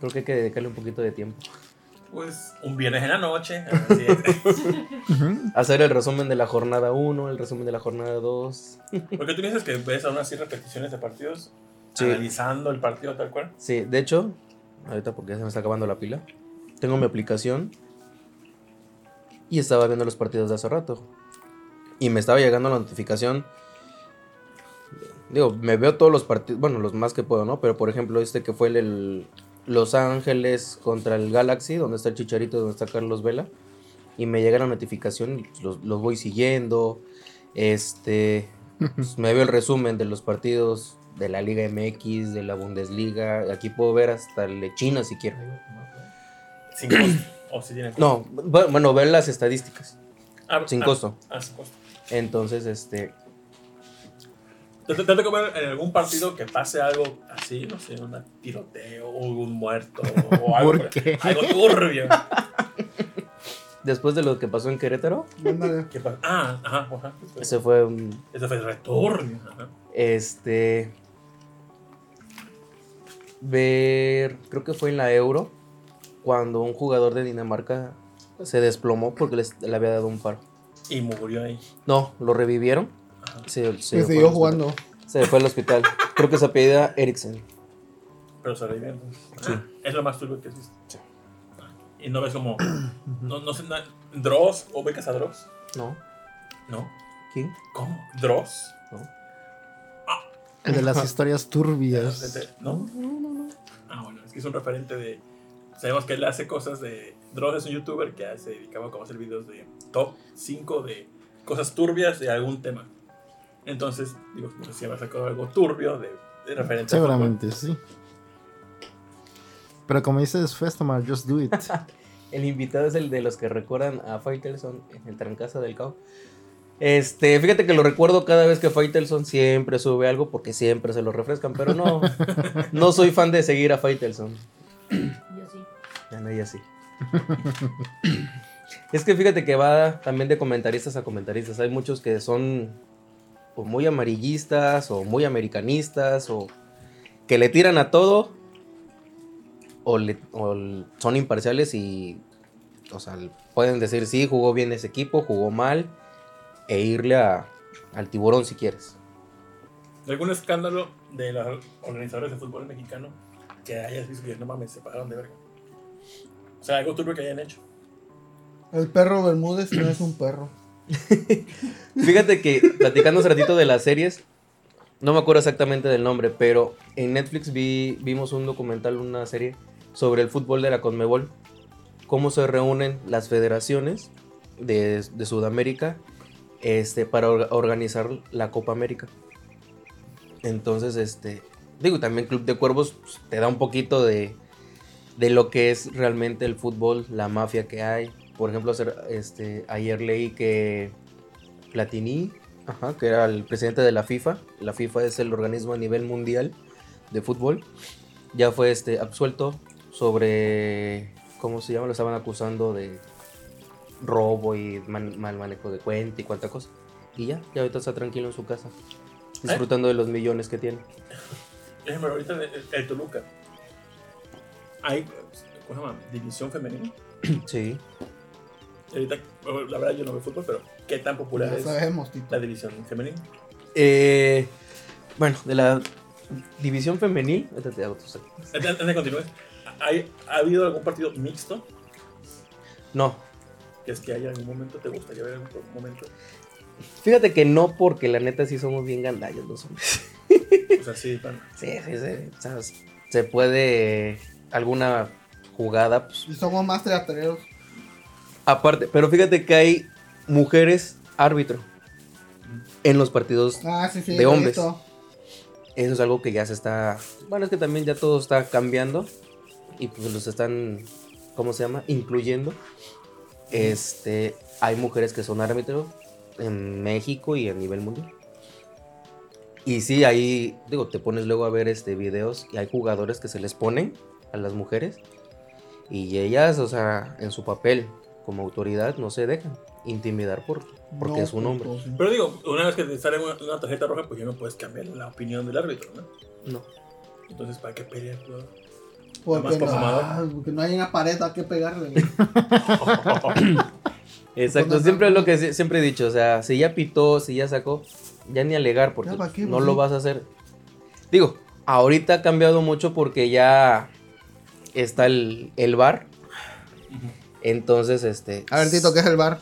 Creo que hay que dedicarle un poquito de tiempo. Pues un viernes en la noche. Hacer el resumen de la jornada 1, el resumen de la jornada 2. Porque tú dices que ves aún así repeticiones de partidos, Sí. analizando el partido tal cual. Sí, de hecho, ahorita porque ya se me está acabando la pila, tengo mi aplicación y estaba viendo los partidos de hace rato. Y me estaba llegando la notificación. Digo, me veo todos los partidos, bueno, los más que puedo, ¿no? Pero por ejemplo, este que fue el, el Los Ángeles contra el Galaxy, donde está el Chicharito, donde está Carlos Vela. Y me llega la notificación y los, los voy siguiendo. Este, pues, me veo el resumen de los partidos de la Liga MX, de la Bundesliga. Aquí puedo ver hasta el de China si quiero. Sin costo. o si tiene costo. No, bu- bueno, ver las estadísticas. Ah, sin ah, costo. Ah, sin costo. Entonces, este, ¿Te te tengo que ver en algún partido que pase algo así? No sé, un tiroteo o un muerto o algo. ¿Por qué? Algo turbio. después de lo que pasó en Querétaro. ¿Qué? Ah, ajá, ajá. ese fue un, Ese fue re turbio. Ajá. Este. Ver. Creo que fue en la Euro. Cuando un jugador de Dinamarca se desplomó porque les- le había dado un paro. Y murió ahí. No, lo revivieron. Ajá. Se, se fue siguió jugando. Se fue al hospital. Creo que se apellida Eriksen. Pero se revivió entonces. Sí. Ah, es lo más turbio que existe. Y no ves como. No, no sé, Dross o becas a Dross. ¿No? No. ¿Quién? ¿Cómo? ¿Dross? ¿No? El de las historias turbias. ¿No? Ah, bueno, es que es un referente de. Sabemos que él hace cosas de. Dross es un youtuber que se dedicaba como a hacer videos de top 5 de cosas turbias de algún tema. Entonces, digo, no sé si habrá sacado algo turbio de, de referente a fútbol. Seguramente, sí. Pero como dices, Festomar, just do it. El invitado es el de los que recuerdan a Faitelson en el Trancasa del Cao. Este, fíjate que lo recuerdo cada vez que Faitelson siempre sube algo porque siempre se lo refrescan, pero no, no soy fan de seguir a Faitelson. Yo sí. Ya no, ya sí. Es que fíjate que va también de comentaristas a comentaristas. Hay muchos que son o muy amarillistas o muy americanistas o que le tiran a todo o, son imparciales y, o sea, pueden decir sí, jugó bien ese equipo, jugó mal e irle al tiburón si quieres. ¿Algún escándalo de los organizadores de fútbol mexicano que hayas visto que no mames, se pagaron de verga? O sea, algo turbio que hayan hecho. El perro Bermúdez no es un perro. Fíjate que platicando hace ratito de las series, no me acuerdo exactamente del nombre, pero en Netflix vi, vimos un documental, una serie sobre el fútbol de la Conmebol, cómo se reúnen las federaciones de, de Sudamérica este, para or- organizar la Copa América. Entonces, este, digo, también Club de Cuervos pues, te da un poquito de, de lo que es realmente el fútbol, la mafia que hay. Por ejemplo, este, ayer leí que Platini, ajá, que era el presidente de la FIFA, la FIFA es el organismo a nivel mundial de fútbol, ya fue este, absuelto sobre, ¿cómo se llama? Lo estaban acusando de robo y man- mal manejo de cuenta y cuánta cosa. Y ya, ya ahorita está tranquilo en su casa, disfrutando de los millones que tiene. Ahorita el, el Toluca. Hay, ¿cómo se llama? División femenina. Sí. Ahorita, la verdad yo no veo fútbol, pero ¿qué tan popular Ya es sabemos, la división femenina? Eh, bueno, de la división femenil, ahorita te hago tus- Antes antes de continuar, ¿hay- ¿ha habido algún partido mixto? No, Que es que haya algún momento, ¿te gustaría ver algún momento? fíjate que no, porque la neta sí somos bien gandallos los hombres. O sea, sí, bueno. Sí, sí, sí. o sea, se puede alguna jugada, pues, Y somos más teatreros. Aparte. Pero fíjate que hay mujeres árbitro en los partidos. Ah, sí, sí. De hombres. visto. Eso es algo que ya se está. Bueno, es que también ya todo está cambiando. Y pues los están. ¿Cómo se llama? Incluyendo. Este. Hay mujeres que son árbitros en México y a nivel mundial. Y sí, ahí, digo, te pones luego a ver este videos y hay jugadores que se les ponen a las mujeres y ellas, o sea, en su papel como autoridad no se dejan intimidar por, porque No, es un hombre. pues. Pero digo, una vez que te sale una, una tarjeta roja, pues ya no puedes cambiar la opinión del árbitro, ¿no? No. Entonces, ¿para qué pelear? no? Porque no, ah, porque no hay una pared a que pegarle. Exacto, Pues no, siempre es lo que sie- siempre he dicho, o sea, si ya pitó, si ya sacó, ya ni alegar porque Ya, ¿para qué? no Pues lo vas a hacer. Digo, ahorita ha cambiado mucho porque ya está el, el bar. Entonces, este... A ver, Tito, ¿qué es el bar?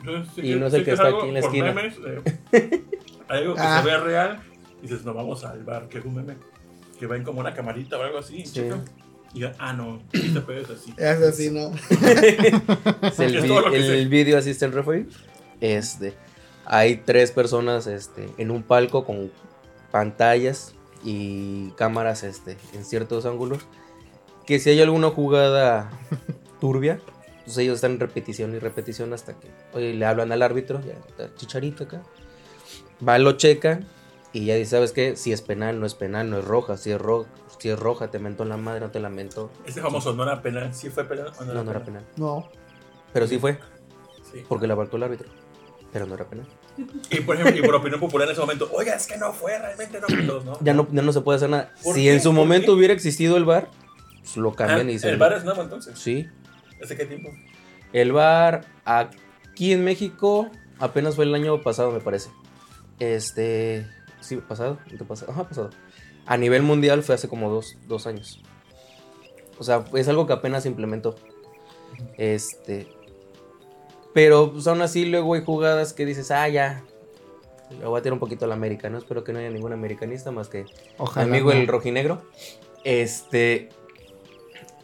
Entonces, Y no es el sí que es está algo aquí en la esquina. memes, eh, algo que Ah. se vea real. Y dices, no, vamos al bar, que es un meme. Que ven como una camarita o algo así. y Sí. checan, Y digan, ah, no, este pedo es así. Es así, ¿no? Es el, Es que el sé. video assistant referee. Este, hay tres personas este, en un palco con pantallas y cámaras este, en ciertos ángulos. Que si hay alguna jugada turbia, pues ellos están en repetición y repetición hasta que oye, le hablan al árbitro, ya está chicharito acá. Va, lo checa y ya dice, ¿sabes qué? Si es penal, no es penal, no es roja. Si es, ro si es roja, te mentó en la madre, no te la mentó. Ese famoso no era penal. ¿Sí fue penal o no, No, no era penal. No. Pero sí fue, Sí. porque la marcó el árbitro. Pero no era penal. Y por ejemplo, y por opinión popular en ese momento, oiga, es que no fue, realmente no. todos, ¿no? Ya no, ya no se puede hacer nada. ¿Por Si qué? en su ¿Por momento qué? hubiera existido el bar, pues lo Ah, cambian y dicen. ¿El bar es nuevo entonces? Sí. ¿Hace qué tiempo? El bar aquí en México apenas fue el año pasado, me parece. Este. Sí, pasado. antepasado, Ajá, pasado. A nivel mundial fue hace como dos, dos años. O sea, es algo que apenas se implementó. Este. Pero pues aún así luego hay jugadas que dices, ah, ya. Le voy a tirar un poquito a la América, ¿no? Espero que no haya ningún americanista más que Ojalá. amigo no. el rojinegro, este,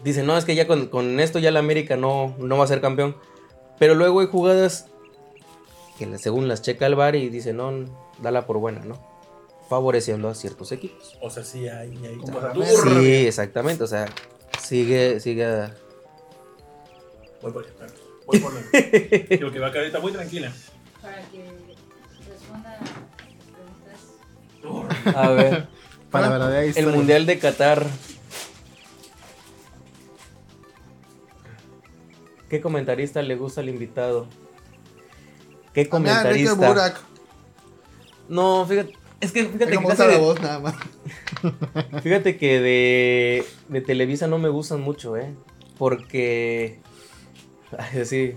dice, no, es que ya con, con esto ya la América no, no va a ser campeón. Pero luego hay jugadas que según las checa el bar y dice, no, dala por buena, ¿no? Favoreciendo a ciertos equipos. O sea, sí hay, hay Como la. Sí, exactamente, o sea, sigue, sigue, a- Voy por allá. Voy por allá. Digo que va a quedar ahorita muy tranquila. Para que responda a las preguntas. a ver, Para la verdadera el. Mundial de Qatar. ¿Qué comentarista le gusta al invitado? ¿Qué A mí, a Enrique comentarista? Burak. No, fíjate. Es que fíjate Me que, gusta casi la de, voz nada más. fíjate que de, de Televisa no me gustan mucho, ¿eh? Porque. Ay, sí.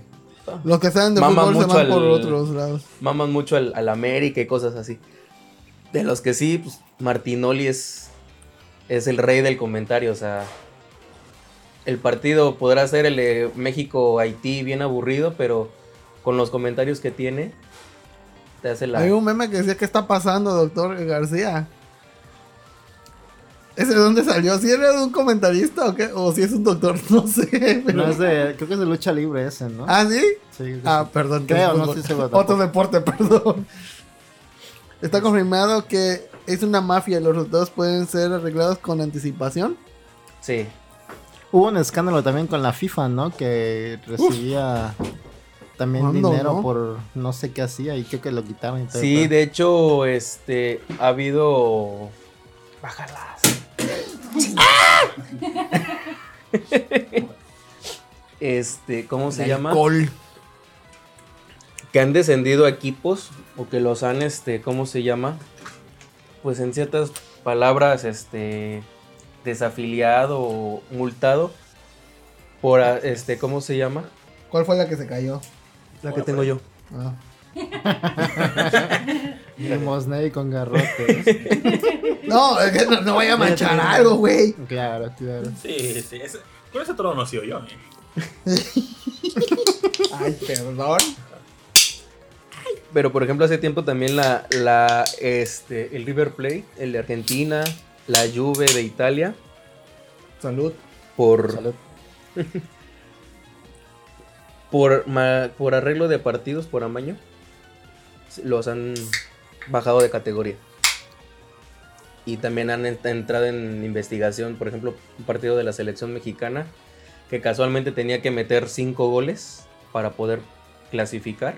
Los que saben de Maman fútbol se van por al- otros lados. Maman mucho al, al América y cosas así. De los que sí, pues Martinoli es, es el rey del comentario. O sea, el partido podrá ser el de México-Haití bien aburrido, pero con los comentarios que tiene, te hace la. Hay un meme que decía, ¿qué está pasando, doctor García? ¿Ese de dónde salió? ¿Si era de un comentarista o qué? ¿O si es un doctor? No sé. pero- No, es de, creo que es de lucha libre ese, ¿no? ¿Ah, sí? sí. Ah, perdón. que Creo, es no estoy seguro Otro deporte, perdón. Está confirmado que es una mafia. Los resultados pueden ser arreglados con anticipación. Sí. Hubo un escándalo también con la FIFA, ¿no? Que recibía también ¿Cuándo, dinero no? por no sé qué hacía y creo que lo quitaban y todo. Sí, de hecho, este, ha habido... Bájalas. este, ¿cómo se llama? Alcohol. Que han descendido equipos o que los han, este, ¿cómo se llama? Pues en ciertas palabras, este, desafiliado o multado por, ah, este, ¿cómo se llama? ¿Cuál fue la que se cayó? La que tengo yo. Ah. Mosney con garrotes. No, es que no, no vaya a manchar algo, güey. claro, claro. Sí, sí. ese- con ese trono no he sido yo. ¿eh? Ay, perdón. Pero por ejemplo, hace tiempo también la, la, este, el River Plate, el de Argentina, la Juve de Italia, Salud. por, Salud. por, ma- por arreglo de partidos, por amaño, los han bajado de categoría. Y también han ent- entrado en investigación, por ejemplo, un partido de la selección mexicana que casualmente tenía que meter cinco goles para poder clasificar.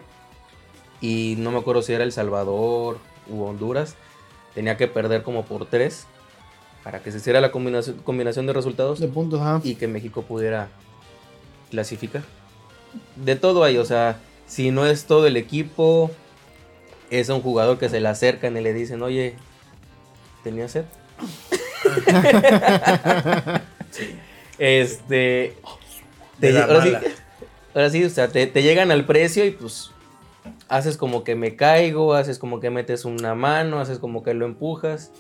Y no me acuerdo si era El Salvador u Honduras. Tenía que perder como por tres para que se hiciera la combinación, combinación de resultados De puntos, y que México pudiera clasificar. De todo hay, o sea, si no es todo el equipo, es a un jugador que se le acercan y le dicen, oye, ¿tenía sed? Sí. Este. Te ahora, sí, ahora sí, o sea, te, te llegan al precio y pues haces como que me caigo, haces como que metes una mano, haces como que lo empujas.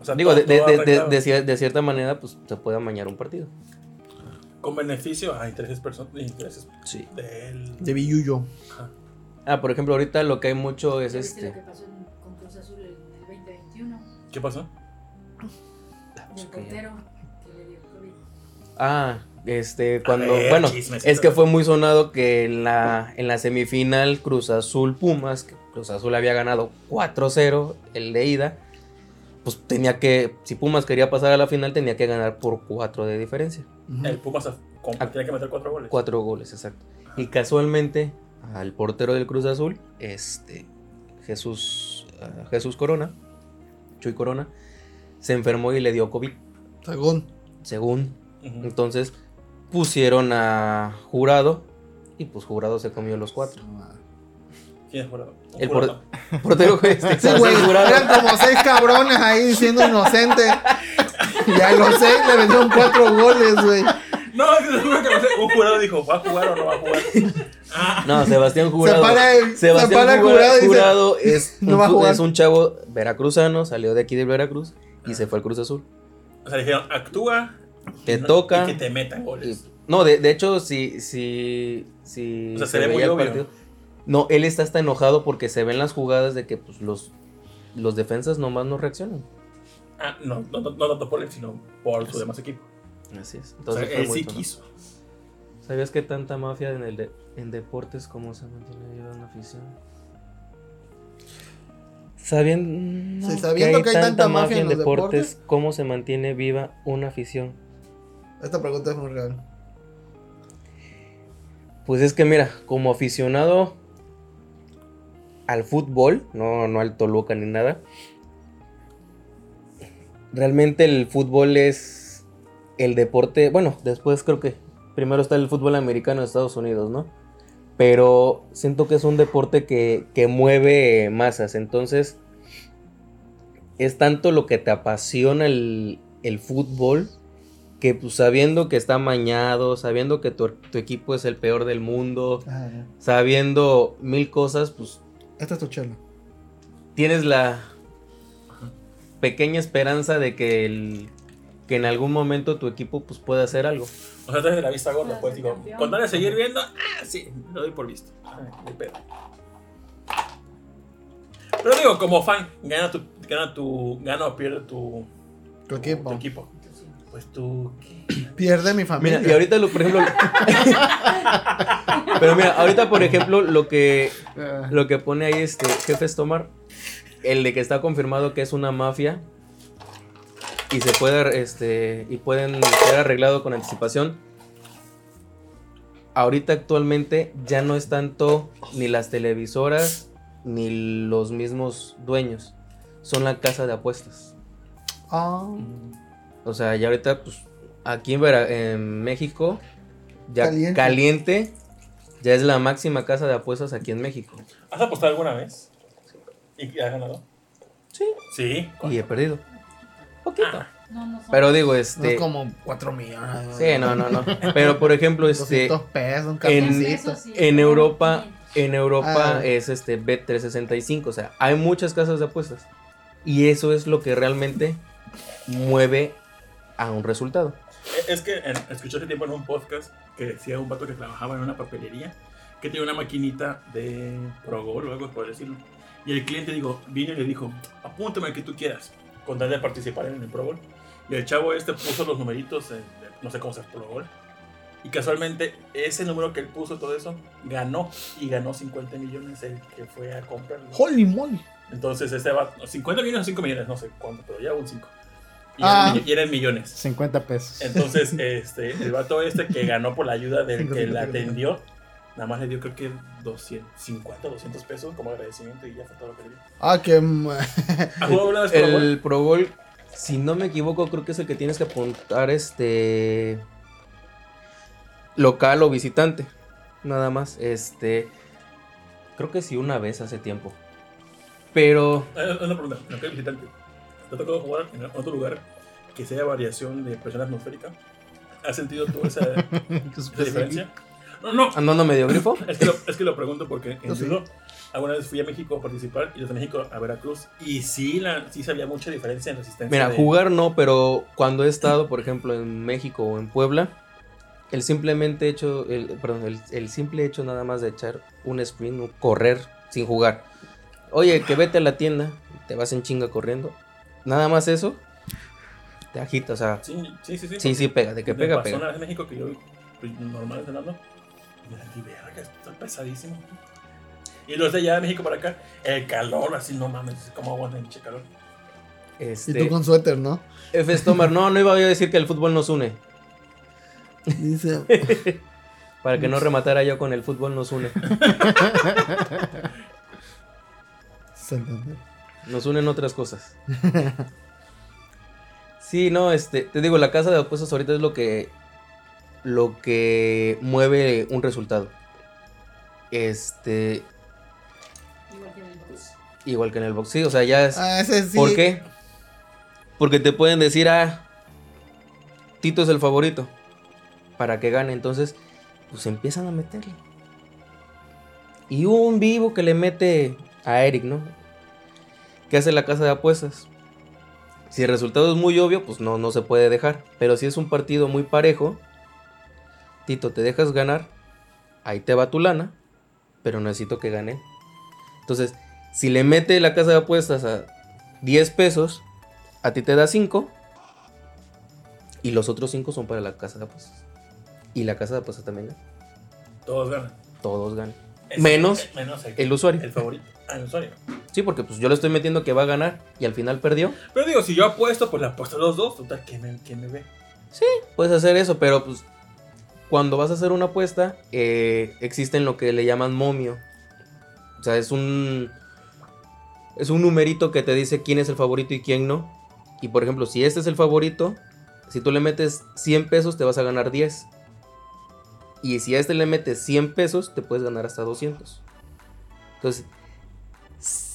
O sea, digo, todo- de, de- todo de- de- cierta manera, pues se puede amañar un partido. Con beneficio a intereses, person- intereses Sí. del. De Billuyo. Ajá. Ah, por ejemplo, ahorita lo que hay mucho es ¿Ya viste lo este. que pasó con Cruz Azul en el 2021? ¿Qué pasó? Portero que le dio COVID. Ah, este, cuando, ver, bueno, es que fue muy sonado que en la, en la semifinal Cruz Azul Pumas, que Cruz Azul había ganado 4-0 el de ida, pues tenía que, si Pumas quería pasar a la final, tenía que ganar por 4 de diferencia. El Pumas Ah. tenía que meter cuatro goles. 4 goles, exacto. Y casualmente, al portero del Cruz Azul, este, Jesús, ah, Jesús Corona, Chuy Corona, se enfermó y le dio COVID, Según. según. Entonces pusieron a Jurado y pues Jurado se comió los cuatro. ¿Quién es jurado? Un El jurado. Portero este, Sí, güey. Eran como seis cabrones ahí diciendo inocente. Y a los seis le vendieron cuatro goles, güey. No, es que seguro que no sé, un jurado dijo, ¿va a jugar o no va a jugar? Ah, No, Sebastián Jurado. para el- se Sebastián para el Jura- Jurado dice, es, "No un, va a jugar". es un chavo veracruzano, salió de aquí de Veracruz y se fue al Cruz Azul. o sea, dijeron, actúa. Te toca. Y que te metan Y- goles. no, de, de hecho, si, si, si O sea, se ve muy veía el obvio. No, él está hasta enojado porque se ven las jugadas de que pues, los, los defensas nomás no reaccionan. Ah, no, no, no, no tanto por él, sino por su demás equipo. Así es. O sea, Entonces él sí quiso. ¿Sabías que tanta mafia en, el de- en deportes cómo se mantiene viva una afición? Sabiendo, Sí, sabiendo que hay tanta mafia en los deportes. ¿cómo se mantiene viva una afición? Esta pregunta es muy real. Pues es que mira, como aficionado al fútbol, no, no al Toluca ni nada, realmente el fútbol es el deporte, bueno, después creo que primero está el fútbol americano de Estados Unidos, ¿no? Pero siento que es un deporte que, que mueve masas, entonces es tanto lo que te apasiona el, el fútbol que pues sabiendo que está amañado, sabiendo que tu, tu equipo es el peor del mundo, sabiendo mil cosas, pues Esta es tu chela. tienes la pequeña esperanza de que el que en algún momento tu equipo pues pueda hacer algo. O sea, desde la vista gorda, pues digo, con tal de seguir viendo, ah, sí, lo doy por visto. Ah, pedo. Pero digo, como fan, gana tu, gana tu, gana o pierde tu, Tu equipo. tu equipo. Pues tú, ¿qué? Pierde mi familia. Mira, y ahorita lo, por ejemplo, pero mira, ahorita por ejemplo lo que Ah, lo que pone ahí este Jefes Tomar, el de que está confirmado que es una mafia y se puede este y pueden ser arreglado con anticipación. Ahorita actualmente ya no es tanto ni las televisoras ni los mismos dueños, son la casa de apuestas. Ah, O sea, ya ahorita pues aquí en, Vera- en México ya Caliente. caliente ya es la máxima casa de apuestas aquí en México. ¿Has apostado alguna vez? ¿Y has ganado? Sí. Sí. Y he perdido. Poquito. No, no son. Pero digo, no este. es como 4 millones. Sí, no, no, no. Pero por ejemplo, este. 200 pesos, un en- sí, En no, Europa, 500. en Europa Ah. es este Bet365. O sea, hay muchas casas de apuestas. Y eso es lo que realmente mueve a un resultado. Eh, Es que en- escuché hace tiempo en un podcast que decía un vato que trabajaba en una papelería que tenía una maquinita de Progol o algo por decirlo. Y el cliente digo, vino y le dijo, apúntame el que tú quieras, con tal de participar en el Progol. Y el chavo este puso los numeritos, en- no sé cómo se Progol. Y casualmente ese número que él puso, todo eso, ganó. Y ganó 50 millones el que fue a comprarlo. Holy moly. Entonces este va 50 millones o 5 millones, no sé cuánto, pero ya un 5. Y, Ah. eran, y eran millones. 50 pesos. Entonces, este, el vato este que ganó por la ayuda del que la atendió, nada más le dio creo que 250, 200 pesos como agradecimiento y ya fue todo lo que le dio. Ah, que. ¿Has jugado alguna vez Pro Bowl? El Pro Bowl, si no me equivoco, creo que es el que tienes que apuntar este local o visitante. Nada más. Este. Creo que sí una vez hace tiempo. Pero. Eh, Una pregunta, ¿no que visitante? ¿Te ha tocado jugar en otro lugar que sea variación de presión atmosférica. ¿Has sentido tú esa, esa diferencia? No, no, Andando medio grifo. es que lo, es que lo pregunto porque en Yo sí. judo alguna vez fui a México a participar y desde México a Veracruz y sí, la, sí sabía mucha diferencia en resistencia. Mira, de- jugar no, pero cuando he estado, por ejemplo, en México o en Puebla, el simplemente hecho, el, perdón, el, el simple hecho nada más de echar un sprint o correr sin jugar. Oye, que vete a la tienda, te vas en chinga corriendo. Nada más eso, te agita, o sea, Sí, sí, sí. Sí, sí, sí, pega, de que me pega, pasó una pega. vez en México que yo, pues, normal entrenando, y me sentí, verga, esto es pesadísimo. Y los de allá de México para acá, el calor, así, no mames, como aguantan el pinche calor. Y Este, tú con suéter, ¿no? F. Stomar, no, no iba a decir que el fútbol nos une. Dice, Para que no rematara yo con el fútbol nos une. Santander. Nos unen otras cosas. Sí, no, este, te digo, la casa de apuestas ahorita es lo que lo que mueve un resultado. Este, Igual que en el box. igual que en el box, sí, o sea, ya es Ah, ese sí. ¿Por qué? Porque te pueden decir, "Ah, Tito es el favorito para que gane", entonces pues empiezan a meterle. Y hubo un vivo que le mete a Eric, ¿no? ¿Qué hace la casa de apuestas? Si el resultado es muy obvio, pues no, no se puede dejar. Pero si es un partido muy parejo, Tito, te dejas ganar, ahí te va tu lana, pero necesito que gane. Entonces, si le mete la casa de apuestas a 10 pesos, a ti te da 5, y los otros 5 son para la casa de apuestas. Y la casa de apuestas también gana. Todos ganan. Todos ganan. Es- Menos menos el, El usuario. el favorito. El usuario. Sí, porque pues yo le estoy metiendo que va a ganar y al final perdió. Pero digo, si yo apuesto, pues le apuesto a los dos. Total, ¿quién me, ve? Puedes hacer eso, pero pues cuando vas a hacer una apuesta, eh, existen lo que le llaman momio. O sea, es un. Es un numerito que te dice quién es el favorito y quién no. Y por ejemplo, si este es el favorito, si tú le metes 100 pesos, te vas a ganar 10. Y si a este le metes 100 pesos, te puedes ganar hasta 200. Entonces,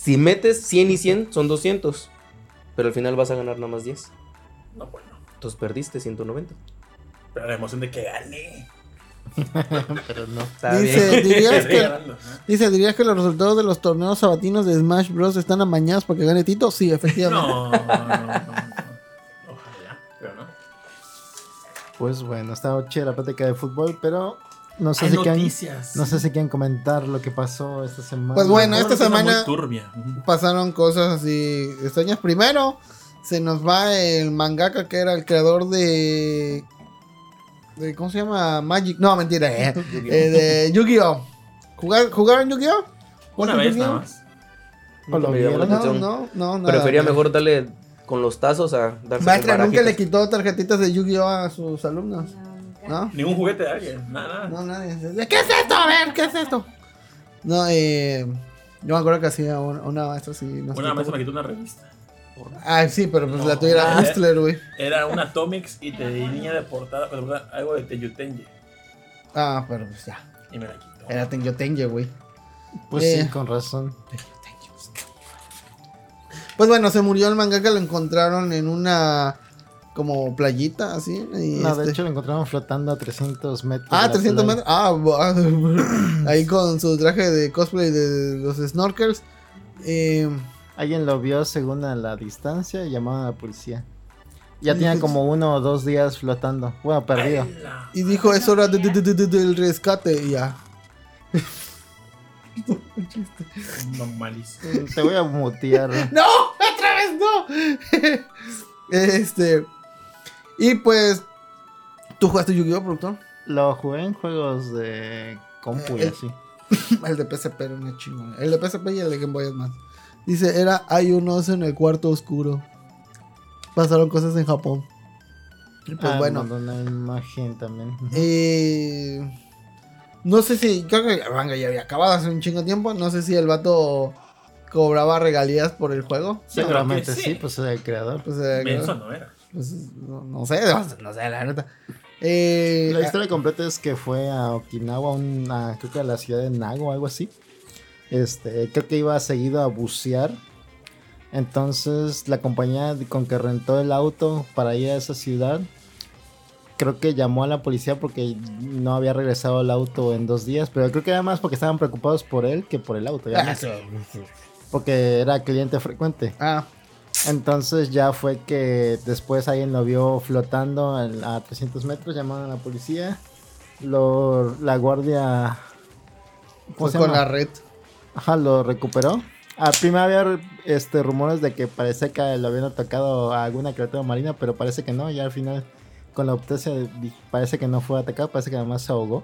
si metes 100 y 100, son 200. Pero al final vas a ganar nada más 10. No, pues no. Entonces perdiste 190. Pero la emoción de que gane. Pero no. Está Dice, bien. dirías que, ¿eh? dice, ¿dirías que los resultados de los torneos sabatinos de Smash Bros. están amañados para que gane Tito? Sí, efectivamente. No, no, no. Ojalá, pero no. Pues bueno, estaba chida la plática de fútbol, pero no sé Hay si quieren, no sé si quieren comentar lo que pasó esta semana. Pues bueno, esta semana- turbia. Pasaron cosas así extrañas. Primero, se nos va el mangaka que era el creador de... de ¿Cómo se llama? Magic. No, mentira. eh, eh, de Yu-Gi-Oh! ¿Jugar- ¿Jugaron Yu-Gi-Oh? Una ¿Jugaron vez Yu-Gi-Oh? nada más. No, atención. no, no. nada. Prefería mejor darle con los tazos a darse Maestra, nunca le quitó tarjetitas de Yu-Gi-Oh a sus alumnos. ¿No? Ningún juguete de alguien. Nada. No, nadie. ¿De ¿Qué es esto? A ver, ¿qué es esto? No, eh. Yo me acuerdo que hacía una, una maestra así. No sé Una vez me quitó una revista. Ah, sí, pero pues No, la tuya era eh. Hustler, güey. Era una Atomics y te tenía de portada, pero algo de Teyutenye. Ah, pero pues ya. Y me la quitó. Era Tenyo Tenye, güey. Pues eh. sí, con razón. Pues bueno, se murió el mangaka, lo encontraron en una como playita, así. y No, de este- hecho lo encontraron flotando a 300 metros. Ah, de la 300 playa. metros. Ah, ahí con su traje de cosplay de los snorkels. Eh, Alguien lo vio según a la distancia y llamaron a la policía. Ya dices- como uno o dos días flotando. Bueno, perdido. Y dijo, es hora de- de- de- de- del rescate. Y ya. No, malísimo. Te voy a mutear. ¡No! ¡Otra vez no! este. Y pues. ¿Tú jugaste Yu-Gi-Oh, productor? Lo jugué en juegos de compu y Eh, así. El de PSP era una chingona. El de PSP y el de Game Boy Advance. Dice, era hay un oso en el cuarto oscuro. Pasaron cosas en Japón. Y pues Ah, bueno. una imagen también. Eh, no sé si. Creo que el manga ya había acabado hace un chingo de tiempo. No sé si el vato cobraba regalías por el juego. Seguramente sí. sí. pues es el creador. Pues, no era. Pues, no, no sé, no sé, la neta. Eh, La historia completa es que fue a Okinawa, una, creo que a la ciudad de Nago o algo así. Este, creo que iba seguido a bucear. Entonces la compañía con que rentó el auto para ir a esa ciudad, creo que llamó a la policía porque no había regresado el auto en dos días, pero creo que era más porque estaban preocupados por él que por el auto. ya sé, porque era cliente frecuente. Ah, Entonces ya fue que después alguien lo vio flotando a 300 metros, llamaron a la policía. Lo, la guardia... ¿cómo fue se con la red. Ajá, lo recuperó. Al primero había este, rumores de que parece que lo habían atacado a alguna criatura marina, pero parece que no. Ya al final, con la autopsia, parece que no fue atacado, parece que además se ahogó.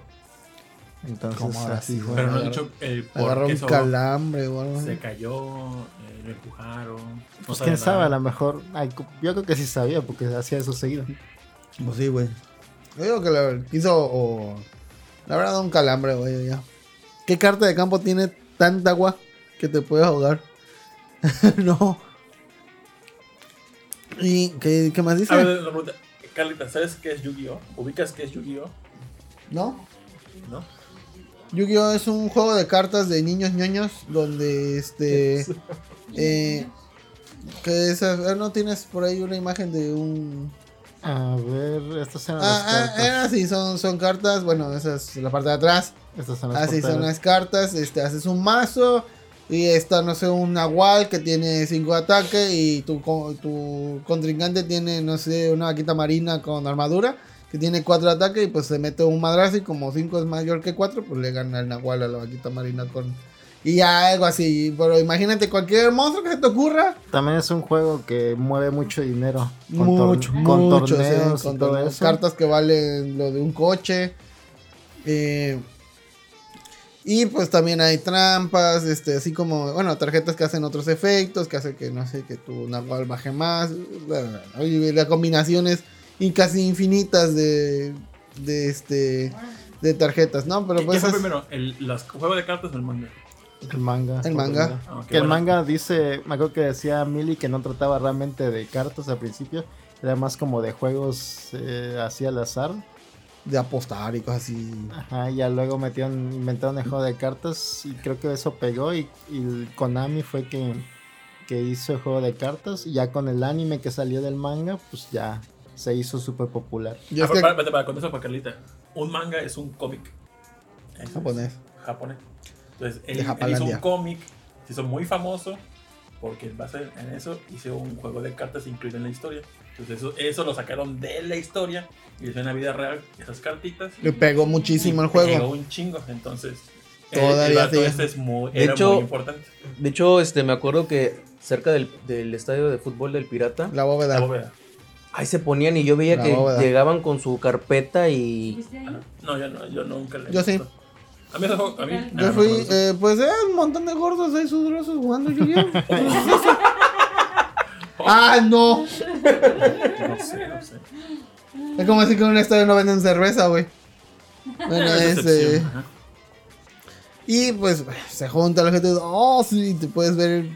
Entonces, ¿Cómo ahora así sí, fue. Pero no he Agarró- dicho eh, por Agarró qué un se, calambre o algo se cayó, eh, lo empujaron. no Pues quién sabe, a nada. lo mejor. ay, yo creo que sí sabía, porque hacía eso seguido. Pues sí, güey. Yo digo que la quiso o... Le habrá dado un calambre, güey, ya. ¿Qué carta de campo tiene tanta agua que te puede ahogar? no. ¿Y qué, qué más dice? A ver, una pregunta. Carlita, ¿sabes qué es Yu-Gi-Oh? ¿Ubicas qué es Yu-Gi-Oh? ¿No? ¿No? Yu-Gi-Oh es un juego de cartas de niños ñoños donde este eh, que es, ah, no tienes por ahí una imagen de un A ver, estas eran ah, las ah, cartas. ah, sí son son cartas bueno esa es la parte de atrás Estas son las así son portadas. las cartas este haces un mazo y está no sé un nahual que tiene 5 de ataque y tu co- tu contrincante tiene no sé una vaquita marina con armadura que tiene 4 de ataque y pues se mete un madrazo y como 5 es mayor que 4 pues le gana el nahual a la vaquita marina con y ya algo así pero imagínate cualquier monstruo que se te ocurra También es un juego que mueve mucho dinero. Con tor- mucho, con mucho, sí, torneos con todo eso. cartas que valen lo de un coche. eh, y pues también hay trampas, este, así como, bueno, tarjetas que hacen otros efectos, que hace que, no sé, que tu nahual baje más. Y las combinaciones y casi infinitas de, de este, de tarjetas, ¿no? Pero ¿Qué pues fue es- primero? ¿El los juego de cartas o el manga? El manga. El manga. Ah, Que el manga dice, me acuerdo que decía Millie que no trataba realmente de cartas al principio, era más como de juegos eh, así al azar. de apostar y cosas así. Ajá, y ya luego metieron, inventaron el juego de cartas y creo que eso pegó y, y el Konami fue que, que hizo el juego de cartas y ya con el anime que salió del manga, pues ya se hizo súper popular. Ah, es que para, para, para contexto para Carlita. Un manga es un cómic. Japonés. japonés. Entonces, él, él hizo un cómic, se hizo muy famoso, porque en base en eso hizo un juego de cartas incluido en la historia. Entonces, eso, eso lo sacaron de la historia y hizo en la vida real esas cartitas. Le pegó muchísimo el juego. Pegó un chingo, entonces. el- Todavía el sí. este es muy, De era hecho- muy importante. De hecho, este, me acuerdo que cerca del, del estadio de fútbol del Pirata, La bóveda. La bóveda. Ahí se ponían y yo veía La que bóveda. llegaban con su carpeta y... Ajá. No, yo no, yo nunca le Yo sí. A mí, a mí Yo Yo no fui, eh, pues, eh, un montón de gordos ahí sudorosos jugando Yu-Gi-Oh! ¡Ah, no! No sé, no sé. Es como decir que en un estadio no venden cerveza, güey. Bueno, Es eh, y pues se junta la gente, oh, sí, te puedes ver,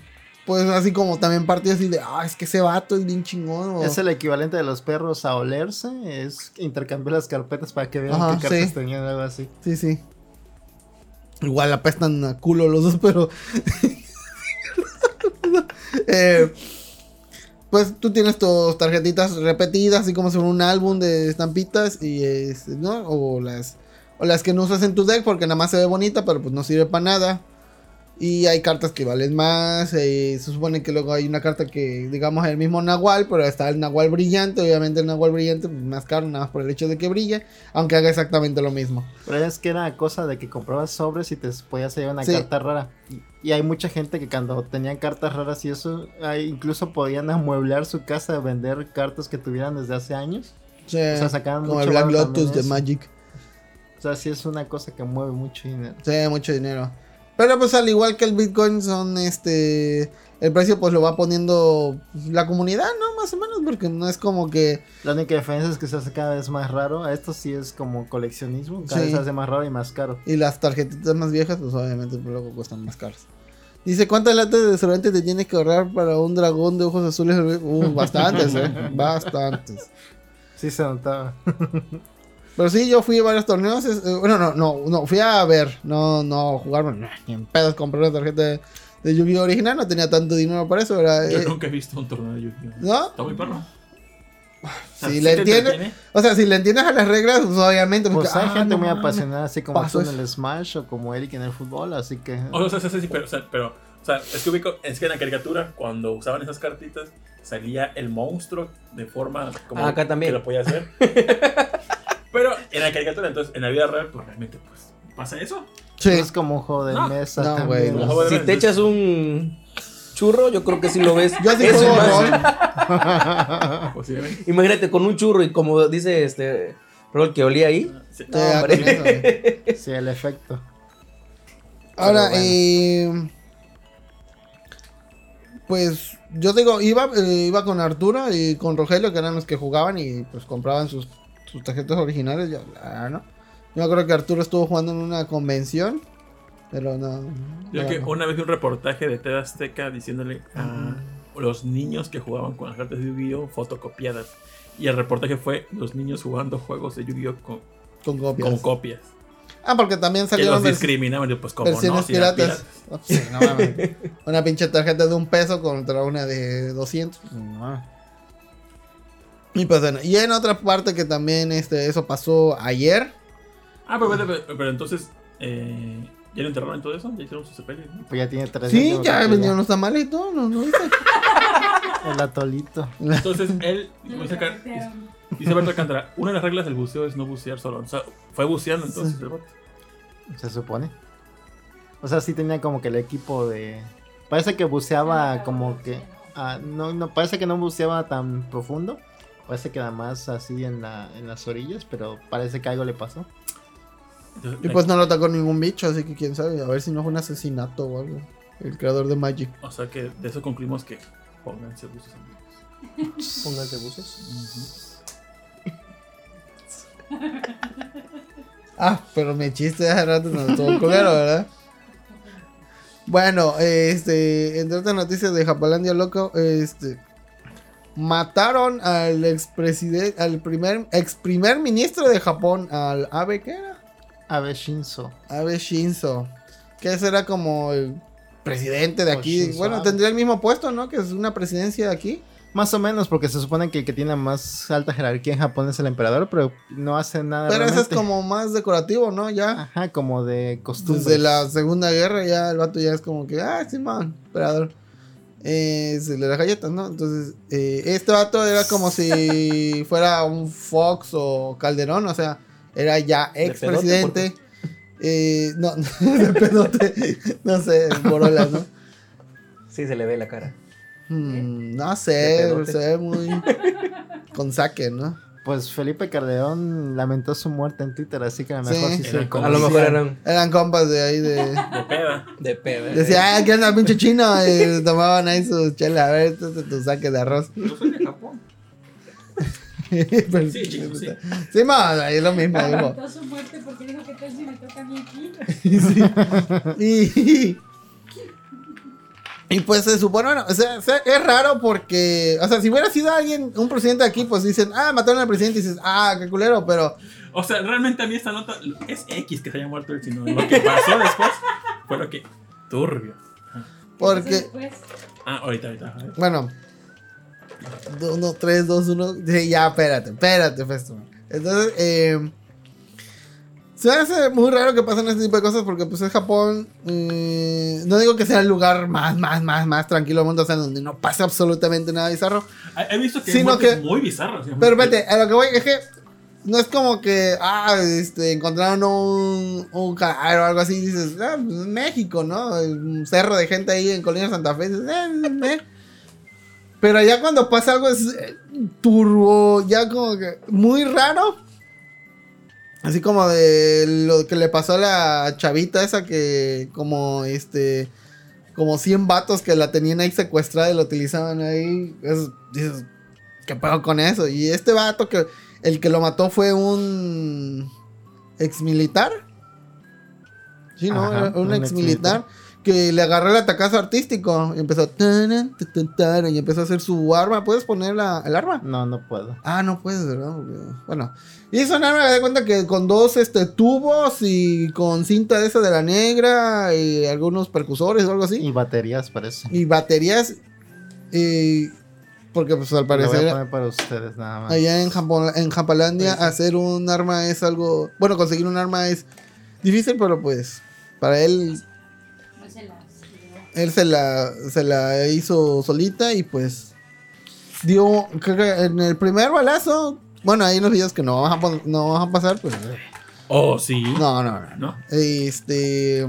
pues así como también partidos así de, ah, es que ese vato es bien chingón. o- Es el equivalente de los perros a olerse, es intercambiar las carpetas para que vean Ajá, qué cartas sí. tenían, algo así. Sí, sí. Igual apestan a culo los dos, pero. Eh, pues tú tienes tus tarjetitas repetidas, así como son un álbum de estampitas, y es, ¿no? O las, o las que no usas en tu deck porque nada más se ve bonita, pero pues no sirve para nada. Y hay cartas que valen más. eh, se supone que luego hay una carta que, digamos, es el mismo Nahual, pero está el Nahual brillante. Obviamente el Nahual brillante pues, más caro, nada más por el hecho de que brille, aunque haga exactamente lo mismo. Pero es que era cosa de que comprabas sobres y te podías llevar una Sí. carta rara. Y, hay mucha gente que cuando tenían cartas raras y eso, incluso podían amueblar su casa, vender cartas que tuvieran desde hace años. Sí, O sea, sacaban como el Black Lotus de. Magic. O sea, sí es una cosa que mueve mucho dinero. Sí, mucho dinero. Pero pues al igual que el Bitcoin son este... El precio pues lo va poniendo pues, la comunidad, ¿no? Más o menos, porque no es como que... La única diferencia es que se hace cada vez más raro. Esto sí es como coleccionismo. Cada Sí. vez se hace más raro y más caro. Y las tarjetitas más viejas pues obviamente pues, luego cuestan más caras. Dice, ¿cuántas latas de desodorante te tienes que ahorrar para un dragón de ojos azules? Uh, bastantes, ¿eh? Bastantes. Sí se notaba. Pero sí, yo fui a varios torneos. es- eh, bueno, no, no, no, fui a ver, no, no, jugar, bueno, ni en pedos compré una tarjeta de, de Yu-Gi-Oh original, no tenía tanto dinero para eso, ¿verdad? Yo Eh, nunca he visto un torneo de Yu-Gi-Oh. ¿No? Está muy perro. O sea, Si sí le entiendes, o sea, si le entiendes a las reglas, pues obviamente. Pues porque, hay ah, gente no muy apasionada, así como tú en el Smash o como Eric en el fútbol, así que. O sea, sí, sí, sí, pero, o sea, pero, o sea, es que ubico, es que en la caricatura, cuando usaban esas cartitas, salía el monstruo de forma como Ah, acá también. que lo podía hacer. pero en la caricatura, entonces, en la vida real, pues realmente, pues, pasa eso. Sí. Es como un juego de No. mesa. No, también. güey, no. Si te echas un churro, yo creo que sí lo ves. Yo sí Eso juego más. rol. Posiblemente. Imagínate con un churro y como dice este Rol que olía ahí. Sí. Con eso, güey. Sí, el efecto. Ahora, bueno. eh, pues yo digo, iba, eh, iba con Arturo y con Rogelio, que eran los que jugaban y pues compraban sus, sus tarjetas originales. Ya, ah, ¿no? Yo me acuerdo que Arturo estuvo jugando en una convención, pero no. Yo no, que no. una vez vi un reportaje de TV Azteca diciéndole a los niños que jugaban con las cartas de Yu-Gi-Oh fotocopiadas. Y el reportaje fue los niños jugando juegos de Yu-Gi-Oh con, con copias. con copias. ah, porque también Que salieron los vers- discriminaban. y Pues como no, si piratas. piratas. Sí, no mames. una pinche tarjeta de un peso contra una de 200. No. Y pues bueno, y en otra parte que también este, eso pasó ayer. Ah, pero, pero, pero- pero entonces, eh, ¿ya lo enterraron en todo eso? ¿Ya hicieron su sepelio? ¿no? Pues ya tiene tres Sí, años, ya vendieron los tamales y todo, no, no. El atolito. Entonces, él, dice, acá- dice Berto Alcántara, una de las reglas del buceo es no bucear solo. O sea, fue buceando entonces el bote. Se supone. O sea, sí tenía como que el equipo de. Parece que buceaba como que. ah, no, no, parece que no buceaba tan profundo. Parece que nada más así en, la, en las orillas, pero parece que algo le pasó. Y pues no lo atacó ningún bicho, así que quién sabe, a ver si no fue un asesinato o algo. El creador de Magic. O sea que de eso concluimos que pónganse buzos amigos. Pónganse buzos. Ah, pero mi chiste hace rato no estuvo culero, ¿verdad? Bueno, este, entre otras noticias de Japalandia Loco, este, mataron al expresidente, al primer, ex primer ministro de Japón, al Abe, ¿qué era? Abe Shinzo. Abe Shinzo, que ese era como el presidente de aquí. Bueno, Abe. tendría el mismo puesto, ¿no? Que es una presidencia de aquí. Más o menos, porque se supone que el que tiene la más alta jerarquía en Japón es el emperador, pero no hace nada. Pero ese es como más decorativo, ¿no? Ya. Ajá, como de costumbre. Desde la Segunda Guerra ya el vato ya es como que, ah, Simón, emperador. Eh, se le da galletas, ¿no? Entonces, eh, este vato era como si fuera un Fox o Calderón, o sea, era ya De ex presidente. Eh, no, de pedote, no sé, Borolas, ¿no? Sí, se le ve la cara. Hmm, no De sé, se ve muy con saque, ¿no? Pues Felipe Calderón lamentó su muerte en Twitter, así que a lo Sí. mejor sí, se A lo mejor eran Eran compas de ahí de... De peda. de pedo. Decía, ah, ¿qué onda, pinche chino? Y tomaban ahí sus chelas, a ver, esto es tu saque de arroz. Yo soy de Japón. Pero- Sí, chicos, sí. Sí, ma, ahí es lo mismo, digo. Lamentó su muerte porque dijo que tal si me toca a mí aquí. Y, y pues se supone, bueno, o sea, o sea, es raro porque, o sea, si hubiera sido alguien, un presidente aquí, pues dicen, ah, mataron al presidente y dices, ah, qué culero, pero O sea, realmente a mí esta nota es X que se haya muerto él, sino lo que pasó después fue lo que. Turbio. porque, Después, Ah, ahorita, ahorita. bueno, 1, 3, 2, 1, ya, espérate, espérate, Festo. Entonces, eh, se hace muy raro que pasen este tipo de cosas porque pues es Japón, eh, no digo que sea el lugar más, más, más, más tranquilo del mundo, o sea, donde no pasa absolutamente nada bizarro. He visto que Sí, hay no, muertes que- muy bizarras. Pero vete, a lo que voy es que no es como que, ah, este, encontraron un, un cadáver o algo así, y dices, ah, pues es México, ¿no? Un cerro de gente ahí en Colina Santa Fe, dices, eh, meh. Pero ya cuando pasa algo es eh, turbo, ya como que muy raro. Así como de lo que le pasó a la chavita esa que como este como 100 vatos que la tenían ahí secuestrada y la utilizaban ahí. Es, dices, ¿qué pedo con eso? Y este vato que el que lo mató fue un ex militar. Sí, ¿no? Ajá, un un ex militar que le agarró el atacazo artístico y empezó y empezó a hacer su arma. ¿Puedes poner la, el arma? No, no puedo. Ah, no puedes, ¿verdad? Bueno. Y es un arma, me da cuenta que con dos este, tubos y con cinta de esa de la negra y algunos percusores o algo así. Y baterías, parece. Y baterías. Y porque pues al Lo voy a parecer poner para ustedes nada más. allá en, Japón, en Japalandia hacer un arma es algo... Bueno, conseguir un arma es difícil, pero pues para él él se la, se la hizo solita y pues dio, creo que en el primer balazo, bueno, hay unos videos que no van a, no van a pasar, pues Oh, sí. no, no, no. ¿No? Este,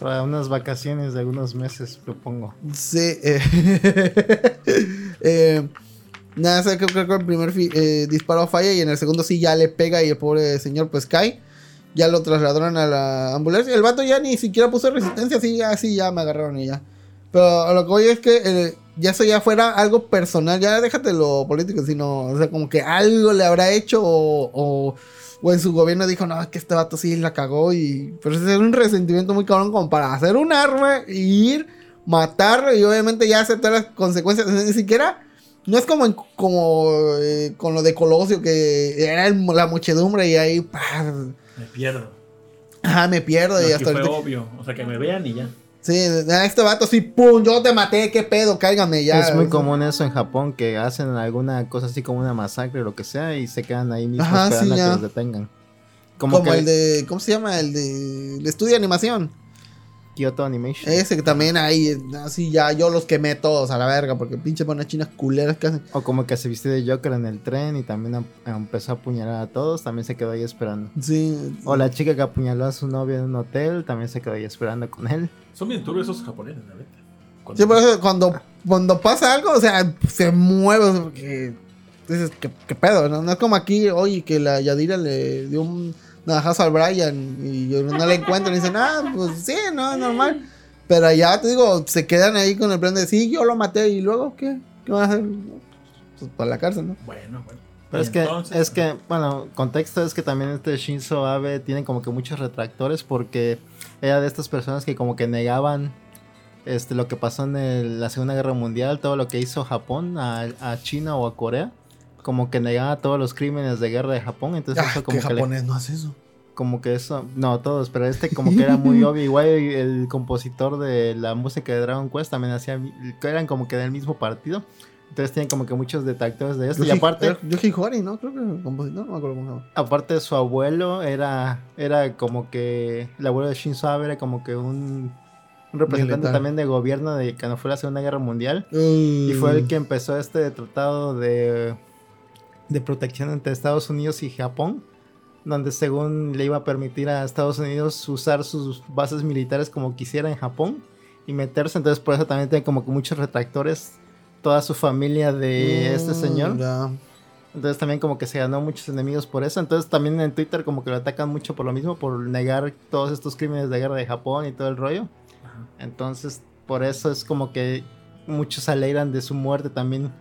Para unas vacaciones de algunos meses, propongo. sí, eh, eh, nada, sé que creo que el primer eh, disparo falla y en el segundo sí ya le pega y el pobre señor pues cae. Ya lo trasladaron a la ambulancia. El vato ya ni siquiera puso resistencia, así así ya me agarraron y ya. Pero lo que voy es que eh, ya eso ya fuera algo personal, ya déjate lo político, sino, o sea, como que algo le habrá hecho o, o, o en su gobierno dijo, no, que este vato sí la cagó y... Pero ese es un resentimiento muy cabrón como para hacer un arma y ir, matarlo y obviamente ya aceptar las consecuencias, ni siquiera... No es como, en- como eh, con lo de Colosio, que era la muchedumbre y ahí, Me pierdo. ajá, me pierdo y hasta fue ahorita- obvio. O sea, que me vean y ya. Sí, a este vato sí, pum, yo te maté, qué pedo, cáigame ya. es muy O sea, común eso en Japón, que hacen alguna cosa así como una masacre o lo que sea y se quedan ahí mismo Ajá, esperando sí, a ya. que los detengan. Como, Como, que el de, ¿cómo se llama? El de el estudio de animación. Kyoto Animation. Ese que también ahí, así ya yo los quemé todos a la verga, porque pinche buenas chinas culeras que hacen. O como que se vistió de Joker en el tren y también am- empezó a apuñalar a todos, también se quedó ahí esperando. Sí. O la chica que apuñaló a su novio en un hotel, también se quedó ahí esperando con él. Son bien turbios esos japoneses, la neta. Cuando- Sí, por eso cuando, cuando pasa algo, o sea, se mueve, porque dices, ¿qué, qué pedo? ¿no? No es como aquí, oye, que la Yadira le dio un navajazo al Brian y yo no le encuentro y dicen, ah, pues sí, no, es normal. Pero allá te digo, se quedan ahí con el plan de, sí, yo lo maté y luego, ¿qué? ¿Qué van a hacer? Pues para la cárcel, ¿no? Bueno, bueno. Pero es que, entonces, es que, bueno, contexto es que también este Shinzo Abe tiene como que muchos retractores porque era de estas personas que como que negaban este lo que pasó en el- la Segunda Guerra Mundial, todo lo que hizo Japón a, a China o a Corea, como que negaba todos los crímenes de guerra de Japón, entonces Ah, eso ¿qué como que le- japonés no hace eso? como que eso, no todos, pero este como que era muy obvio, igual el compositor de la música de Dragon Quest también hacía, que eran como que del mismo partido, entonces tienen como que muchos detractores de esto, y aparte... Yoshi Hori, ¿no? Creo que el compositor, no me acuerdo cómo. Aparte su abuelo era, era como que, el abuelo de Shinzo Abe era como que un, un representante Militar. también de gobierno de cuando fue la Segunda Guerra Mundial. Y Y fue el que empezó este tratado de, de protección entre Estados Unidos y Japón, donde según le iba a permitir a Estados Unidos usar sus bases militares como quisiera en Japón y meterse. Entonces por eso también tiene como que muchos retractores toda su familia de este señor. Entonces también como que se ganó muchos enemigos por eso. Entonces también en Twitter como que lo atacan mucho por lo mismo, por negar todos estos crímenes de guerra de Japón y todo el rollo. Entonces por eso es como que muchos se alegran de su muerte también.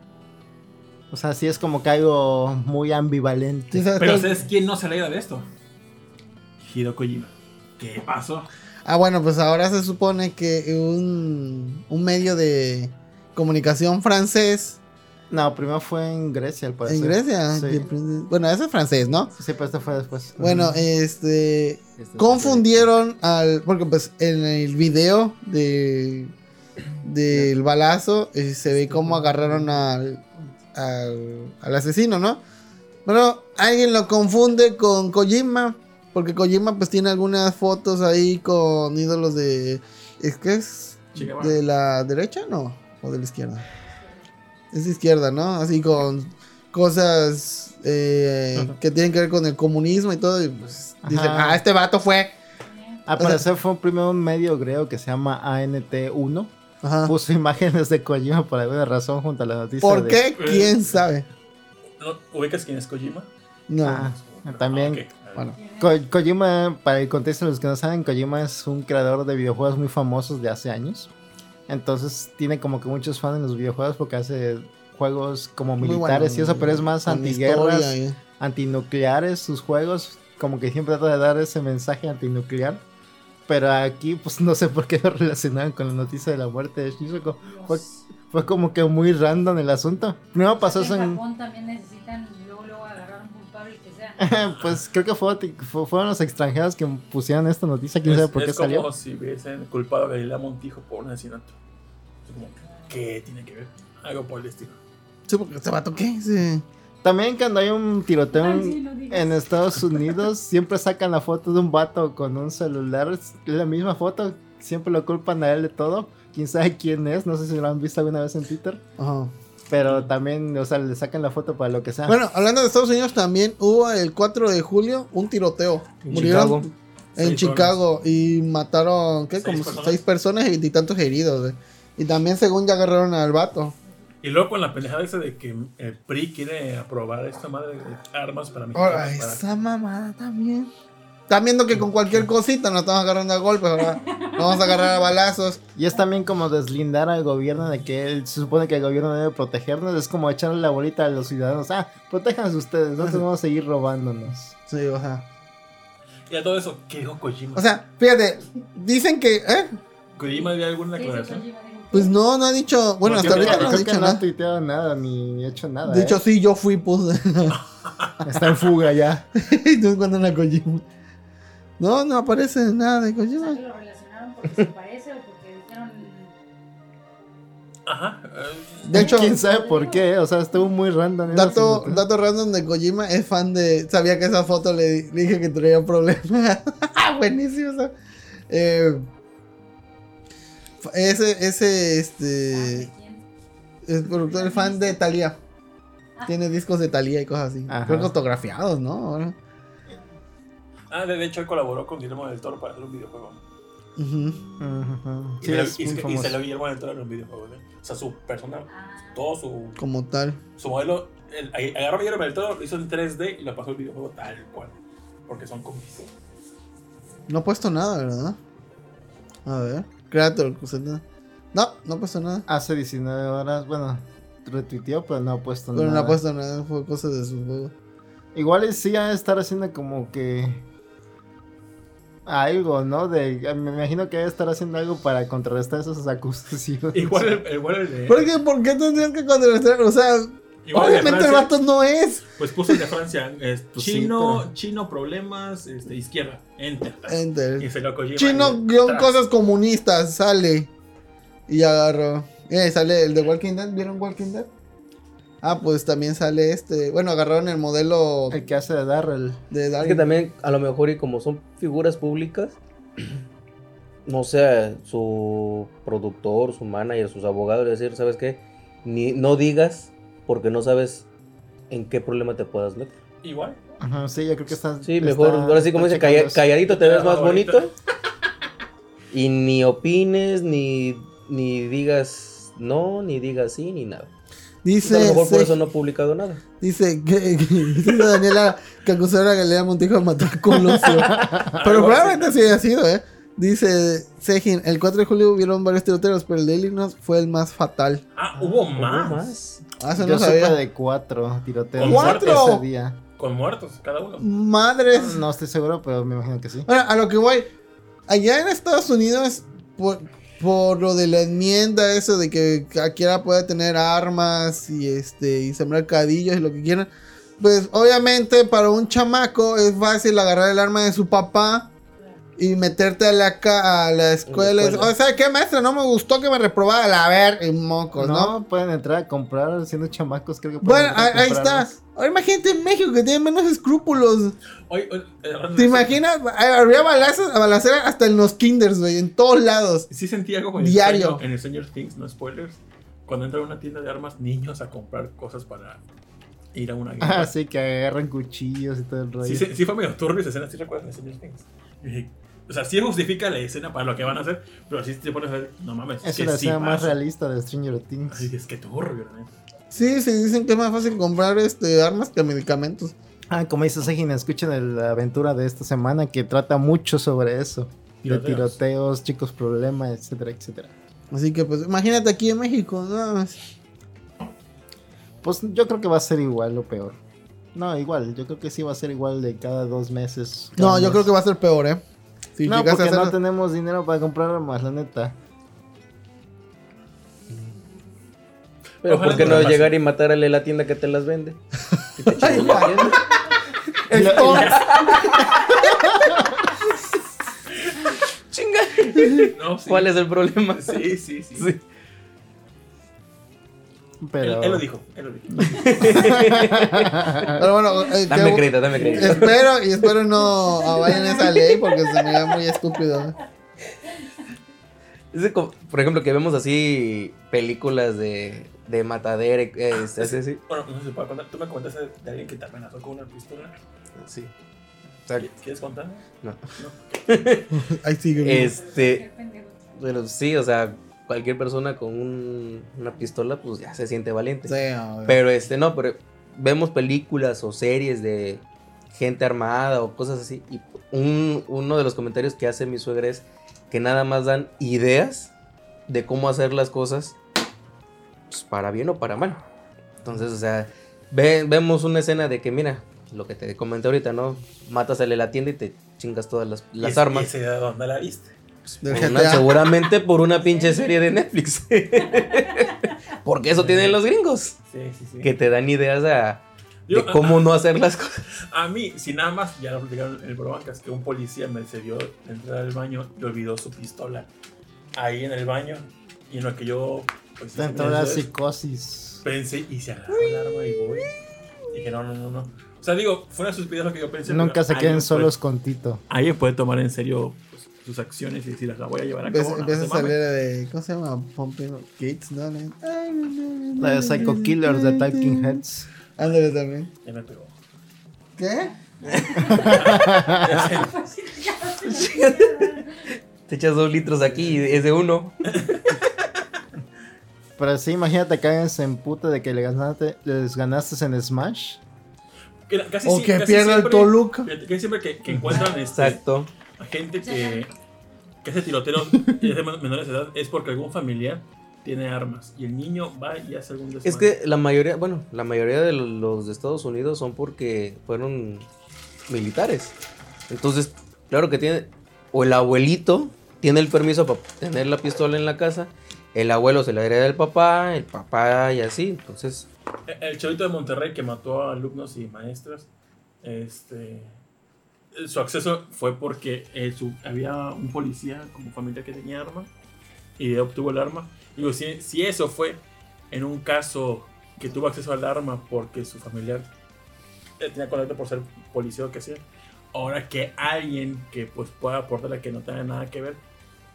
O sea, sí es como que algo muy ambivalente. Sí, ¿sabes Pero? ¿sabes quién no se alegra de esto? Hideo Kojima. ¿Qué pasó? Ah, bueno, pues ahora se supone que un, un medio de comunicación francés No, primero fue en Grecia, al parecer. en Grecia. Sí, Bueno, ese es francés, ¿no? sí pero este fue después. Bueno, este. Este es Confundieron al. Porque, pues, en el video de. Del balazo eh, se ve cómo agarraron al, al. al asesino, ¿no? Bueno, alguien lo confunde con Kojima. Porque Kojima, pues, tiene algunas fotos ahí con ídolos de. ¿Es que es? ¿De la derecha? No. ¿O de la izquierda? Es de izquierda, ¿no? Así con cosas eh, que tienen que ver con el comunismo y todo. Y pues dicen, Ajá. ah, este vato fue. Al parecer fue primero un medio griego que se llama ANT1. Ajá. Puso imágenes de Kojima por alguna razón junto a la noticia. ¿Por de- qué? ¿Quién sabe? ¿No- ¿Ubicas quién es Kojima? No. Ah, también. Ah. Bueno. Ko- Kojima, para el contexto de los que no saben, Kojima es un creador de videojuegos muy famosos de hace años. Entonces tiene como que muchos fans en los videojuegos porque hace juegos como Muy militares bueno, y eso, pero es más antiguerras, historia y- antinucleares sus juegos. Como que siempre trata de dar ese mensaje antinuclear. Pero aquí, pues no sé por qué lo relacionaban con la noticia de la muerte de Shishoko. Fue, fue como que muy random el asunto. Primero pasó eso en. Japón también necesitan luego, luego agarrar un culpable que sea. pues creo que fue, fue- fueron los extranjeros que pusieron esta noticia. Quién sabe por qué es como salió. si hubiesen culpado a Galilea Montijo por un asesinato. Es como, ¿qué tiene que ver? Algo por el estilo. Sí, porque este vato, ¿qué? Sí. También cuando hay un tiroteo Ay, en- sí, en Estados Unidos, siempre sacan la foto de un vato con un celular. Es la misma foto. Siempre lo culpan a él de todo. Quién sabe quién es. No sé si lo han visto alguna vez en Twitter. Ajá. Pero también, o sea, le sacan la foto para lo que sea. Bueno, hablando de Estados Unidos, también hubo el 4 de julio un tiroteo. En Murieron Chicago. en Seis Chicago y mataron, ¿qué? Seis Como personas. seis personas y veintitantos heridos. güey. Y también, según ya agarraron al vato. Y luego con la pendejada esa de que el PRI quiere aprobar esta madre de armas para Ahora, mexicanos. para- esa mamada también. Están viendo que con cualquier cosita nos estamos agarrando a golpes, ahora nos vamos a agarrar a balazos. Y es también como deslindar al gobierno de que él se supone que el gobierno debe protegernos. Es como echarle la bolita a los ciudadanos. Ah, protéjanse ustedes, nosotros vamos a seguir robándonos. Sí, o sea. Y a todo eso, ¿qué dijo Kojima? O sea, fíjate, dicen que, ¿eh? ¿Kojima dio alguna ¿Qué dice declaración? Pues no, no ha dicho, bueno, hasta ahorita no ha dicho no ha nada. tuiteado nada ni hecho nada. De hecho, ¿eh? sí, yo fui, pues. está en fuga ya. Entonces, cuando la Kojima. No, no aparece nada de Kojima. lo relacionaron porque se parece o porque dijeron. Ajá. eh, De hecho, quién sabe por qué. O sea, estuvo muy random. esa dato, dato random de Kojima es fan de. Sabía que esa foto le, le dije que traía problemas. Buenísimo. o sea, eh, ese, ese, este. ¿de quién? El productor es fan de Thalía. Tiene discos de Thalía y cosas así. Ajá. Creo que autografiados, ¿no? Ahora. Ah, de de hecho, él colaboró con Guillermo del Toro para hacer un videojuego. Ujú. Y, Sí, se- es y, muy se- y salió Guillermo del Toro en un videojuego. ¿eh? O sea, su persona, Ah, todo su, Como tal. su modelo. el- agarró a Guillermo del Toro, lo hizo en 3D y lo pasó al videojuego tal cual. Porque son cómics. No ha puesto nada, ¿verdad? A ver. Creator. No, no ha puesto nada. Hace 19 horas, bueno, retuiteó, pero no ha puesto Pero no nada. ha puesto nada. Fue cosa de su juego. Igual sí ha de estar haciendo como que algo, ¿no? De, me imagino que debe estar haciendo algo para contrarrestar esas acusaciones. Igual el, igual el de. ¿Por qué, ¿Por qué tendrían que contrarrestar? O sea, igual obviamente el vato no es. Pues puso el de Francia. es Pues sí, chino, pero- chino, problemas, este, izquierda. Enter. Y Enter. se lo Kojima. Chino y- guion cosas comunistas. Sale. Y agarró. Eh, sale el de Walking Dead. ¿Vieron Walking Dead? Ah, pues también sale este. Bueno, agarraron el modelo El que hace de Darrell. de Es Dark. que también, a lo mejor, y como son figuras públicas, no sé, su productor, su manager, sus abogados, decir, ¿sabes qué? Ni, no digas porque no sabes en qué problema te puedas meter. Igual. Ajá, sí, yo creo que está. Sí, mejor, está- ahora sí, como dice, calla- calladito te ves Ah, más ahorita. bonito. Y ni opines, ni, ni digas no, ni digas sí, ni nada. Entonces, a lo Dice, mejor por eso no ha publicado nada. dice que, que- dice Daniela que acusaron a Galilea Montijo de matar a Colosio. pero probablemente sí haya sido, ¿eh? Dice Sejin, el 4 de julio hubieron varios tiroteos, pero el de Illinois fue el más fatal. Ah, hubo ¿Hubo más. Ah, eso Yo no supe sabía. de cuatro tiroteos ¿Cuatro? ese día. Con muertos, cada uno. Madres. No estoy seguro, pero me imagino que sí. Bueno, a lo que voy. Allá en Estados Unidos, por, por lo de la enmienda, eso de que cualquiera pueda tener armas y este y sembrar cadillos y lo que quieran. Pues obviamente para un chamaco es fácil agarrar el arma de su papá y meterte a la, ca- a la escuela. escuela. O sea, ¿qué maestra? No me gustó que me reprobara. A ver, y mocos, no, ¿no? pueden entrar a comprar siendo chamacos, creo que pueden Bueno, ahí, ahí está. Ahora imagínate en México que tiene menos escrúpulos. Eh, ¿Te imaginas? Habría balazos, balacera hasta en los kinders, güey, en todos lados. Sí sentí algo con el Diario. sueño- en el Stranger Things, no spoilers. Cuando entra a una tienda de armas, niños a comprar cosas para ir a una guerra. Ah, sí, que agarran cuchillos y todo el rollo. Sí, sí, sí fue medio turbio esa escena, ¿sí recuerdas de Stranger Things? O sea, sí justifica la escena para lo que van a hacer, pero sí te pones a ver, no mames, es que la sí escena más realista de Stranger Things. Así que es que turbio, ¿no? Sí, se dicen que es más fácil comprar este armas que medicamentos. Ah, como dice Segin, escuchen el- la aventura de esta semana que trata mucho sobre eso. De Tiroteos. chicos problemas, etcétera, etcétera. Así que pues imagínate aquí en México, nada más. Pues yo creo que va a ser igual o peor. No, igual, yo creo que sí va a ser igual de cada dos meses. cada No, yo mes. creo que va a ser peor, ¿eh? Si no, llegas a porque no tenemos dinero para comprar armas, la neta. Pero Ojalá ¿por qué no llegar y matarle la tienda que te las vende? Y te chingas la tienda. Chinga. No, sí. ¿Cuál es el problema? Sí, sí, sí. Sí. Pero... Él, él lo dijo, él lo dijo. Pero bueno, eh, Dame que- crédito, dame crédito. espero y espero no vayan esa ley porque se me da muy estúpido. Es de como- por ejemplo, que vemos así películas de, de matadera, eh, este, así, así. Bueno, no sé si puedo contar. Tú me comentaste de alguien que te amenazó con una pistola. Sí. O sea, ¿Quieres contar? no. Ahí sigue. Este, pero sí, o sea, cualquier persona con un- una pistola, pues ya se siente valiente. Sí. Pero este, no, pero vemos películas o series de gente armada o cosas así. Y un- uno de los comentarios que hace mi suegra es que nada más dan ideas de cómo hacer las cosas, pues, para bien o para mal. Entonces, o sea, ve- vemos una escena de que, mira, lo que te comenté ahorita, ¿no? Matasele la tienda y te chingas todas las, ¿Y las armas. ¿Y ese de dónde la viste? Del Por una- GTA. seguramente por una pinche serie de Netflix. Porque eso tienen los gringos. Sí, sí, sí. Que te dan ideas a, Yo- de cómo no hacer las cosas. A mí, si nada más, ya lo platicaron en el Brobancas, que un policía me vio entrar al baño y olvidó su pistola ahí en el baño. Y en lo que yo, pues, Dentro de la psicosis. pensé y se agarró el arma y voy. Dije, no, no, no, no. O sea, digo, fue una estupidez lo que yo pensé. Nunca se queden solos puede- con Tito. Alguien puede tomar en serio pues, sus acciones y decir, las voy a llevar a cabo. empieza a salir de. ¿Cómo se llama? Pumping Gates, ¿no? La de Psycho Killers de Talking Heads. Ándale también. Ya me pegó. ¿Qué? Te echas dos litros aquí y es de uno. Pero sí, imagínate que alguien se emputa de que le ganaste, les ganaste en Smash. Que casi O que casi pierda el Toluca. Casi siempre que, que encuentran este, Exacto. a gente que, que hace tiroteos de menores de edad es porque algún familiar tiene armas y el niño va y hace algún desmadre. Es que la mayoría, bueno, la mayoría de los de Estados Unidos son porque fueron militares. Entonces, claro que tiene, o el abuelito tiene el permiso para tener la pistola en la casa, el abuelo se la hereda del papá, el papá y así. Entonces, El chavito de Monterrey que mató a alumnos y maestras, este, su acceso fue porque eh, su- había un policía como familia que tenía arma y obtuvo el arma. Digo, si, si eso fue en un caso que tuvo acceso al arma porque su familiar eh, tenía contacto por ser policía o que sea, ahora que alguien que pues pueda aportarle que no tenga nada que ver,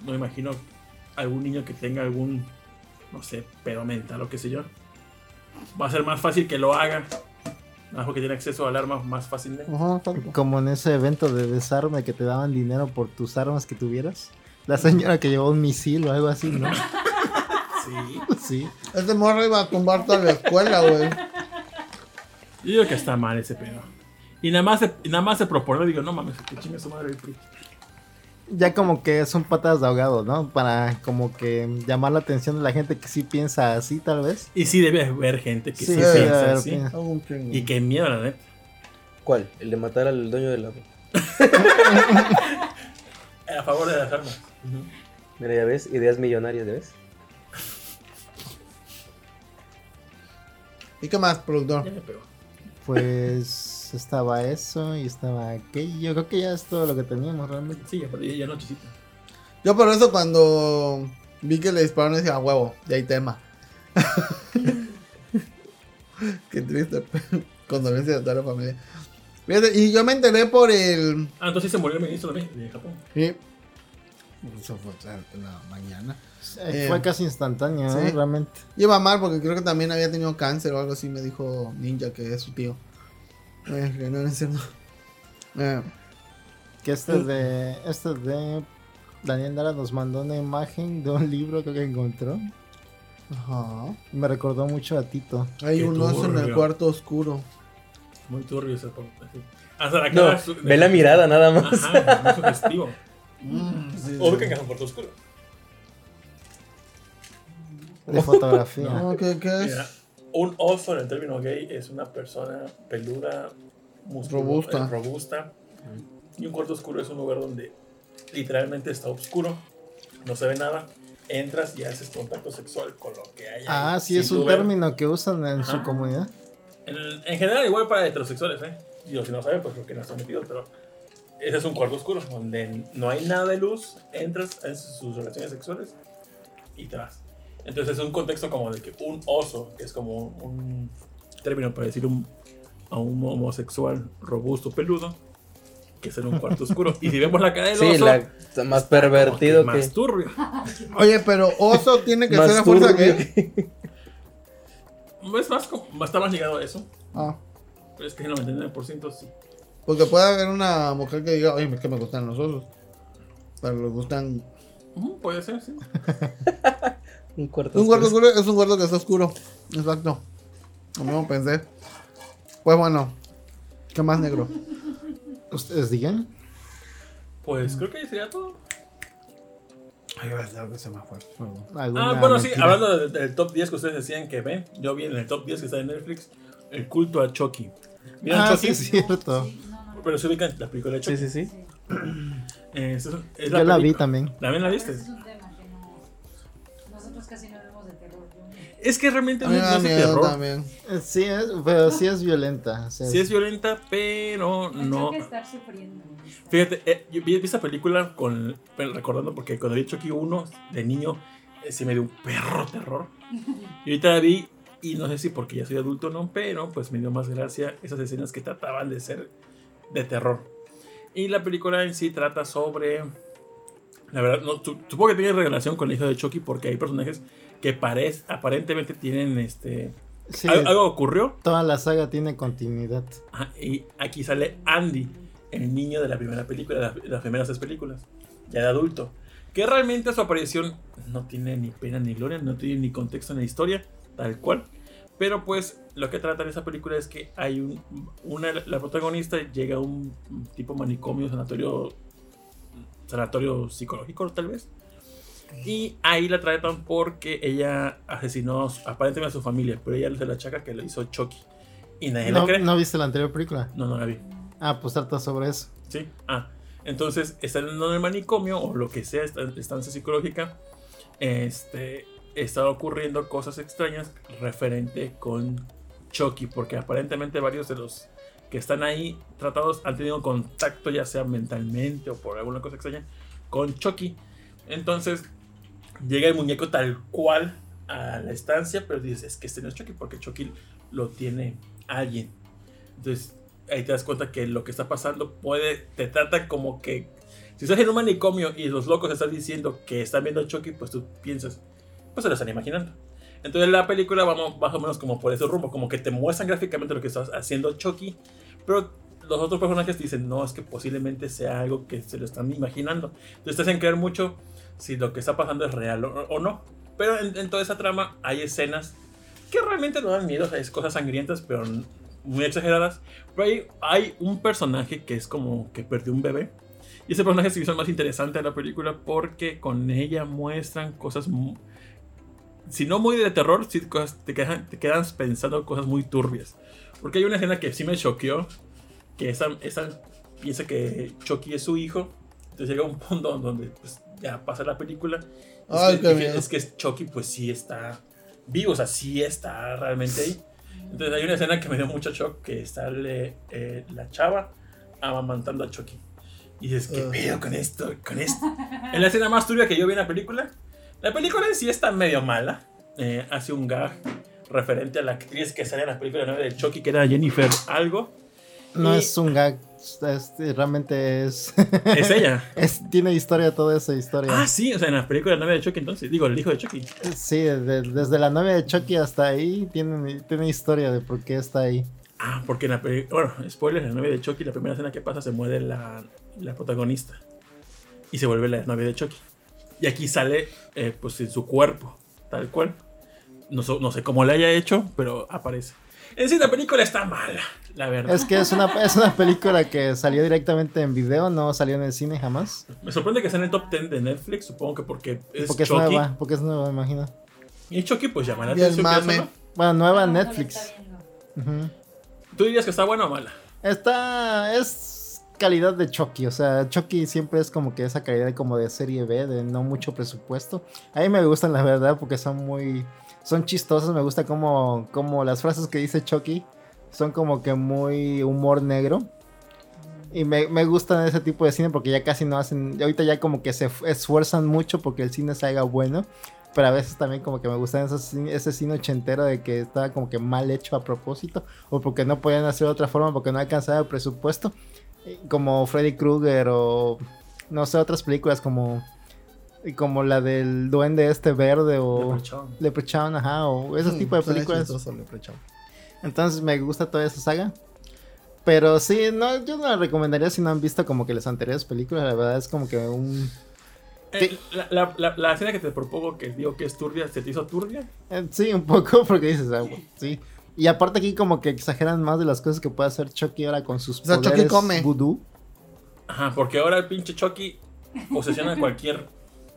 no imagino algún niño que tenga algún, no sé, pedo mental o qué sé yo va a ser más fácil que lo haga. Nada más porque tiene acceso al arma más fácilmente. Ajá. Como en ese evento de desarme que te daban dinero por tus armas que tuvieras. La señora que llevó un misil o algo así, ¿no? Sí. Sí. Este morro iba a tumbar toda la escuela, güey. Yo digo que está mal ese pedo. Y nada más se, nada más se propone, digo, no mames, que chinga su madre el PRI. Ya como que son patas de ahogado, ¿no? Para como que llamar la atención de la gente que sí piensa así, tal vez. Y sí debe haber gente que sí, Sí, piensa haber, así. piensa. Y que miedo, la neta. ¿cuál? El de matar al dueño del agua. A favor de las armas. Mira, ya ves, ideas millonarias, ¿ya ves? ¿Y qué más, productor? Ya me pegó. Pues estaba eso y estaba aquello. Creo que ya es todo lo que teníamos realmente. Sí, ya, ya, nochecita. Yo por eso cuando vi que le dispararon decía, "A huevo, ya hay tema. Qué triste. Condolencias a toda la familia. Fíjate, y yo me enteré por el... Ah, entonces se murió el ministro también de Japón. Sí. Eso fue en la mañana. Eh, Eh, Fue casi sí. Realmente. Iba mal porque creo que también había tenido cáncer o algo así, me dijo Ninja, que es su tío. Eh, que no, no es cierto. Eh, Que este de. Este de. Daniel Dara nos mandó una imagen de un libro que encontró. ajá. Me recordó mucho a Tito. Hay Qué un oso en el cuarto oscuro. Muy turbio ese. Hasta la No, cara. su- ve la mirada nada más. Ajá, muy sugestivo. Mm, sí, O sí. que en un cuarto oscuro. De fotografía. No, ¿qué, qué es? Mira, un oso en el término gay es una persona peluda, musculo- Robusta. eh, robusta. Y un cuarto oscuro es un lugar donde literalmente está oscuro, no se ve nada. Entras y haces contacto sexual con lo que hay. Ah, ahí, sí, es un ver. término que usan en su comunidad. En, en general, igual para heterosexuales, ¿eh? Digo, si no saben, pues creo que no están metidos, pero ese es un cuarto oscuro donde no hay nada de luz, entras, haces sus relaciones sexuales y te vas. Entonces es un contexto como de que un oso, que es como un, término para decir un, a un homosexual robusto, peludo, que es en un cuarto oscuro. Y si vemos la cara del Sí, oso, la, más pervertido que. más turbio. Oye, pero oso tiene que ser a fuerza que- Es más, como, está más ligado a eso, Ah, pero es que el 99% sí. porque puede haber una mujer que diga, oye, es que me gustan los osos. Pero le gustan. Puede ser, sí. Un cuarto. Un cuarto oscuro. es un cuarto que está oscuro. Exacto. Lo mismo pensé. Pues bueno. ¿Qué más negro? ¿Ustedes digan? Pues creo que sería todo. Ay, que se me fue. perdón. ¿Alguna Ah, bueno, sí, mentira? hablando de- del top 10 que ustedes decían que ven, yo vi en el top 10 que está en Netflix, el culto a Chucky. ¿Vieron Ah, Chucky? sí, es cierto. Sí, no, no, no. Pero se ubican la película de Chucky. Sí, sí, sí. Eh, es- es Yo la vi también. ¿También la viste? Es que realmente no, es de terror. también. Sí, es, pero sí es violenta. o sea, Sí es violenta, pero no... choca estar sufriendo. Fíjate, eh, yo vi, vi esa película con, recordando porque cuando vi Chucky 1 de niño, eh, sí me dio un perro terror. Y ahorita la vi, y no sé si porque ya soy adulto o no, pero pues me dio más gracia esas escenas que trataban de ser de terror. Y la película en sí trata sobre... La verdad, no, su- supongo que tiene relación con el hijo de Chucky porque hay personajes que parec- aparentemente tienen este... sí, algo ocurrió toda la saga tiene continuidad. Ajá, y aquí sale Andy, el niño de la primera película, de las, de las primeras tres películas, ya de adulto. Que realmente su aparición no tiene ni pena ni gloria, no tiene ni contexto en la historia, tal cual. Pero pues lo que trata en esa película es que hay un, una, la protagonista llega a un tipo manicomio, sanatorio, sanatorio psicológico tal vez. Y ahí la tratan porque ella asesinó aparentemente a su familia, pero ella se la achaca que lo hizo Chucky. Y nadie la ¿No, cree. ¿No viste la anterior película? No, no la vi. Ah, pues trata sobre eso. Sí. Ah, entonces están en el manicomio o lo que sea, esta estancia psicológica. Este, está ocurriendo cosas extrañas referente con Chucky, porque aparentemente varios de los que están ahí tratados han tenido contacto, ya sea mentalmente o por alguna cosa extraña, con Chucky. Entonces llega el muñeco tal cual a la estancia, pero dices, es que este no es Chucky, porque Chucky lo tiene alguien. Entonces ahí te das cuenta que lo que está pasando puede, te trata como que, si estás en un manicomio y los locos están diciendo que están viendo a Chucky, pues tú piensas, pues se lo están imaginando. Entonces la película vamos más o menos como por ese rumbo, como que te muestran gráficamente lo que estás haciendo Chucky, pero los otros personajes dicen, no, es que posiblemente sea algo que se lo están imaginando. Entonces te hacen creer mucho si lo que está pasando es real o, o no. Pero en, en toda esa trama hay escenas que realmente no dan miedo, o sea, es cosas sangrientas, pero muy exageradas. Pero hay, hay un personaje que es como que perdió un bebé. Y ese personaje se hizo el más interesante de la película porque con ella muestran cosas, si no muy de terror, sí cosas, te, quedan, te quedas pensando cosas muy turbias. Porque hay una escena que sí me choqueó, que esa, esa piensa que Chucky es su hijo. Entonces llega un punto donde pues, ya pasa la película. Ay, es, qué que, miedo. es que Chucky pues sí está vivo, o sea, sí está realmente ahí. Entonces hay una escena que me dio mucho shock, que está le- eh, la chava amamantando a Chucky. Y dices, ¿qué Ah. pedo con esto? Con esto. Es la escena más turbia que yo vi en la película. La película en sí está medio mala. Eh, hace un gag referente a la actriz que sale en la película nueva de Chucky, que era Jennifer algo. No Y- es un gag, es- realmente es, Es ella. es. Tiene historia toda esa historia. Ah, sí, o sea, en la película nueva de Chucky entonces. Digo, el hijo de Chucky. Sí, de- desde la novia de Chucky hasta ahí tiene, tiene historia de por qué está ahí. Ah, porque en la película, bueno, spoiler, en la novia de Chucky, la primera escena que pasa se muere la, la protagonista. Y se vuelve la novia de Chucky. Y aquí sale, eh, pues, en su cuerpo, tal cual. No, no sé cómo le haya hecho, pero aparece. En sí, la película está mala, la verdad. Es que es una, es una película que salió directamente en video, no salió en el cine jamás. Me sorprende que sea en el top 10 de Netflix, supongo que porque es Porque es Chucky. nueva, porque es nueva, imagino. Y Chucky, pues llama la atención. mame. no. Bueno, nueva en Netflix. ¿Tú dirías que está buena o mala? Está. Es calidad de Chucky. O sea, Chucky siempre es como que esa calidad como de serie B, de no mucho presupuesto. A mí me gustan, la verdad, porque son muy. Son chistosas. Me gusta como, como las frases que dice Chucky son como que muy humor negro. Y me, me gustan ese tipo de cine porque ya casi no hacen. Ahorita ya como que se esfuerzan mucho porque el cine se haga bueno. Pero a veces también como que me gustan esos, ese cine ochentero de que estaba como que mal hecho a propósito. O porque no podían hacer de otra forma porque no alcanzaba el presupuesto. Como Freddy Krueger o no sé, otras películas como como la del duende este verde o Leprechaun. Leprechaun, ajá, o ese Mm, tipo de películas. chistoso. Entonces me gusta toda esa saga. Pero sí, no, yo no la recomendaría si no han visto como que las anteriores películas. La verdad es como que un... Eh, la, la, la, la escena que te propongo que digo que es turbia, ¿se te hizo turbia? eh, sí, un poco porque dices, ah, bueno, sí. Y aparte aquí como que exageran más de las cosas que puede hacer Chucky ahora con sus O sea, Chucky poderes come. vudú. Ajá, porque ahora el pinche Chucky posesiona cualquier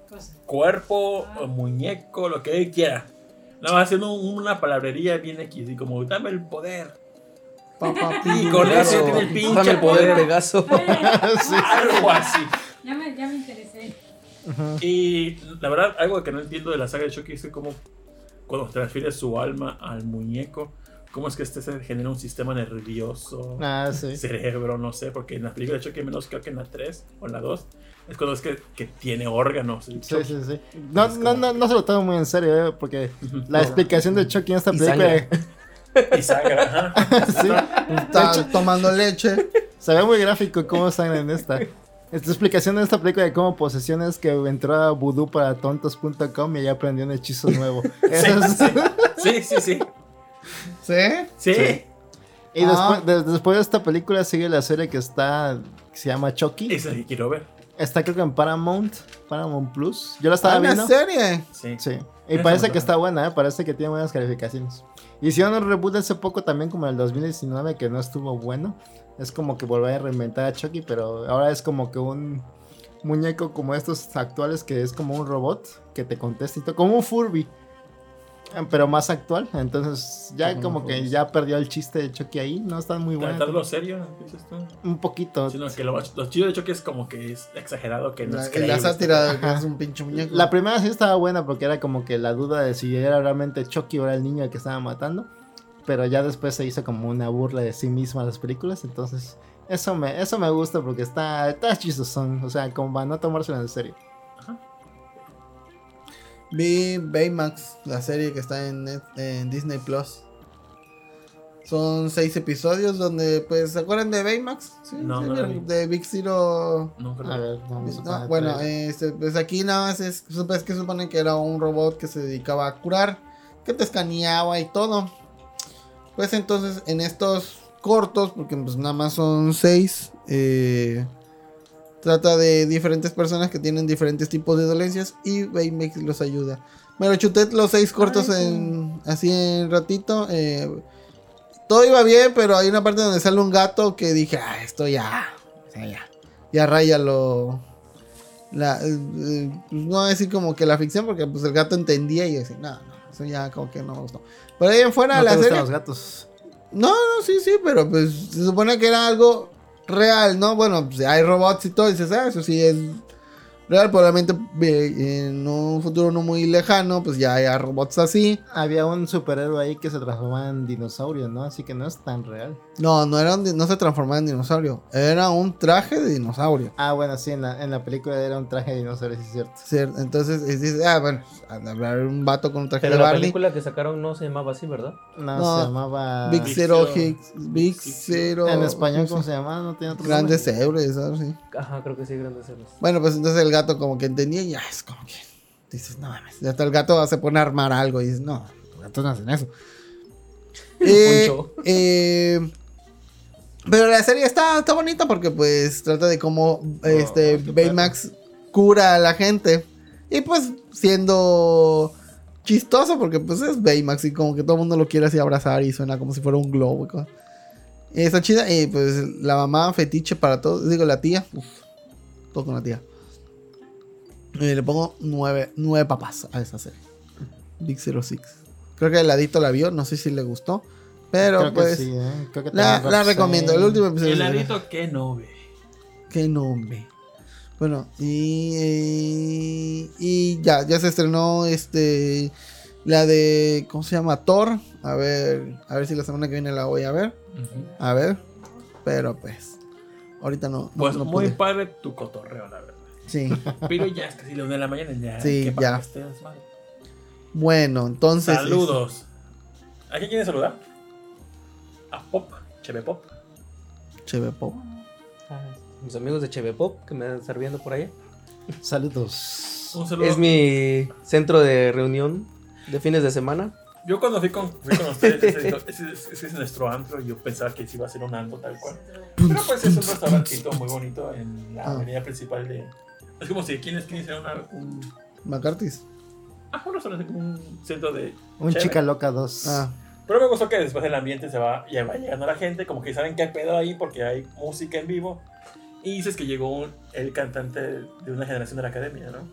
Cosa. cuerpo, o muñeco, lo que él quiera. Nada más haciendo un- una palabrería bien X y como dame el poder. Papá Y con eso tiene el pinche Dame el poder poder. Pegaso. Sí. Algo así. Ya me, ya me interesé. Y la verdad, algo que no entiendo de la saga de Chucky es que como cuando transfiere su alma al muñeco, cómo es que este se genera un sistema nervioso, Ah, sí. cerebro, no sé, porque en la película de Chucky, menos creo que en la 3 o en la 2, es cuando es que, que tiene órganos. Sí, sí, sí. No, no, como- no, no se lo tomo muy en serio, eh, porque la explicación de Chucky en esta película Y sangre, ajá. sí, Está tomando leche. se ve muy gráfico cómo sangre en esta. Esta explicación de esta película de cómo posesiones que entró a voodoo para tontos.com y ya aprendió un hechizo nuevo. Eso es- Sí, sí, sí. ¿Sí? Sí. Sí. Y Ah. después, de- después de esta película sigue la serie que está, que se llama Chucky. Esa que quiero ver. Está creo que en Paramount, Paramount Plus. Yo la estaba Ah, una viendo. serie. Sí. Sí. Y parece que está buena, ¿eh? Parece que tiene buenas calificaciones. Hicieron un reboot hace poco también, como en el 2019, que no estuvo bueno. Es como que volver a reinventar a Chucky, pero ahora es como que un muñeco como estos actuales, que es como un robot que te contesta y todo. Como un Furby. Eh, Pero más actual. Entonces ya Como como que ya perdió el chiste de Chucky ahí. No está muy bueno. Tratarlo serio, dices tú. Un poquito. Sino que lo, lo chido de Chucky es como que es exagerado, que no La, es creíble. la sátira de que es un pinche muñeco. La primera sí estaba buena porque era como que la duda de si era realmente Chucky o era el niño el que estaba matando. Pero ya después se hizo como una burla de sí misma las películas. Entonces, eso me, eso me gusta porque está, está chistosón. O sea, como para no tomárselo en serio. Vi Baymax, la serie que está en, Net- en Disney Plus. Son seis episodios donde, pues, ¿se acuerdan de Baymax? Sí, No, sí, de Big Zero. No, creo. A ver, vamos a No, poner bueno, este, pues aquí nada más es, es que supone que era un robot que se dedicaba a curar, que te escaneaba y todo. Pues entonces en estos cortos, porque pues nada más son seis, eh, trata de diferentes personas que tienen diferentes tipos de dolencias y Baymax los ayuda. Me lo chuté los seis cortos Ay, sí. en, así en ratito. eh, todo iba bien, pero hay una parte donde sale un gato que dije, ah, esto ya, o sea, ya, ya raya lo... La, eh, pues, no voy a decir como que la ficción, porque pues el gato entendía y yo decía, no, no, eso ya como que no me gustó. Pero ahí en fuera ¿No la te serie... los gatos? No, no, sí, sí, pero pues se supone que era algo real, ¿no? Bueno, pues hay robots y todo, y dices, ah, eso sí es real, probablemente eh, en un futuro no muy lejano, pues ya haya robots así. Había un superhéroe ahí que se transformaba en dinosaurio, ¿no? Así que no es tan real. No, no, era un di- no se transformaba en dinosaurio, era un traje de dinosaurio. Ah, bueno, sí, en la, en la película era un traje de dinosaurio, sí es cierto. ¿cierto? Entonces dices, ah, bueno, al hablar un vato con un traje Pero de la Barney. película que sacaron no se llamaba así, ¿verdad? No, No, se llamaba... Big Zero. Hicks, Big Zero. En español, ¿cómo se llama? No tiene otro Grandes nombre? héroes, ¿sabes? Sí. Ajá, creo que sí, grandes héroes. Bueno, pues entonces el gato como que entendía y ya es como que dices, no mames. Y hasta el gato se pone a armar algo y dices, no, los gatos no hacen eso. Eh, Poncho. eh, pero la serie está, está bonita porque pues trata de cómo este qué Baymax cura a la gente. Y pues siendo chistoso porque pues es Baymax y como que todo el mundo lo quiere así abrazar y suena como si fuera un globo. y está chida y pues la mamá fetiche para todos, digo la tía, uf, todo con la tía. Y le pongo nueve, nueve papas a esa serie. Big Zero Six. Creo que el ladito la vio, no sé si le gustó. Pero Creo que pues sí, ¿eh? Creo que la, recomiendo. El último episodio. El es- ladito que no ve. Qué nombre. Bueno, y, eh, y ya, ya se estrenó este la de ¿cómo se llama? Thor. A ver, a ver si la semana que viene la voy a ver. A ver. Pero pues ahorita no. Pues no muy pude. padre tu cotorreo, la verdad. Sí. Pero ya es casi las 1 de la mañana, ya. Sí, ¿qué ya. Bueno, entonces Saludos. ¿A quién quiere saludar? A Pop, Cheve Pop. Cheve Pop. Ah, Mis amigos de Cheve Pop que me están viendo por allá. Saludos. Un saludo. Es mi centro de reunión de fines de semana. Yo cuando fui con, fui con ustedes, ese, ese- ese- ese es nuestro antro, y yo pensaba que sí iba a ser un antro tal cual. Pero pues es un restaurantito muy bonito en la Ah. avenida principal de... Es como si ¿quién es quién una, un... McCarthy's. Ah, un restaurante, como un centro de... Un chévere. chica loca 2. Ah, Pero me gustó que después el ambiente se va, ya va llegando la gente, como que saben que hay pedo ahí porque hay música en vivo. Y dices que llegó un- el cantante de una generación de la academia, ¿no?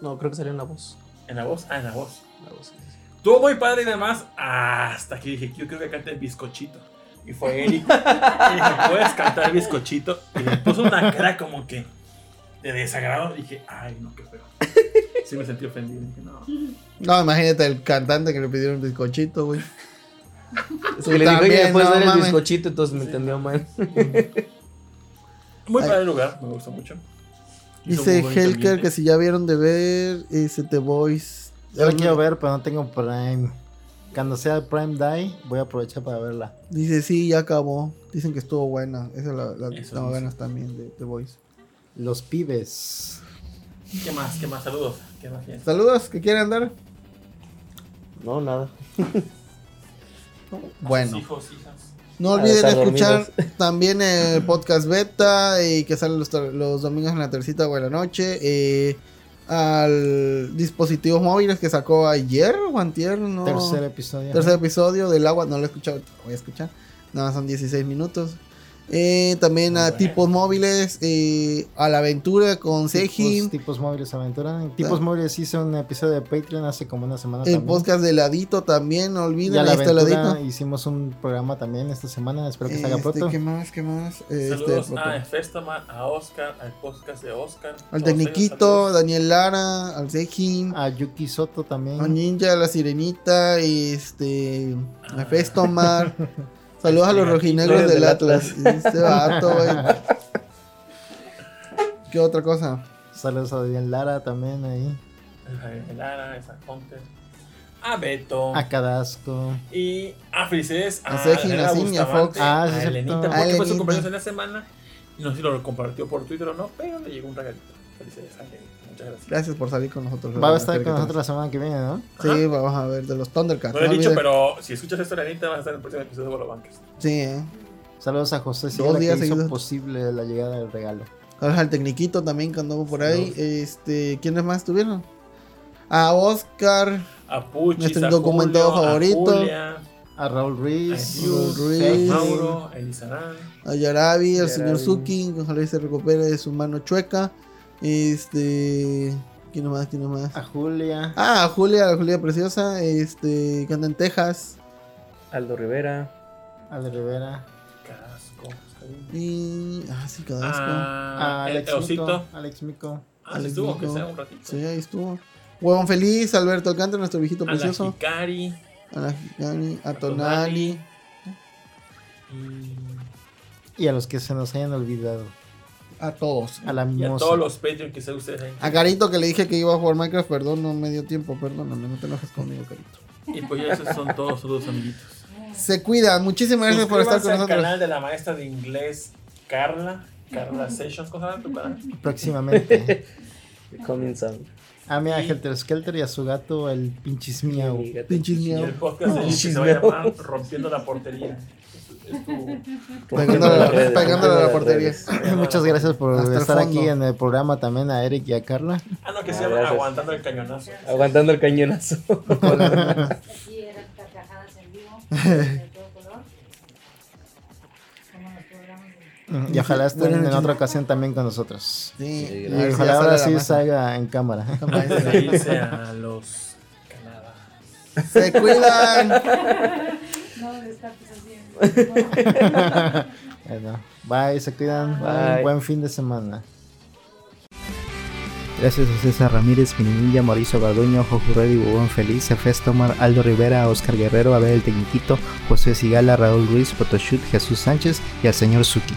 No, creo que salió en la voz. En la voz, ah, en la voz. La voz, sí, sí. Estuvo muy padre y demás, hasta que dije, yo creo que cante el bizcochito. Y fue Eric. y dije, ¿puedes cantar el bizcochito? Y le puso una cara como que de desagrado. Y dije, ay, no, qué feo. Sí me sentí ofendido. Dije, no. no, imagínate el cantante que le pidieron bizcochito, güey. Es que le dije, ¿me puedes no dar el bizcochito? Entonces me entendió mal. Muy padre el lugar, me gustó mucho. Dice Helker que si ya vieron de ver ese The Voice. Yo la quiero ver, pero no tengo Prime. Cuando sea el Prime Day, voy a aprovechar para verla. Dice sí, ya acabó. Dicen que estuvo buena. Esa la, la tengo dice. ganas también de The Voice. Los pibes. ¿Qué más? ¿Qué más? Saludos. ¿Qué más? Saludos, ¿qué quieren dar? No, nada. Bueno. Sus hijos, hijas. No olviden escuchar dormidos. también el podcast beta y que sale los, los domingos en la tercita o en la noche. eh, al dispositivos móviles que sacó ayer o antier, ¿no? Tercer episodio. Tercer episodio del agua, no lo he escuchado, voy a escuchar. Nada más son 16 minutos. Eh, también a Bueno. tipos móviles, eh, a la aventura con Seji. tipos móviles aventura. Tipos Ah. móviles hizo un episodio de Patreon hace como una semana El también. podcast de Ladito también, no olviden, la aventura Ladito. hicimos un programa también esta semana. Espero que salga Este, pronto. ¿Qué más? ¿Qué más? Este, Saludos pronto. a Festoman, a Oscar, al podcast de Oscar. al Tecniquito, ellos, Daniel Lara, al Sejin, A Yuki Soto también. a Ninja, a la Sirenita, este, a Ah. Festomar. Saludos a los Este, rojinegros del del Atlas. Atlas. Este vato, güey. ¿Qué otra cosa? Saludos a Daniel Lara también ahí. saludos. A Lara, a Hunter, a Beto. A Cadasco. Y a Felices, a, A Seji, Elena a Sim y a Bustamante, Fox. Ah, sí, a Elenita, porque A fue su cumpleaños en la semana. No sé si lo compartió por Twitter o no, pero le llegó un regalito. Felicidades a Elenita, muchas gracias. Gracias por salir con nosotros. Va a estar con nosotros la semana que viene, ¿no? Sí, vamos a ver, de los Thundercats. No lo he no dicho, pero si escuchas esto, Elenita, vas a estar en el próximo episodio de Bolobankers. Sí, eh. Saludos a José Dos Sierra que días hizo posible la llegada del regalo. Saludos al Tecniquito también que anduvo por ahí. Este, ¿quiénes más estuvieron? A Oscar, A Puchis, Nuestro a documentado Julio, favorito. A Julia, A Raúl a Ruiz. Hughes, Ruiz. a Mauro, a Elizarán. a Yarabi, al señor. Suki, que ojalá se recupere de su mano chueca. Este, ¿quién más? ¿Quién más? A Julia. Ah, a Julia, a Julia Preciosa, este, que anda en Texas. Aldo Rivera. A De Rivera. Casco. Y, ah, sí, Cadasco. A A el Alex. Mico. Alex Mico. Ah, estuvo, que sea un ratito. Sí, ahí estuvo. Huevón Feliz, Alberto Alcántara, nuestro viejito A la precioso. Hikari. A la Gigani, a Tonali. Y, Y a los que se nos hayan olvidado. A todos. A la y a mimosa. todos los Patreon que sean ustedes ahí. A Carito que le dije que iba a jugar Minecraft, perdón, no me dio tiempo, perdóname, no te enojes conmigo, Carito. Y pues ya esos son todos saludos, amiguitos. Se cuida, muchísimas gracias por estar con nosotros. canal de la maestra de inglés Carla. Carla Sessions, ¿cómo se llama tu canal? Próximamente. Coming sound. A mi a Y- Helter Skelter y a su gato, el pinchis miau. Pinches Y miau. el podcast de que se va a llamar Rompiendo la Portería. Pegándole pegándole a la portería. Muchas gracias por Hasta estar aquí en el programa también a Eric y a Carla. Ah, no, que se Ah, llama. Aguantando el Cañonazo. Aguantando el cañonazo. Aquí eran carcajadas en vivo, de todo color. Como los programas de... Y ojalá estén en otra ocasión también con nosotros. Sí, Sí, Y ojalá ahora sí salga en cámara. A los Canadá. Se cuidan. No, así. Bueno, bye, se cuidan. Bye. Buen fin de semana. Gracias a César Ramírez, Minimilla, Mauricio Garduño, Jojo Reddy, Bubón Feliz, Cefés Tomar, Aldo Rivera, Oscar Guerrero, Abel el Tecniquito, José Sigala, Raúl Ruiz, Photoshoot, Jesús Sánchez y al señor Suki.